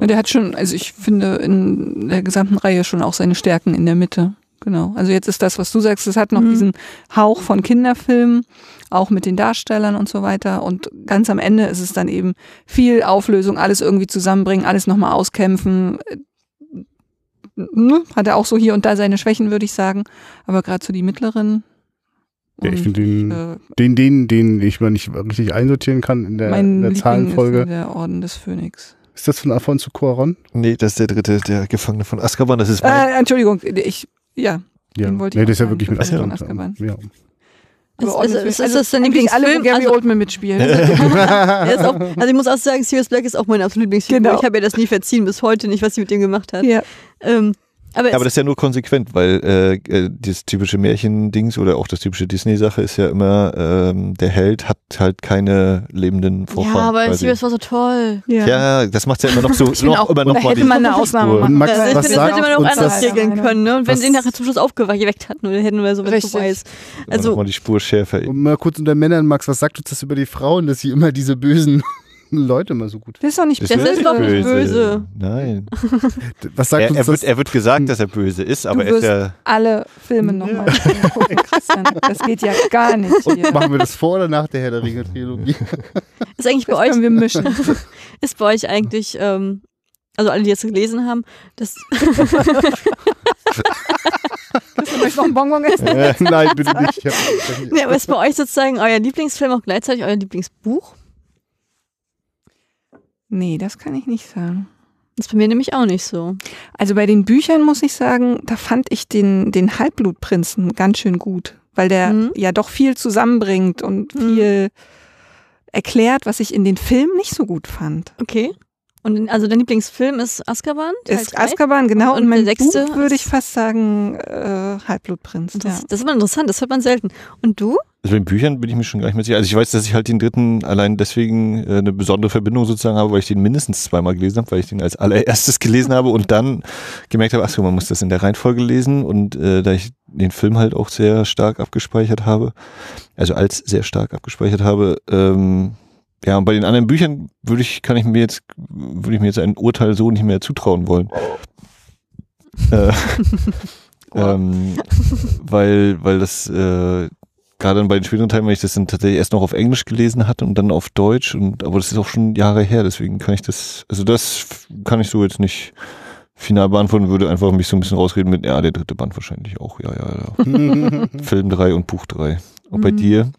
Ja, Der hat schon, also ich finde in der gesamten Reihe schon auch seine Stärken in der Mitte. Genau. Also jetzt ist das, was du sagst, es hat noch Mhm. diesen Hauch von Kinderfilm, auch mit den Darstellern und so weiter. Und ganz am Ende ist es dann eben viel Auflösung, alles irgendwie zusammenbringen, alles nochmal auskämpfen. Äh, ne? Hat er auch so hier und da seine Schwächen, würde ich sagen. Aber gerade so die mittleren. Ja, ich finde den- äh, den, den, den ich mal nicht richtig einsortieren kann in der, mein in der Liebling Zahlenfolge. ist der Orden des Phönix. Ist das von Alfonso Cuaron? Nee, das ist der dritte, der Gefangene von Azkaban. Das ist mein, Äh, Entschuldigung, ich, ja. Ja, Den wollte ich nee, das ist ja wirklich mit Azkaban. von Ja. Ist, Aber ist, ist, ist das dein Lieblingsfilm? Gary Also, Oldman mitspielt. er ist auch, also ich muss auch sagen, Sirius Black ist auch mein absoluter Lieblingsfigur. Genau. Ich habe ihr das nie verziehen, bis heute nicht, was sie mit ihm gemacht hat. ja. Ähm, aber, aber das ist ja nur konsequent, weil äh, äh, das typische Märchendings oder auch das typische Disney-Sache ist ja immer, ähm, der Held hat halt keine lebenden Vorfahren. ja, aber. Sirius war so toll. ja, das macht ja immer noch so, Ich finde noch auch, immer noch da mal hätte man eine Ausnahme machen Max, Also ich was finde, das hätte sagt man auch anders regeln können, ne? Und wenn sie ihn nachher zum Schluss aufgeweckt hatten oder hätten oder so, wenn es vorbei ist. Also, mal die Spur schärfer. Und mal kurz unter Männern, Max, was sagt uns das über die Frauen, dass sie immer diese bösen Leute immer so gut Das ist doch nicht Das Das ist doch nicht böse. Nein. Was sagt Er, uns er, wird, er wird gesagt, dass er böse ist, aber Du er ist wirst ja. alle Filme nochmal gucken, Christian. Das geht ja gar nicht hier. Machen wir das vor oder nach der Herr der Ringe-Trilogie? ist eigentlich bei Das euch, können wir mischen. ist bei euch eigentlich, ähm, also alle, die jetzt gelesen haben, das, Christian, möchtest noch einen Bonbon essen? äh, nein, bitte nicht. Ich hab, ja, aber ist bei euch sozusagen euer Lieblingsfilm auch gleichzeitig euer Lieblingsbuch? Nee, das kann ich nicht sagen. Das ist bei mir nämlich auch nicht so. Also bei den Büchern muss ich sagen, da fand ich den, den Halbblutprinzen ganz schön gut, weil der Mhm. ja doch viel zusammenbringt und Mhm. viel erklärt, was ich in den Filmen nicht so gut fand. Okay. Und also dein Lieblingsfilm ist Azkaban? Teil Ist? Azkaban, genau. Und Und, mein sechste Buch würde ich fast sagen, äh, Halbblutprinz. Ja. Das, das ist immer interessant, das hört man selten. Und du? Also bei den Büchern bin ich mir schon gar nicht mehr sicher. Also ich weiß, dass ich halt den dritten allein deswegen äh, eine besondere Verbindung sozusagen habe, weil ich den mindestens zweimal gelesen habe, weil ich den als allererstes gelesen habe und dann gemerkt habe, ach so, man muss das in der Reihenfolge lesen und äh, da ich den Film halt auch sehr stark abgespeichert habe, also als sehr stark abgespeichert habe, ähm, ja, und bei den anderen Büchern würde ich, kann ich mir jetzt, würde ich mir jetzt ein Urteil so nicht mehr zutrauen wollen. äh, ähm, weil, weil das äh, gerade dann bei den späteren Teilen, weil ich das dann tatsächlich erst noch auf Englisch gelesen hatte und dann auf Deutsch und aber das ist auch schon Jahre her, deswegen kann ich das, also das kann ich so jetzt nicht final beantworten, würde einfach mich so ein bisschen rausreden mit, ja, der dritte Band wahrscheinlich auch, ja, ja, ja. Film 3 und Buch 3. Und bei Mhm. dir?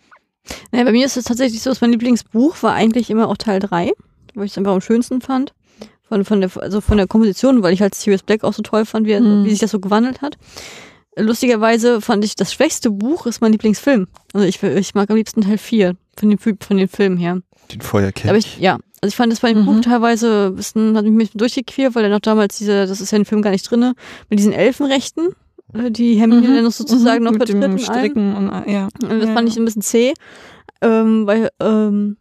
Naja, bei mir ist es tatsächlich so, dass mein Lieblingsbuch war eigentlich immer auch Teil 3, weil ich es einfach am schönsten fand. Von, von, der, also von der Komposition, weil ich halt Sirius Black auch so toll fand, wie, Mhm. wie sich das so gewandelt hat. Lustigerweise fand ich, das schwächste Buch ist mein Lieblingsfilm. Also ich, ich mag am liebsten Teil 4 von den, von den Filmen her. Den Feuerkelch. Aber ich, ja, also ich fand das bei dem Mhm. Buch teilweise ein bisschen, hat mich ein bisschen durchgequert, weil er noch damals diese, das ist ja in dem Film gar nicht drinne, mit diesen Elfenrechten, äh, die Hermine dann noch sozusagen noch Mhm. mit vertritt dem und allem. Stricken und ja. Und das Ja, fand ich ja. ein bisschen zäh, ähm, weil, ähm,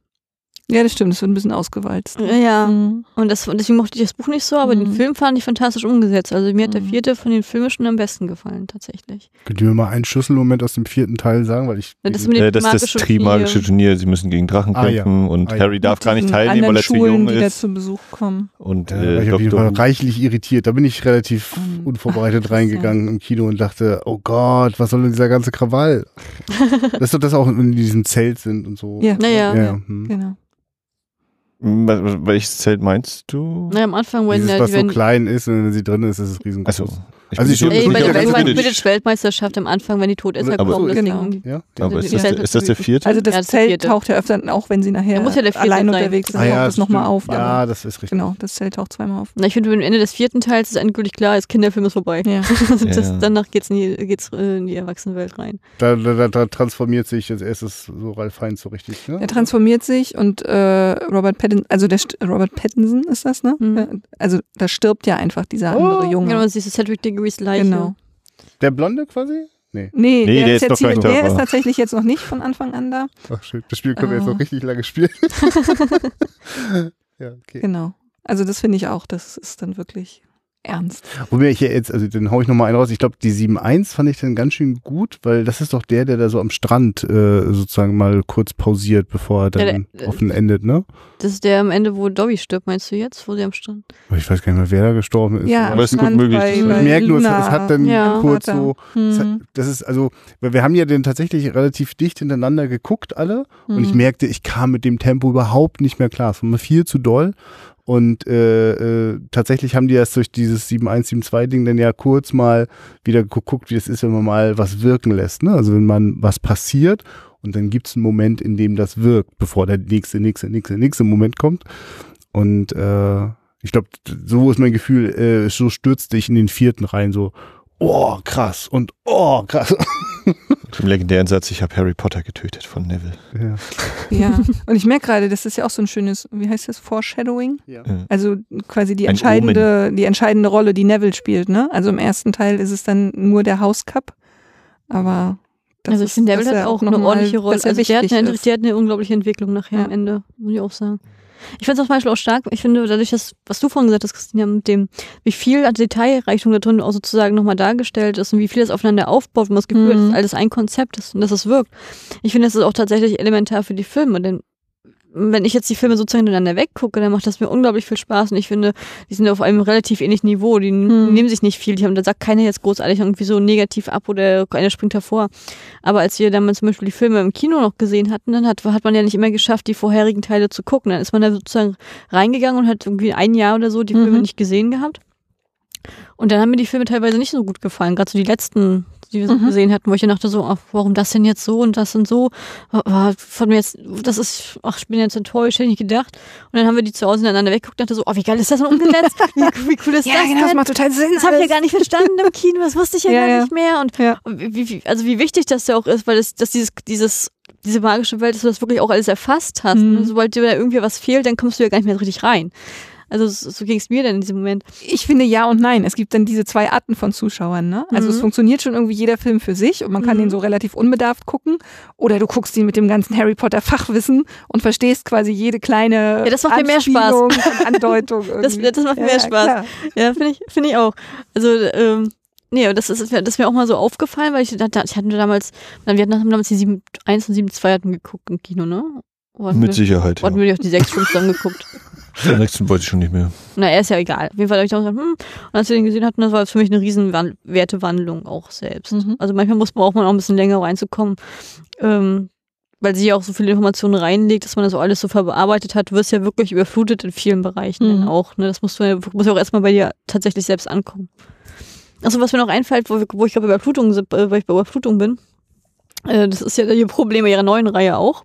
Ja, das stimmt, das wird ein bisschen ausgewalzt. ja, Mhm. und, das, und deswegen mochte ich das Buch nicht so, aber den Mhm. Film fand ich fantastisch umgesetzt. Also mir hat der Mhm. vierte von den Filmen schon am besten gefallen, tatsächlich. Könnt ihr mir mal einen Schlüsselmoment aus dem vierten Teil sagen? Weil ich. Ja, das äh, das ist das Trimagische Turnier. Turnier. Sie müssen gegen Drachen Ah, ja. kämpfen und Ah, ja. Harry darf gar nicht teilnehmen, weil er zu Schulen, jung die da ist. zu Besuch kommen. Und ja, da war äh, ich auf jeden Fall Dr. reichlich irritiert. Da bin ich relativ Und- unvorbereitet Ach, reingegangen im Kino und dachte, oh Gott, was soll denn dieser ganze Krawall? das ist doch das auch, wenn die in diesem Zelt sind und so. Ja, Naja. ja. Hm. genau. Wel- wel- Welches Zelt meinst du? Naja, am Anfang, wenn Dieses, was so wenn, klein ist und wenn sie drin ist, ist es riesengroß. Achso. Ich Also ich- sicher, Ey, bei der das Quidditch-Weltmeisterschaft am Anfang, wenn die Todesser Aber- kommen, das Genau. Ding. Ja? Aber ist das, Zelt- ist das der vierte? Also das Ja, das Zelt vierte. taucht ja öfter auch, wenn sie nachher Ja, muss ja der vierte allein sein. unterwegs sind, Ah, taucht ja, das nochmal auf. Ja, Aber das ist richtig. genau, das Zelt taucht zweimal auf. Na, ich finde, am Ende des vierten Teils ist endgültig klar, ist Kinderfilm ist vorbei. Ja. Also das, Ja. Danach geht's in, die, geht's äh, in die Erwachsenenwelt rein. Da, da, da transformiert sich als erstes so Ralf Heinz so richtig. Ne? Er transformiert sich und äh, Robert Pattinson, also der St Robert Pattinson ist das, ne? Mhm. Ja, Also da stirbt ja einfach dieser Oh. andere Junge. Genau, man sieht so Cedric Diggory's Leiche. Genau. Der Blonde quasi? Nee. Nee, Nee, der, der ist, ist jetzt der ist tatsächlich jetzt noch nicht von Anfang an da. Ach schön, das Spiel können wir jetzt Ah. noch richtig lange spielen. ja, okay. Genau. Also das finde ich auch, das ist dann wirklich ernst. Wobei ich ja jetzt, also den hau ich nochmal einen raus. Ich glaube, die 7.1 fand ich dann ganz schön gut, weil das ist doch der, der da so am Strand äh, sozusagen mal kurz pausiert, bevor er dann Ja, der- offen endet, ne? Das ist der am Ende, wo Dobby stirbt, meinst du jetzt, wo sie am Strand? Ich weiß gar nicht mehr, wer da gestorben ist. Ja, Aber es ist gut möglich, bei- ich merke nur, es, hat dann Ja. kurz Vater. so, hat, Hm. das ist also, weil wir haben ja den tatsächlich relativ dicht hintereinander geguckt alle und ich Hm. merkte, ich kam mit dem Tempo überhaupt nicht mehr klar. Es war mir viel zu doll. Und äh, äh, tatsächlich haben die erst durch dieses 7172-Ding dann ja kurz mal wieder geguckt, wie es ist, wenn man mal was wirken lässt. Ne? Also wenn man was passiert und dann gibt es einen Moment, in dem das wirkt, bevor der nächste, nächste, nächste, nächste Moment kommt. Und äh, ich glaube, so ist mein Gefühl, äh, so stürzte ich in den vierten rein, so, oh, krass und oh, krass. Im legendären Satz, ich habe Harry Potter getötet von Neville. ja. Ja, und ich merke gerade, das ist ja auch so ein schönes, wie heißt das, Foreshadowing? Ja. Also quasi die Ein entscheidende, die entscheidende Rolle, die Neville spielt, ne? Also im ersten Teil ist es dann nur der Hauscup, aber das also ich ist- finde, er hat auch noch eine ordentliche Rolle. er Also der hat, eine, der hat eine unglaubliche Entwicklung nachher Ja. am Ende, muss ich auch sagen. Ich finde es zum Beispiel auch stark, ich finde, dadurch, dass, was du vorhin gesagt hast, Christina, mit dem, wie viel an Detailreichtum da drin auch sozusagen nochmal dargestellt ist und wie viel das aufeinander aufbaut, man das Gefühl Mhm. dass alles ein Konzept ist und dass es wirkt. Ich finde, das ist auch tatsächlich elementar für die Filme, denn wenn ich jetzt die Filme sozusagen hintereinander weggucke, dann macht das mir unglaublich viel Spaß und ich finde, die sind auf einem relativ ähnlichen Niveau, die Hm. nehmen sich nicht viel, die haben, da sagt keiner jetzt großartig irgendwie so negativ ab oder einer springt hervor. Aber als wir damals zum Beispiel die Filme im Kino noch gesehen hatten, dann hat, hat man ja nicht immer geschafft, die vorherigen Teile zu gucken. Dann ist man da sozusagen reingegangen und hat irgendwie ein Jahr oder so die Filme Mhm. nicht gesehen gehabt. Und dann haben mir die Filme teilweise nicht so gut gefallen, gerade so die letzten, die wir so Mhm. gesehen hatten, wo ich dann dachte so, ach, warum das denn jetzt so und das und so? Von mir jetzt, das ist, ach, ich bin jetzt enttäuscht, hätte ich nicht gedacht. Und dann haben wir die zu Hause hintereinander weggeguckt und dachte so, oh, wie geil ist das denn umgesetzt? Wie, wie cool ist Ja, das genau, das macht total Sinn. Das habe ich ja gar nicht verstanden im Kino, das wusste ich ja, Ja, gar ja. nicht mehr. Und Ja. wie, wie, also wie wichtig das ja auch ist, weil das, dass dieses, dieses, diese magische Welt, dass du das wirklich auch alles erfasst hast. Mhm. Und sobald dir da irgendwie was fehlt, dann kommst du ja gar nicht mehr so richtig rein. Also so, ging es mir dann in diesem Moment. Ich finde ja und nein. Es gibt dann diese zwei Arten von Zuschauern. Ne? Also Mhm. es funktioniert schon irgendwie jeder Film für sich und man kann Mhm. den so relativ unbedarft gucken. Oder du guckst ihn mit dem ganzen Harry Potter Fachwissen und verstehst quasi jede kleine Ja, das macht mir mehr Spaß. Andeutung. Das, irgendwie. das macht mir Ja, mehr Spaß. klar. Ja, finde ich, finde ich auch. Also, ähm, nee, das ist, das ist mir auch mal so aufgefallen, weil ich, da, ich hatte damals, wir hatten damals die 7, 1 und 7, 2 hatten geguckt im Kino, ne? Hatten Mit wir, Sicherheit. hatten Ja. wir die auch die sechs Stunden zusammen geguckt? Den nächsten wollte ich schon nicht mehr. Na, er ist ja egal. Auf jeden Fall habe ich dann gesagt, hm, und als wir den gesehen hatten, das war für mich eine riesen Wan- Wertewandlung auch selbst. Mhm. Also manchmal muss man auch mal auch ein bisschen länger reinzukommen, ähm, weil sie ja auch so viele Informationen reinlegt, dass man das alles so verarbeitet hat. Du wirst ja wirklich überflutet in vielen Bereichen Mhm. dann auch. Ne? Das musst du ja, muss ja auch erstmal bei dir tatsächlich selbst ankommen. Also was mir noch einfällt, wo, wo ich bei Überflutung, sind, äh, weil ich bei Überflutung bin, äh, das ist ja ihr Problem bei ihrer neuen Reihe auch.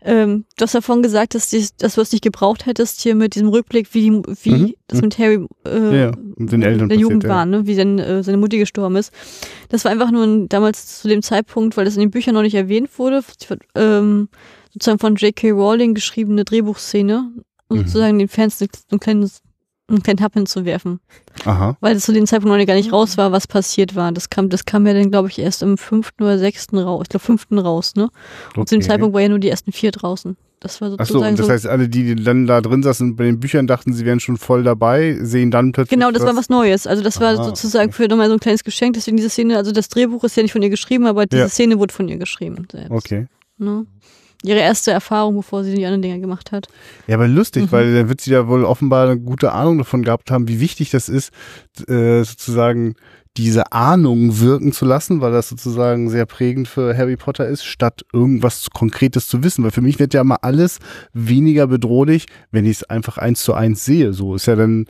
Ähm, du hast davon gesagt, dass, die, dass du es nicht gebraucht hättest hier mit diesem Rückblick, wie, die, wie Mhm. das mit Harry äh, Ja, den Eltern der Jugend ja. war, ne? wie denn, äh, seine Mutti gestorben ist. Das war einfach nur ein, damals zu dem Zeitpunkt, weil das in den Büchern noch nicht erwähnt wurde, ähm, sozusagen von J.K. Rowling geschriebene Drehbuchszene, um Mhm. sozusagen den Fans so ein kleines einen kleinen Happen zu werfen. Aha. Weil es zu dem Zeitpunkt noch gar nicht raus war, was passiert war. Das kam, das kam ja dann, glaube ich, erst im fünften oder sechsten raus. Ich glaube, fünften raus, ne? Und zu dem Okay. Zeitpunkt war ja nur die ersten vier draußen. Das war Ach so, sozusagen und das so. heißt, alle, die dann da drin saßen bei den Büchern, dachten, sie wären schon voll dabei, sehen dann plötzlich. Genau, das war was Neues. Also das war Aha, sozusagen okay. für nochmal so ein kleines Geschenk. Deswegen diese Szene, also das Drehbuch ist ja nicht von ihr geschrieben, aber diese Ja. Szene wurde von ihr geschrieben. Selbst, Okay. Ne? Ihre erste Erfahrung, bevor sie die anderen Dinger gemacht hat. Ja, aber lustig, Mhm. weil dann wird sie ja wohl offenbar eine gute Ahnung davon gehabt haben, wie wichtig das ist, äh, sozusagen diese Ahnung wirken zu lassen, weil das sozusagen sehr prägend für Harry Potter ist, statt irgendwas Konkretes zu wissen. Weil für mich wird ja mal alles weniger bedrohlich, wenn ich es einfach eins zu eins sehe. So ist ja dann,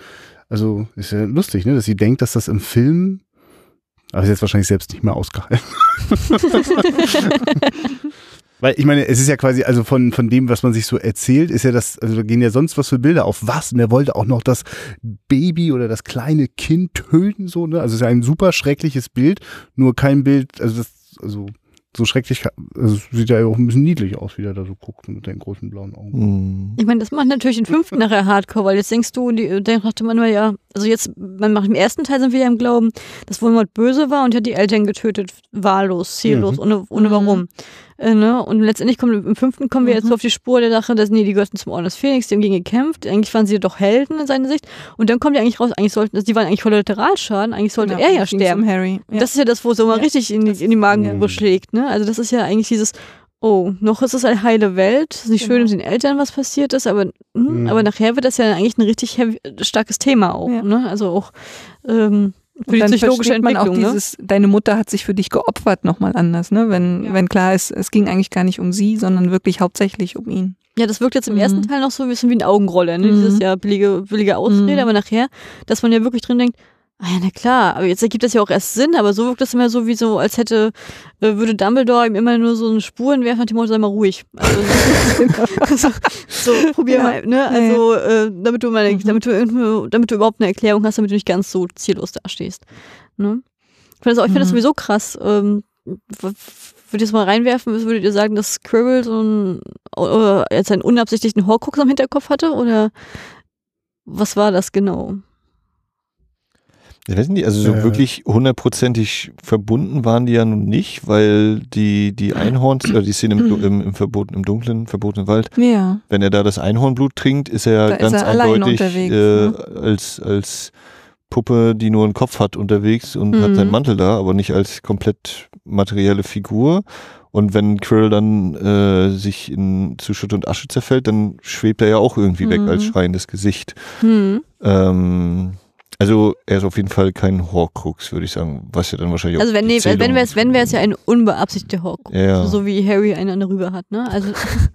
also ist ja lustig, ne, dass sie denkt, dass das im Film Aber sie hat wahrscheinlich selbst nicht mehr ausgehalten. Weil ich meine, es ist ja quasi, also von, von dem, was man sich so erzählt, ist ja das, also da gehen ja sonst was für Bilder auf was. Und er wollte auch noch das Baby oder das kleine Kind töten, so, ne? Also es ist ja ein super schreckliches Bild, nur kein Bild, also das, also so schrecklich, also es sieht ja auch ein bisschen niedlich aus, wie der da so guckt mit den großen blauen Augen. Hm. Ich meine, das macht natürlich den fünften nachher Hardcore, weil jetzt denkst du, die, dann dachte man ja, also jetzt, man macht im ersten Teil sind wir ja im Glauben, dass Voldemort böse war und hat die Eltern getötet, wahllos, ziellos, Mhm. ohne, ohne Mhm. warum. Äh, ne? Und letztendlich kommen im fünften kommen wir jetzt Mhm. so auf die Spur der Sache, dass nee, die gehörten zum Orden des Phoenix, die haben gegen gekämpft, eigentlich waren sie doch Helden in seiner Sicht. Und dann kommt ja eigentlich raus, eigentlich sollten, also die waren eigentlich Kollateralschaden, eigentlich sollte Genau, er ja sterben. Harry. Ja. Das ist ja das, wo es so mal Ja. richtig in die, in die Magengrube Ja. schlägt. Ne? Also das ist ja eigentlich dieses, oh, noch ist es eine heile Welt. Es ist nicht schön, Genau. mit den Eltern was passiert ist, aber, hm, Mhm. aber nachher wird das ja eigentlich ein richtig heavy, starkes Thema auch. Ja. Ne? Also auch ähm, Und dann psychologische versteht man auch ne? dieses, deine Mutter hat sich für dich geopfert nochmal anders, ne? Wenn, Ja. wenn klar ist, es ging eigentlich gar nicht um sie, sondern wirklich hauptsächlich um ihn. Ja, das wirkt jetzt im Mhm. ersten Teil noch so ein bisschen wie eine Augenrolle. Ne? Mhm. Dieses ja billige, billige Ausrede, Mhm. aber nachher, dass man ja wirklich drin denkt, ah ja, na klar, aber jetzt ergibt das ja auch erst Sinn, aber so wirkt das immer so wie so, als hätte, äh, würde Dumbledore ihm immer nur so eine Spuren werfen nach dem Motto, sei mal ruhig. Also, so, so, probier Ja. mal, ne? Also, äh, damit du mal, damit du irgendwo, damit du überhaupt eine Erklärung hast, damit du nicht ganz so ziellos dastehst. Ne? Ich finde das, auch- ich find das Mhm. sowieso krass. Ähm, w- Würdet ihr es mal reinwerfen, würdet ihr sagen, dass Squirrel so ein, oder jetzt einen unabsichtlichen Horcrux am Hinterkopf hatte? Oder was war das genau? Ich weiß nicht, also so Äh. wirklich hundertprozentig verbunden waren die ja nun nicht, weil die, die Einhorns, oder die Szene im, im, im verbotenen, im dunklen, verbotenen Wald, Ja. wenn er da das Einhornblut trinkt, ist er Da ist ganz er allein eindeutig äh, ne? als, als Puppe, die nur einen Kopf hat, unterwegs und hat Mhm. seinen Mantel da, aber nicht als komplett materielle Figur. Und wenn Quirrell dann äh, sich in, zu Schutt und Asche zerfällt, dann schwebt er ja auch irgendwie weg Mhm. als schreiendes Gesicht. Hm. Ähm, also er ist auf jeden Fall kein Horcrux, würde ich sagen, was ja dann wahrscheinlich Also auch wenn, nee, wenn Zählung- wäre es wenn wär's ja ein unbeabsichtigter Horcrux. Ja. So wie Harry einen an der Rübe hat, ne? Also,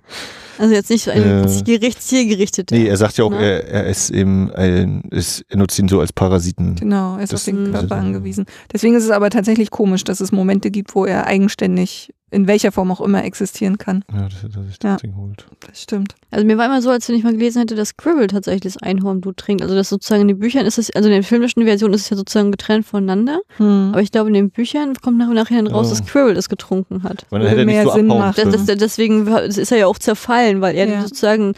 also jetzt nicht so ein Äh. Gericht, zielgerichteter. Nee, er sagt ja auch, Ne? er, er ist eben ein, ist, er nutzt ihn so als Parasiten. Genau, er ist Das- auf den. Körper angewiesen. Deswegen ist es aber tatsächlich komisch, dass es Momente gibt, wo er eigenständig in welcher Form auch immer existieren kann. Ja, dass er dass sich Ja. das Ding holt. Das stimmt. Also mir war immer so, als wenn ich mal gelesen hätte, dass Squirrel tatsächlich das Einhornblut trinkt. Also das sozusagen in den Büchern ist es, also in der filmischen Version ist es ja sozusagen getrennt voneinander. Hm. Aber ich glaube, in den Büchern kommt nach und nach raus, Oh. dass Squirrel es getrunken hat. Weil dann hätte er nicht mehr so Sinn macht. Das, das, deswegen ist er ja auch zerfallen, weil er Ja. sozusagen,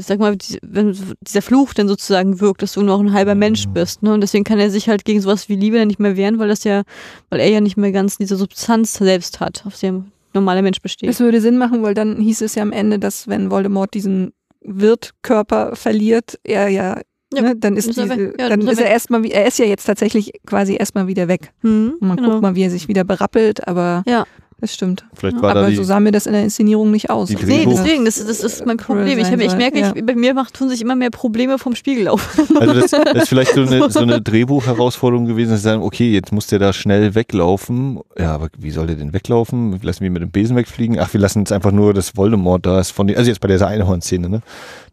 sag mal, wenn dieser Fluch dann sozusagen wirkt, dass du nur noch ein halber Mensch Mhm. bist. Ne? Und deswegen kann er sich halt gegen sowas wie Liebe dann nicht mehr wehren, weil das ja, weil er ja nicht mehr ganz diese Substanz selbst hat, auf der ein normaler Mensch besteht. Das würde Sinn machen, weil dann hieß es ja am Ende, dass wenn Voldemort diesen Wirtkörper verliert, er ja, Ja, ne, dann ist, ist er diese, weg. Ja, dann ist er er erstmal, er ist ja jetzt tatsächlich quasi erstmal wieder weg. Hm, Und man genau. guckt mal, wie er sich wieder berappelt, aber Ja. Das stimmt. Vielleicht war aber da die, so sah mir das in der Inszenierung nicht aus. die Nee, deswegen, das, das ist mein Problem. Ich, ich merke, ja. ich, bei mir macht, tun sich immer mehr Probleme vom Spiegel auf. also das, das ist vielleicht so eine, so eine Drehbuchherausforderung gewesen, sie sagen, okay, jetzt muss der da schnell weglaufen. Ja, aber wie soll der denn weglaufen? Wir lassen ihn mit dem Besen wegfliegen. Ach, wir lassen jetzt einfach nur das Voldemort da ist von den, also jetzt bei dieser Einhorn-Szene, ne?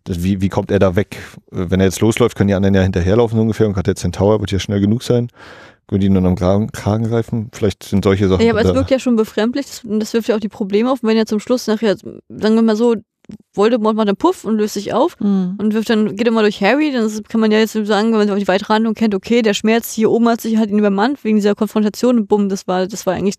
Das, wie, wie kommt er da weg? Wenn er jetzt losläuft, können die anderen ja hinterherlaufen so ungefähr und gerade der Centaur wird ja schnell genug sein. Können die ihn dann am Kragen, Kragen greifen? Vielleicht sind solche Sachen. Ja, aber es wirkt ja schon befremdlich das, und das wirft ja auch die Probleme auf. Und wenn ja zum Schluss nachher, sagen wir mal so, Voldemort macht einen Puff und löst sich auf Hm. und wirft dann, geht immer durch Harry, dann kann man ja jetzt sagen, wenn man auch die weitere Handlung kennt, okay, der Schmerz hier oben hat sich halt ihn übermannt wegen dieser Konfrontation und bumm, das war, das war eigentlich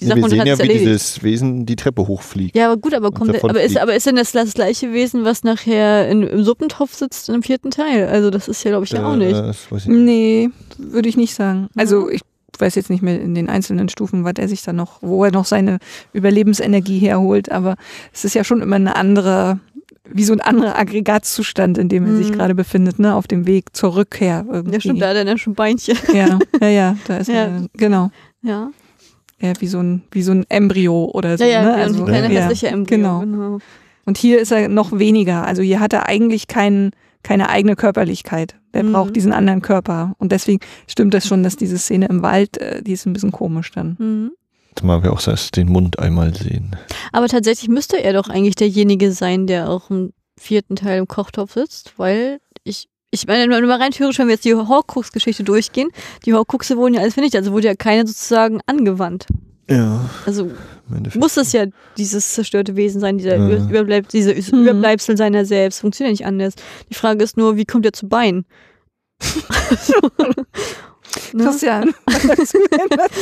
die Nee, Sache wir sehen ja, wie erledigt. dieses Wesen die Treppe hochfliegt. Ja, aber gut, aber kommt, aber ist, aber ist denn das das gleiche Wesen, was nachher in, im Suppentopf sitzt im vierten Teil? Also das ist ja, glaube ich, ja auch Äh, nicht. Das weiß ich Nee, würde ich nicht sagen. Also ich weiß jetzt nicht mehr in den einzelnen Stufen, was er sich da noch, wo er noch seine Überlebensenergie herholt, aber es ist ja schon immer eine andere, wie so ein anderer Aggregatzustand, in dem er sich Mhm. gerade befindet, ne, auf dem Weg zur Rückkehr. Irgendwie. Ja, stimmt, da hat er dann schon Beinchen. Ja, ja, ja, da ist Ja. er, genau. Ja, Ja, wie so ein, wie so ein Embryo oder so. ja, ja, ne? also, ein kleiner ja. hässlicher Embryo. genau. genau. Und hier ist er noch weniger. Also hier hat er eigentlich kein, keine eigene Körperlichkeit. Der Mhm. braucht diesen anderen Körper. Und deswegen stimmt das schon, dass diese Szene im Wald, äh, die ist ein bisschen komisch dann. Mhm. Jetzt mal wir auch erst den Mund einmal sehen. Aber tatsächlich müsste er doch eigentlich derjenige sein, der auch im vierten Teil im Kochtopf sitzt, weil ich, ich meine, wenn wir rein theoretisch, wenn wir jetzt die Horcrux-Geschichte durchgehen, die Horcruxe wurden ja alles vernichtet, also wurde ja keine sozusagen angewandt. Ja. Also muss das ja dieses zerstörte Wesen sein, dieser Ja. Überbleib diese Mhm. Überbleibsel seiner selbst. Funktioniert nicht anders. Die Frage ist nur, wie kommt er zu Bein? ne? Christian?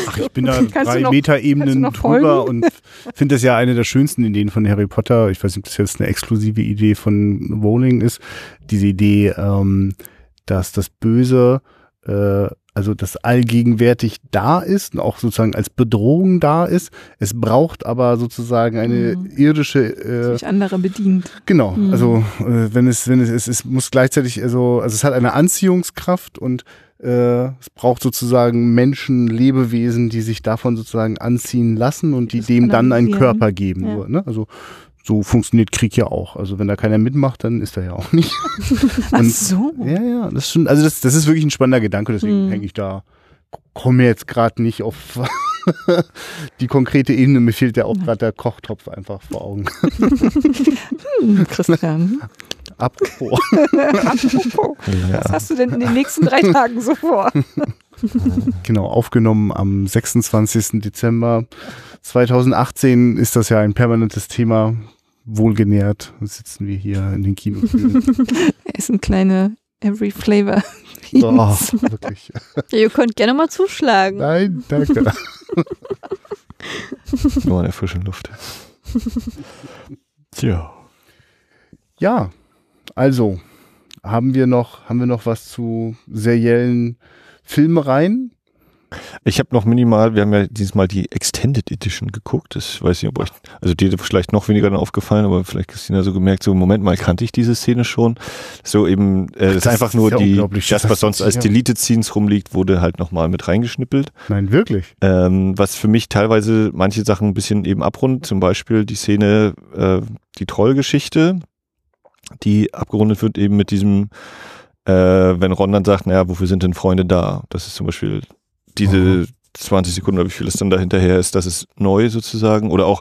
Ach, ich bin da Kannst drei noch- du noch drüber und finde das ja eine der schönsten Ideen von Harry Potter. Ich weiß nicht, ob das jetzt eine exklusive Idee von Rowling ist. Diese Idee, ähm, dass das Böse, äh, also das allgegenwärtig da ist und auch sozusagen als Bedrohung da ist. Es braucht aber sozusagen eine Mhm. irdische äh, Sich andere bedient. Genau, Mhm. also äh, wenn es, wenn es, es, es muss gleichzeitig, also, also es hat eine Anziehungskraft und es braucht sozusagen Menschen, Lebewesen, die sich davon sozusagen anziehen lassen und die Das dem dann einen. Körper geben. Ja. Nur, ne? Also so funktioniert Krieg ja auch. Also wenn da keiner mitmacht, dann ist er ja auch nicht. Ach Und- so. Ja, ja, das ist schon, also das, das ist wirklich ein spannender Gedanke, deswegen Mhm. hänge ich da, komme jetzt gerade nicht auf die konkrete Ebene, mir fehlt ja auch gerade der Kochtopf einfach vor Augen. Hm, Christian. Apropos. Apropos, Ja. was hast du denn in den nächsten drei Tagen so vor? Genau, aufgenommen am 26. Dezember 2018 ist das ja ein permanentes Thema. Wohlgenährt sitzen wir hier in den Kinofilmen. Essen kleine Every Flavor. oh, wirklich. Ja, ihr könnt gerne mal zuschlagen. Nein, danke. Nur an der frischen Luft. Tja. Ja, also haben wir noch, haben wir noch was zu seriellen Filmereien? Ich habe noch minimal, wir haben ja dieses Mal die Extended Edition geguckt. Das weiß ich, ob euch, also dir vielleicht noch weniger dann aufgefallen, aber vielleicht Christina so gemerkt, so Moment mal, kannte ich diese Szene schon. So eben, äh, das ist einfach nur ja die, das, Das was sonst als ja. Deleted Scenes rumliegt, wurde halt nochmal mit reingeschnippelt. Nein, wirklich. Ähm, was für mich teilweise manche Sachen ein bisschen eben abrundet, zum Beispiel die Szene, äh, die Trollgeschichte, die abgerundet wird eben mit diesem, äh, wenn Ron dann sagt, naja, wofür sind denn Freunde da? Das ist zum Beispiel diese Mhm. 20 Sekunden oder wie viel es dann da hinterher ist, das ist neu sozusagen. Oder auch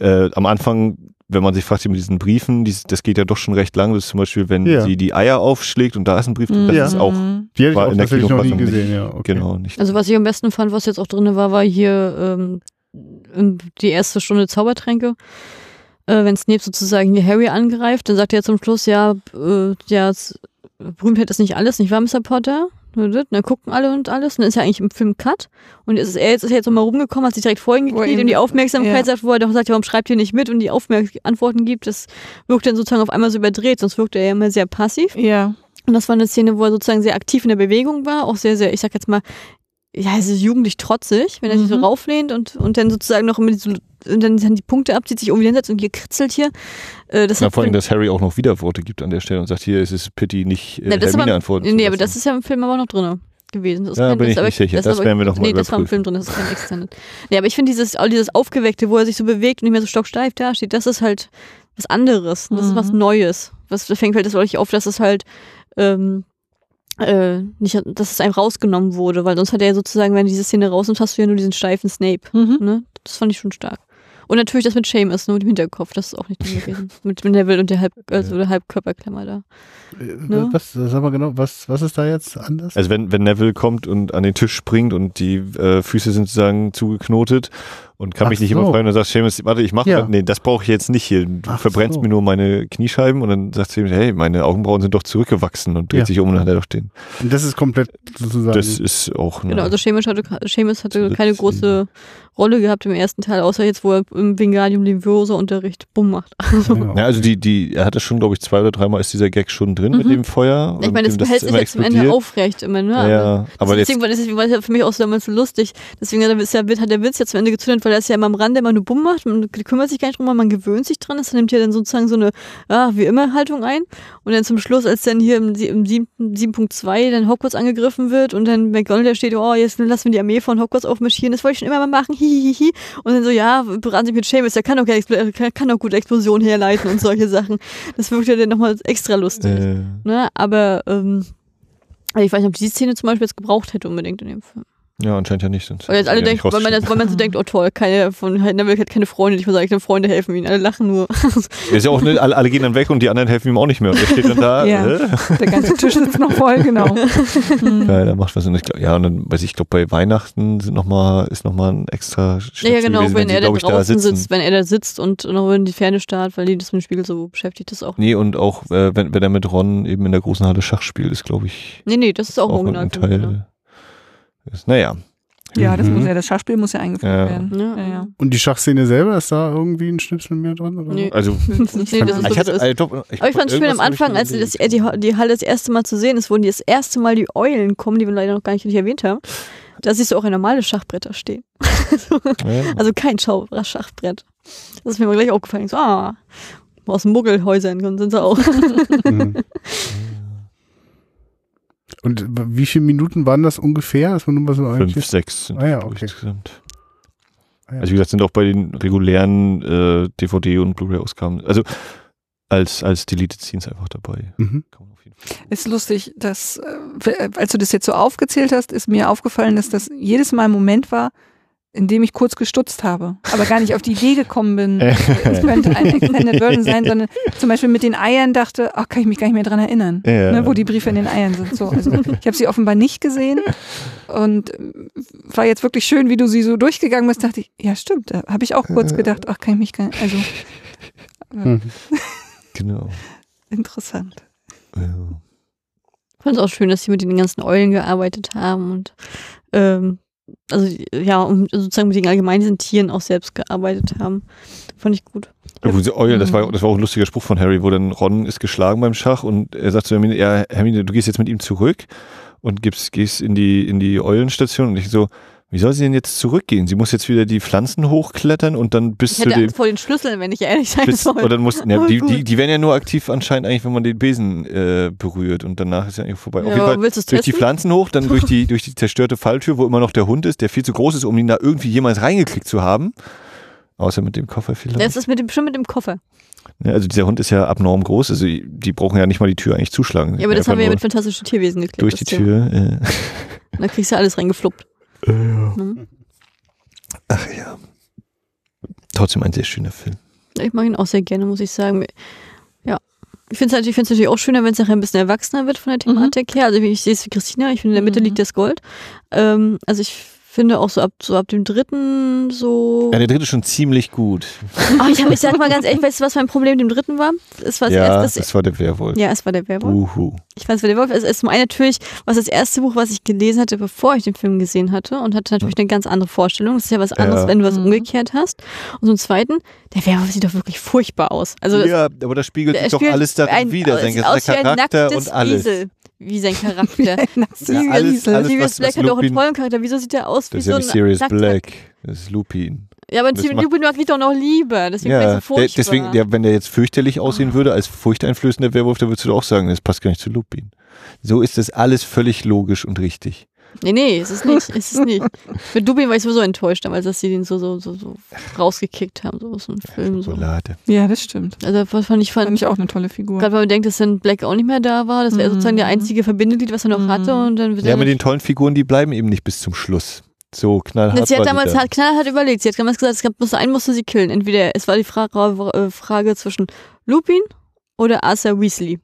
äh, am Anfang, wenn man sich fragt, mit diesen Briefen, dies, das geht ja doch schon recht lang. Das ist zum Beispiel, wenn Ja. sie die Eier aufschlägt und da ist ein Brief drin, das Ja. ist auch Die hätte ich War auch in der tatsächlich noch nie Kinofassung gesehen, nicht. ja. Okay. genau nicht. Also was ich am besten fand, was jetzt auch drin war, war hier ähm, die erste Stunde Zaubertränke. Äh, wenn Snape sozusagen hier Harry angreift, dann sagt er zum Schluss, ja, äh, ja, s- Berühmtheit ist nicht alles, nicht wahr, Mr. Potter? Und dann gucken alle und alles. Und dann ist ja eigentlich im Film Cut. Und ist er jetzt ist er jetzt nochmal rumgekommen, hat sich direkt vor ihn Wo er gekniet ihm- und die Aufmerksamkeit ja. sagt, wo er doch sagt, warum schreibt ihr nicht mit und die Aufmerk Antworten gibt, das wirkt dann sozusagen auf einmal so überdreht, sonst wirkt er ja immer sehr passiv. Ja. Und das war eine Szene, wo er sozusagen sehr aktiv in der Bewegung war, auch sehr, sehr, ich sag jetzt mal, ja, es ist jugendlich trotzig, wenn er sich so Mhm. rauflehnt und, und dann sozusagen noch immer so, und dann, dann die Punkte abzieht, sich irgendwie hinsetzt und hier kritzelt hier. Äh, das Ja, hat vor allem, dass Harry auch noch Widerworte gibt an der Stelle und sagt, hier ist es Pity, nicht äh, das ist Hermine antworten zu Nee, aber das ist ja im Film aber noch drin gewesen. Das ist Ja, kein- bin das ich aber- nicht sicher. Das aber- werden wir noch mal Nee, das war im überprüfen. Film drin, das ist kein Extended. Nee, aber ich finde dieses, dieses Aufgeweckte, wo er sich so bewegt und nicht mehr so stocksteif dasteht, das ist halt was anderes. Das ist was Mhm. Neues. Was da fängt halt das wirklich auf, dass es halt ähm, äh, nicht, dass es einem rausgenommen wurde, weil sonst hat er ja sozusagen, wenn diese Szene rausnimmt, hast du ja nur diesen steifen Snape. Mhm. Ne? Das fand ich schon stark. Und natürlich das mit Seamus, nur mit dem Hinterkopf, das ist auch nicht drin gewesen. mit, mit Neville und der, Halb, also der Halbkörperklammer da. Äh, Ne? Was, sag mal genau, was, was ist da jetzt anders? Also wenn, wenn Neville kommt und an den Tisch springt und die äh, Füße sind sozusagen zugeknotet und kann Ach mich nicht so. immer freuen und sagt Seamus, warte, ich mache, Ja. nee, das brauche ich jetzt nicht hier. Du Ach verbrennst so. mir nur meine Kniescheiben und dann sagt Seamus, hey, meine Augenbrauen sind doch zurückgewachsen und dreht Ja. sich um und dann hat er doch den. Und das ist komplett sozusagen. Das ist auch Genau, also Seamus hatte, Seamus hatte keine große Rolle gehabt im ersten Teil, außer jetzt, wo er im Wingardium Leviosa Unterricht bumm macht. Also, ja. ja, also die, die, er hatte schon, glaube ich, zwei oder dreimal ist dieser Gag schon drin mit Mhm. dem Feuer. ich meine, das behält sich jetzt zum Ende aufrecht immer, ne? Ja, aber jetzt, deswegen, war- deswegen war es ja für mich auch so damals so lustig. Deswegen hat, ist ja, hat der Witz jetzt zum Ende gezündet, weil er ist ja immer am Rande immer nur bumm macht. Man kümmert sich gar nicht drum, man gewöhnt sich dran. Das nimmt ja dann sozusagen so eine, ah, wie immer Haltung ein. Und dann zum Schluss, als dann hier im, sie- im siebten- 7.2 dann Hogwarts angegriffen wird und dann McGonagall da steht, oh, jetzt lassen wir die Armee von Hogwarts aufmarschieren. Das wollte ich schon immer mal machen, hihihihi. Und dann so, ja, beraten sich mit Seamus, der kann doch, keine- kann, doch gut Explosionen herleiten und solche Sachen. Das wirkt ja dann nochmal extra lustig. äh, Ne? Aber ähm, ich weiß nicht, ob die Szene zum Beispiel jetzt gebraucht hätte unbedingt in dem Film. Ja, anscheinend ja nicht. Sonst Weil jetzt alle denken, weil man, jetzt, weil man so denkt, oh toll, keine von Neville hat keine Freunde, ich muss sagen, Freunde helfen ihm, alle lachen nur. Ist ja auch nicht, alle, alle gehen dann weg und die anderen helfen ihm auch nicht mehr. Und der steht dann da. Ja. äh? Der ganze Tisch ist noch voll, genau. Hm. Ja, da macht was. Und ich glaub, ja, und dann weiß ich, ich glaube, bei Weihnachten sind noch mal, ist nochmal ein extra Schnitt ja, genau, gewesen, wenn, sie, er da draußen sitzen. sitzt, wenn er da sitzt und noch in die Ferne starrt, weil die das mit dem Spiegel so beschäftigt ist auch. Nee, und auch, äh, wenn, wenn er mit Ron eben in der großen Halle Schach spielt, ist, glaube ich, Nee, nee, das ist auch, auch ein Originalfilm. genau. Naja, Ja, das Mhm. muss ja, das Schachspiel muss ja eingeführt Ja. werden. Ja. Ja, ja. Und die Schachszene selber, ist da irgendwie ein Schnipsel mehr dran? Oder? Nee. also Nee, das ist ich hatte, äh, doch, Aber ich fand es schön am ich Anfang, als das, die, die Halle das erste Mal zu sehen ist, wo die das erste Mal die Eulen kommen, die wir leider noch gar nicht erwähnt haben. Da siehst du auch ein normales Schachbretter stehen. Ja. Also kein Schachbrett. Das ist mir mal gleich aufgefallen. So, ah, aus Muggelhäusern sind sie auch. Mhm. Und wie viele Minuten waren das ungefähr? Dass man nur mal so Fünf, sechs sind Ah ja, okay. insgesamt. Ah ja. Also wie gesagt, sind auch bei den regulären äh, DVD- und Blu-ray-Ausgaben, also als, als Deleted Scenes einfach dabei. Mhm. Ist lustig, dass, äh, als du das jetzt so aufgezählt hast, ist mir aufgefallen, dass das jedes Mal ein Moment war, in dem ich kurz gestutzt habe, aber gar nicht auf die Idee gekommen bin, äh, es könnte ein Extended Version sein, sondern zum Beispiel mit den Eiern dachte, ach, kann ich mich gar nicht mehr dran erinnern, Ja. ne, wo die Briefe in den Eiern sind. So, also ich habe sie offenbar nicht gesehen und äh, war jetzt wirklich schön, wie du sie so durchgegangen bist, dachte ich, ja stimmt, da habe ich auch kurz gedacht, ach, kann ich mich gar nicht, also Mhm. Genau. interessant. Ja. Ich fand es auch schön, dass sie mit den ganzen Eulen gearbeitet haben und ähm, also ja, und sozusagen mit den allgemein diesen Tieren auch selbst gearbeitet haben. Fand ich gut. Ja, sie Eulen, das war, das war auch ein lustiger Spruch von Harry, wo dann Ron ist geschlagen beim Schach und er sagt zu Hermine, ja, Hermine, du gehst jetzt mit ihm zurück und gibst, gehst in die, in die Eulenstation und ich so, wie soll sie denn jetzt zurückgehen? Sie muss jetzt wieder die Pflanzen hochklettern und dann bis Ich zu hätte dem, Angst vor den Schlüsseln, wenn ich ehrlich sein bis, soll. oder dann muss, Aber die, die, die werden ja nur aktiv anscheinend eigentlich, wenn man den Besen äh, berührt und danach ist ja eigentlich vorbei. Auf Ja, jeden Fall durch die testen? Pflanzen hoch, dann durch die, durch die zerstörte Falltür, wo immer noch der Hund ist, der viel zu groß ist, um ihn da irgendwie jemals reingeklickt zu haben. Außer mit dem Koffer vielleicht. Das ist mit dem, schon mit dem Koffer. Ja, also dieser Hund ist ja abnorm groß, also die, die brauchen ja nicht mal die Tür eigentlich zuschlagen. Ja, aber das haben wir ja mit fantastischen Tierwesen geklärt. durch die. Tür. Äh. Da kriegst du ja alles reingefluppt. Mhm. Ach ja. Trotzdem ein sehr schöner Film. Ich mag ihn auch sehr gerne, muss ich sagen. Ja. Ich finde es ich find's natürlich auch schöner, wenn es nachher ein bisschen erwachsener wird von der Thematik her. Also ich sehe es wie Christina, ich finde, in der Mitte Mhm. liegt das Gold. Ähm, also ich finde auch so ab, so ab dem dritten so. Ja, der dritte ist schon ziemlich gut. Ah, ich, hab, ich sag mal ganz ehrlich, weißt du, was mein Problem mit dem dritten war? Es war das ja, erste, das war der Werwolf. ja, es war der Werwolf. Uhu. Ich weiß, wer der Wolf ist. Es ist zum einen natürlich, was das erste Buch, was ich gelesen hatte, bevor ich den Film gesehen hatte und hatte natürlich eine ganz andere Vorstellung. Das ist ja was anderes, Ja. wenn du was Mhm. umgekehrt hast. Und zum zweiten, der Werwolf sieht doch wirklich furchtbar aus. Also ja, aber das spiegelt sich doch alles darin ein- wieder. es Sein ganzer Charakter und alles. Wiesel, wie sein Charakter. Ja, alles- Sirius, alles, Sirius was- Black was hat auch einen tollen Charakter. Wieso sieht der aus wie Das ist so ja ein nicht Sirius Black. Das ist Lupin. Ja, aber Steven Lupin mag ich doch noch lieber. Deswegen ja, Ja, so der, furchtbar. deswegen, der, wenn der jetzt fürchterlich aussehen würde, als furchteinflößender Werwolf, dann würdest du auch sagen, das passt gar nicht zu Lupin. So ist das alles völlig logisch und richtig. Nee, nee, ist es nicht. Ist es nicht. Mit Lupin war ich sowieso enttäuscht damals, dass sie den so, so, so, so rausgekickt haben, so aus dem Film. So. Schokolade. Ja, das stimmt. Also fand ich, Fand fand ich auch eine tolle Figur. Gerade wenn man denkt, dass dann Black auch nicht mehr da war, das wäre Mhm. sozusagen der einzige Verbindeglied, was er noch Mhm. hatte und dann Ja, mit den tollen Figuren, die bleiben eben nicht bis zum Schluss. So knallhart. Sie hat damals da. halt knallhart überlegt. Sie hat damals gesagt, es gab bloß einen musste sie killen. Entweder es war die Frage, äh, Frage zwischen Lupin oder Arthur Weasley.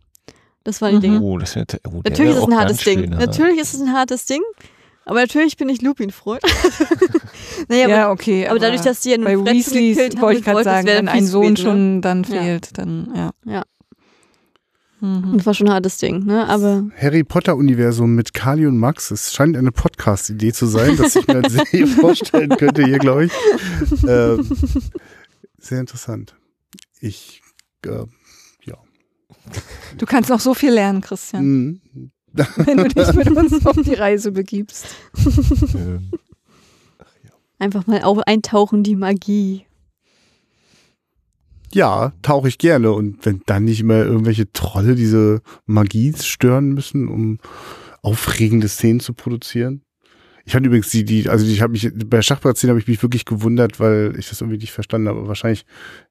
Das waren die Mhm. Dinge. Oh, das wär, oh, Natürlich ist es ein hartes Ding. hart. Natürlich ist es ein hartes Ding. Aber natürlich bin ich Lupin-Freund. naja, ja, aber, okay. aber dadurch, dass sie ja bei Fletchen Weasleys gekillt haben wollte ich gerade sagen, wenn ein Sohn ne? schon dann Ja. fehlt, dann ja. Ja. Mhm. Das war schon ein hartes Ding, ne? Aber Harry Potter Universum mit Kali und Max. Es scheint eine Podcast-Idee zu sein, dass ich mir als Serie vorstellen könnte hier, glaube ich. Ähm, sehr interessant. Ich, äh, ja. Du kannst noch so viel lernen, Christian, Mhm. wenn du dich mit uns auf die Reise begibst. Ähm, einfach mal auf eintauchen die Magie. Ja, tauche ich gerne. Und wenn dann nicht mehr irgendwelche Trolle diese Magie stören müssen, um aufregende Szenen zu produzieren. Ich fand übrigens die, die, also ich habe mich bei Schachbrettszenen habe ich mich wirklich gewundert, weil ich das irgendwie nicht verstanden habe. Aber wahrscheinlich,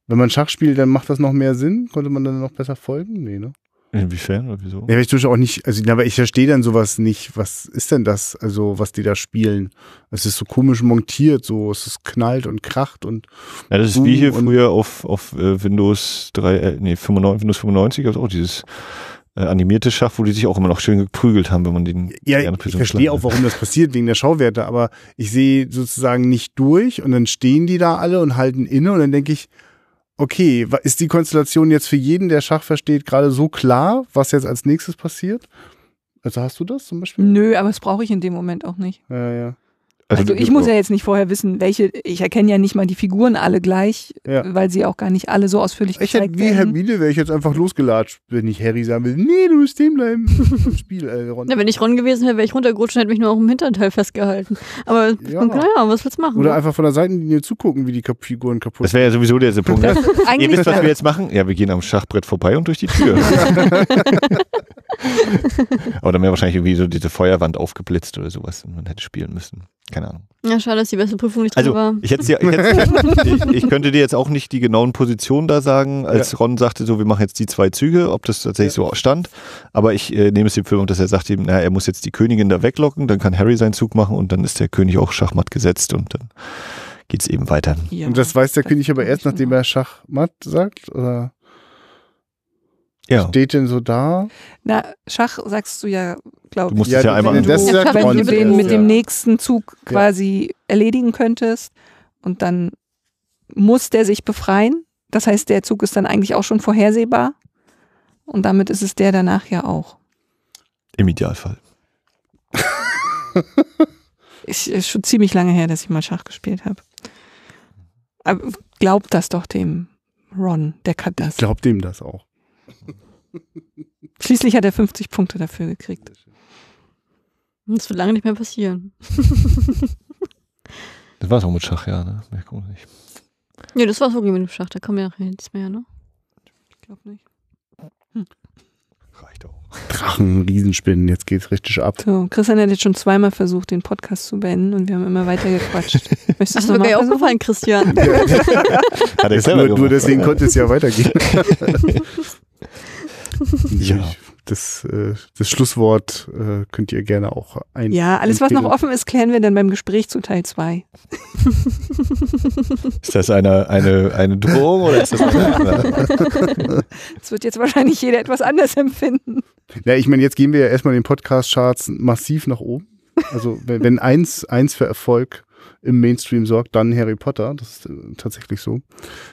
wenn man Schach spielt, dann macht das noch mehr Sinn. Konnte man dann noch besser folgen? Nee, ne? Inwiefern oder wieso? Ja, aber ich tue auch nicht, also aber ich verstehe dann sowas nicht. Was ist denn das, also was die da spielen? Es ist so komisch montiert, so es ist knallt und kracht und Ja, das ist wie hier früher auf, auf äh, Windows 3, äh, nee, 95, Windows 95 gab es auch dieses äh, animierte Schach, wo die sich auch immer noch schön geprügelt haben, wenn man den Ja, ich verstehe auch, warum das passiert, wegen der Schauwerte, aber ich sehe sozusagen nicht durch und dann stehen die da alle und halten inne und dann denke ich, okay, ist die Konstellation jetzt für jeden, der Schach versteht, gerade so klar, was jetzt als nächstes passiert? Also hast du das zum Beispiel? Nö, aber das brauche ich in dem Moment auch nicht. Ja, ja. Hat. Also, ich muss ja jetzt nicht vorher wissen, welche, ich erkenne ja nicht mal die Figuren alle gleich, Ja. weil sie auch gar nicht alle so ausführlich Ich hätte gezeigt wie werden. Hermine wäre ich jetzt einfach losgelatscht, wenn ich Harry sagen will, nee, du musst stehen bleiben Spiel, äh, Ron. Ja, wenn ich Ron gewesen wäre, wäre ich runtergerutscht und hätte mich nur auch im Hinterteil festgehalten. Aber Ja. naja, was willst du machen? Oder ne? einfach von der Seitenlinie zugucken, wie die Figuren kaputt Das wäre ja sowieso der Punkt. Ihr Eigentlich wisst, was wir jetzt machen? Ja, wir gehen am Schachbrett vorbei und durch die Tür. Aber dann wäre wahrscheinlich irgendwie so diese Feuerwand aufgeblitzt oder sowas und man hätte spielen müssen. Keine Ahnung. ja, schade, dass die beste Prüfung nicht drin Also, war. ich, hätte ja, ich, hätte, ich, ich könnte dir jetzt auch nicht die genauen Positionen da sagen, als Ron sagte, so, wir machen jetzt die zwei Züge, ob das tatsächlich so stand. Aber ich äh, nehme es dem Film, dass er sagt ihm, naja, er muss jetzt die Königin da weglocken, dann kann Harry seinen Zug machen und dann ist der König auch schachmatt gesetzt und dann geht's eben weiter. Ja. Und das weiß der König aber erst, nachdem er Schachmatt sagt? Oder Ja. steht denn so da? Na, Schach sagst du ja, glaub Du musst Ja, es ja einmal das anrufen. sagt wenn du den mit dem ja. nächsten Zug quasi erledigen könntest und dann muss der sich befreien. Das heißt, der Zug ist dann eigentlich auch schon vorhersehbar. Und damit ist es der danach ja auch. Im Idealfall. Ich, ist schon ziemlich lange her, dass ich mal Schach gespielt habe. Aber glaubt das doch dem Ron, der kann das. Glaubt dem das auch. Schließlich hat er 50 Punkte dafür gekriegt. Das wird lange nicht mehr passieren. Das war's auch mit Schach, ja, ne? Mehr kommt nicht. Nee, das war's wirklich mit dem Schach. Da kommen ja nachher nichts mehr, ne? Ich glaube nicht. Reicht auch. Drachen, Riesenspinnen, jetzt geht's richtig ab. So, Christian hat jetzt schon zweimal versucht, den Podcast zu beenden und wir haben immer weiter gequatscht. Möchtest Das du ist mir gar aufgefallen, Christian. Hat er selber nur, nur gemacht. deswegen konnte es ja weitergehen. Ja. Das, äh, das Schlusswort äh, könnt ihr gerne auch ein. Ja, alles, was noch offen ist, klären wir dann beim Gespräch zu Teil 2. Ist das eine, eine, eine Drohung oder ist das eine, Das wird jetzt wahrscheinlich jeder etwas anders empfinden. Ja, ich meine, jetzt gehen wir ja erstmal den Podcast-Charts massiv nach oben. Also, wenn, wenn eins, eins für Erfolg im Mainstream sorgt, dann Harry Potter. Das ist äh, tatsächlich so.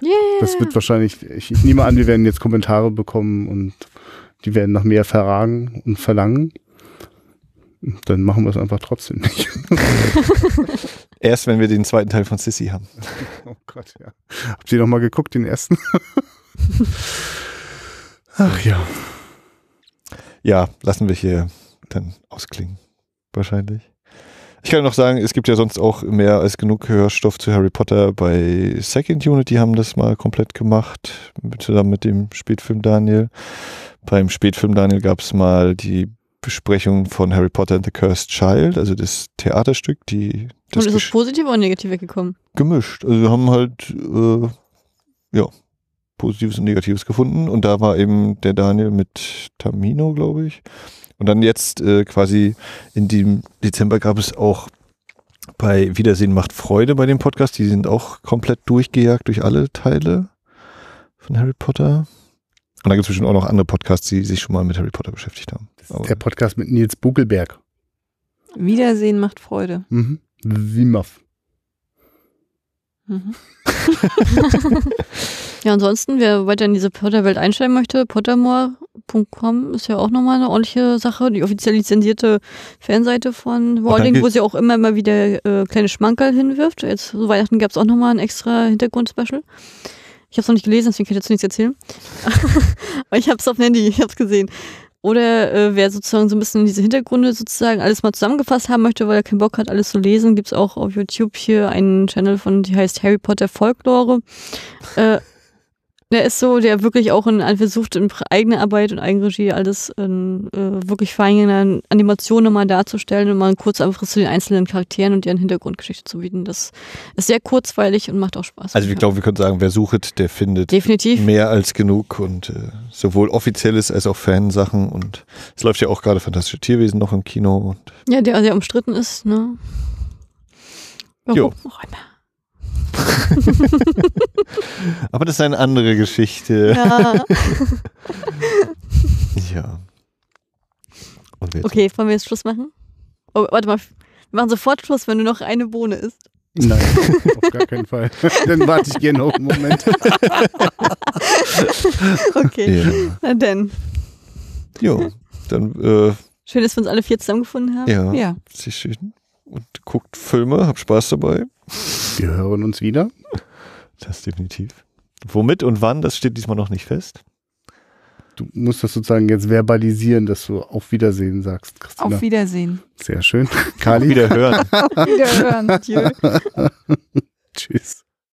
Yeah. Das wird wahrscheinlich, ich, ich nehme an, wir werden jetzt Kommentare bekommen und die werden nach mehr verragen und verlangen. Dann machen wir es einfach trotzdem nicht. Erst wenn wir den zweiten Teil von Sissy haben. Oh Gott, ja. Habt ihr noch mal geguckt, den ersten? Ach ja. Ja, lassen wir hier dann ausklingen. Wahrscheinlich. Ich kann noch sagen, es gibt ja sonst auch mehr als genug Hörstoff zu Harry Potter bei Second Unit. Die haben das mal komplett gemacht, zusammen mit dem Spätfilm Daniel. Beim Spätfilm Daniel gab es mal die Besprechung von Harry Potter and the Cursed Child, also das Theaterstück, die das Und ist es positiv oder negativ weggekommen? gemischt. Also wir haben halt äh, ja Positives und Negatives gefunden und da war eben der Daniel mit Tamino, glaube ich. Und dann jetzt äh, quasi in dem Dezember gab es auch bei Wiedersehen macht Freude bei dem Podcast. Die sind auch komplett durchgejagt durch alle Teile von Harry Potter. Und da gibt es bestimmt auch noch andere Podcasts, die sich schon mal mit Harry Potter beschäftigt haben. Aber- Der Podcast mit Nils Buckelberg. Wiedersehen macht Freude. Mhm. Wimaf. Mhm. Ja, ansonsten, wer weiter in diese Potter-Welt einsteigen möchte, pottermore.com ist ja auch nochmal eine ordentliche Sache. Die offiziell lizenzierte Fanseite von Rowling, danke. wo sie auch immer mal wieder äh, kleine Schmankerl hinwirft. Jetzt zu Weihnachten gab es auch nochmal ein extra Hintergrund-Special. Ich habe es noch nicht gelesen, deswegen kann ich dazu nichts erzählen. Aber ich habe es auf dem Handy, ich habe es gesehen. Oder äh, wer sozusagen so ein bisschen diese Hintergründe sozusagen alles mal zusammengefasst haben möchte, weil er keinen Bock hat, alles zu lesen, gibt's auch auf YouTube hier einen Channel von, die heißt Harry Potter Folklore. Äh, Der ist so, der wirklich auch in, versucht, in eigener Arbeit und Eigenregie alles in, äh, wirklich fein in einer Animation nochmal darzustellen und mal einen kurzen Abriss zu den einzelnen Charakteren und deren Hintergrundgeschichte zu bieten. Das ist sehr kurzweilig und macht auch Spaß. Also ich glaube, wir können sagen, wer sucht, der findet Definitiv. mehr als genug und äh, sowohl offizielles als auch Fansachen und es läuft ja auch gerade Fantastische Tierwesen noch im Kino und Ja, der sehr umstritten ist, ne? Jo. Warum auch immer. aber das ist eine andere Geschichte. Ja. Ja. Okay, wollen wir jetzt Schluss machen? Oh, warte mal. Wir machen sofort Schluss, wenn nur noch eine Bohne ist. Nein, auf gar keinen Fall. Dann warte ich gerne noch einen Moment. Okay, Ja. na denn. Jo, dann äh, Schön, dass wir uns alle vier zusammengefunden haben. ja, Ja. sehr schön. Und guckt Filme, habt Spaß dabei. Wir hören uns wieder. Das definitiv. Womit und wann, das steht diesmal noch nicht fest. Du musst das sozusagen jetzt verbalisieren, dass du auf Wiedersehen sagst, Christina. Auf Wiedersehen. Sehr schön. Kali, Wieder hören. Wiederhören. Adieu. tschüss.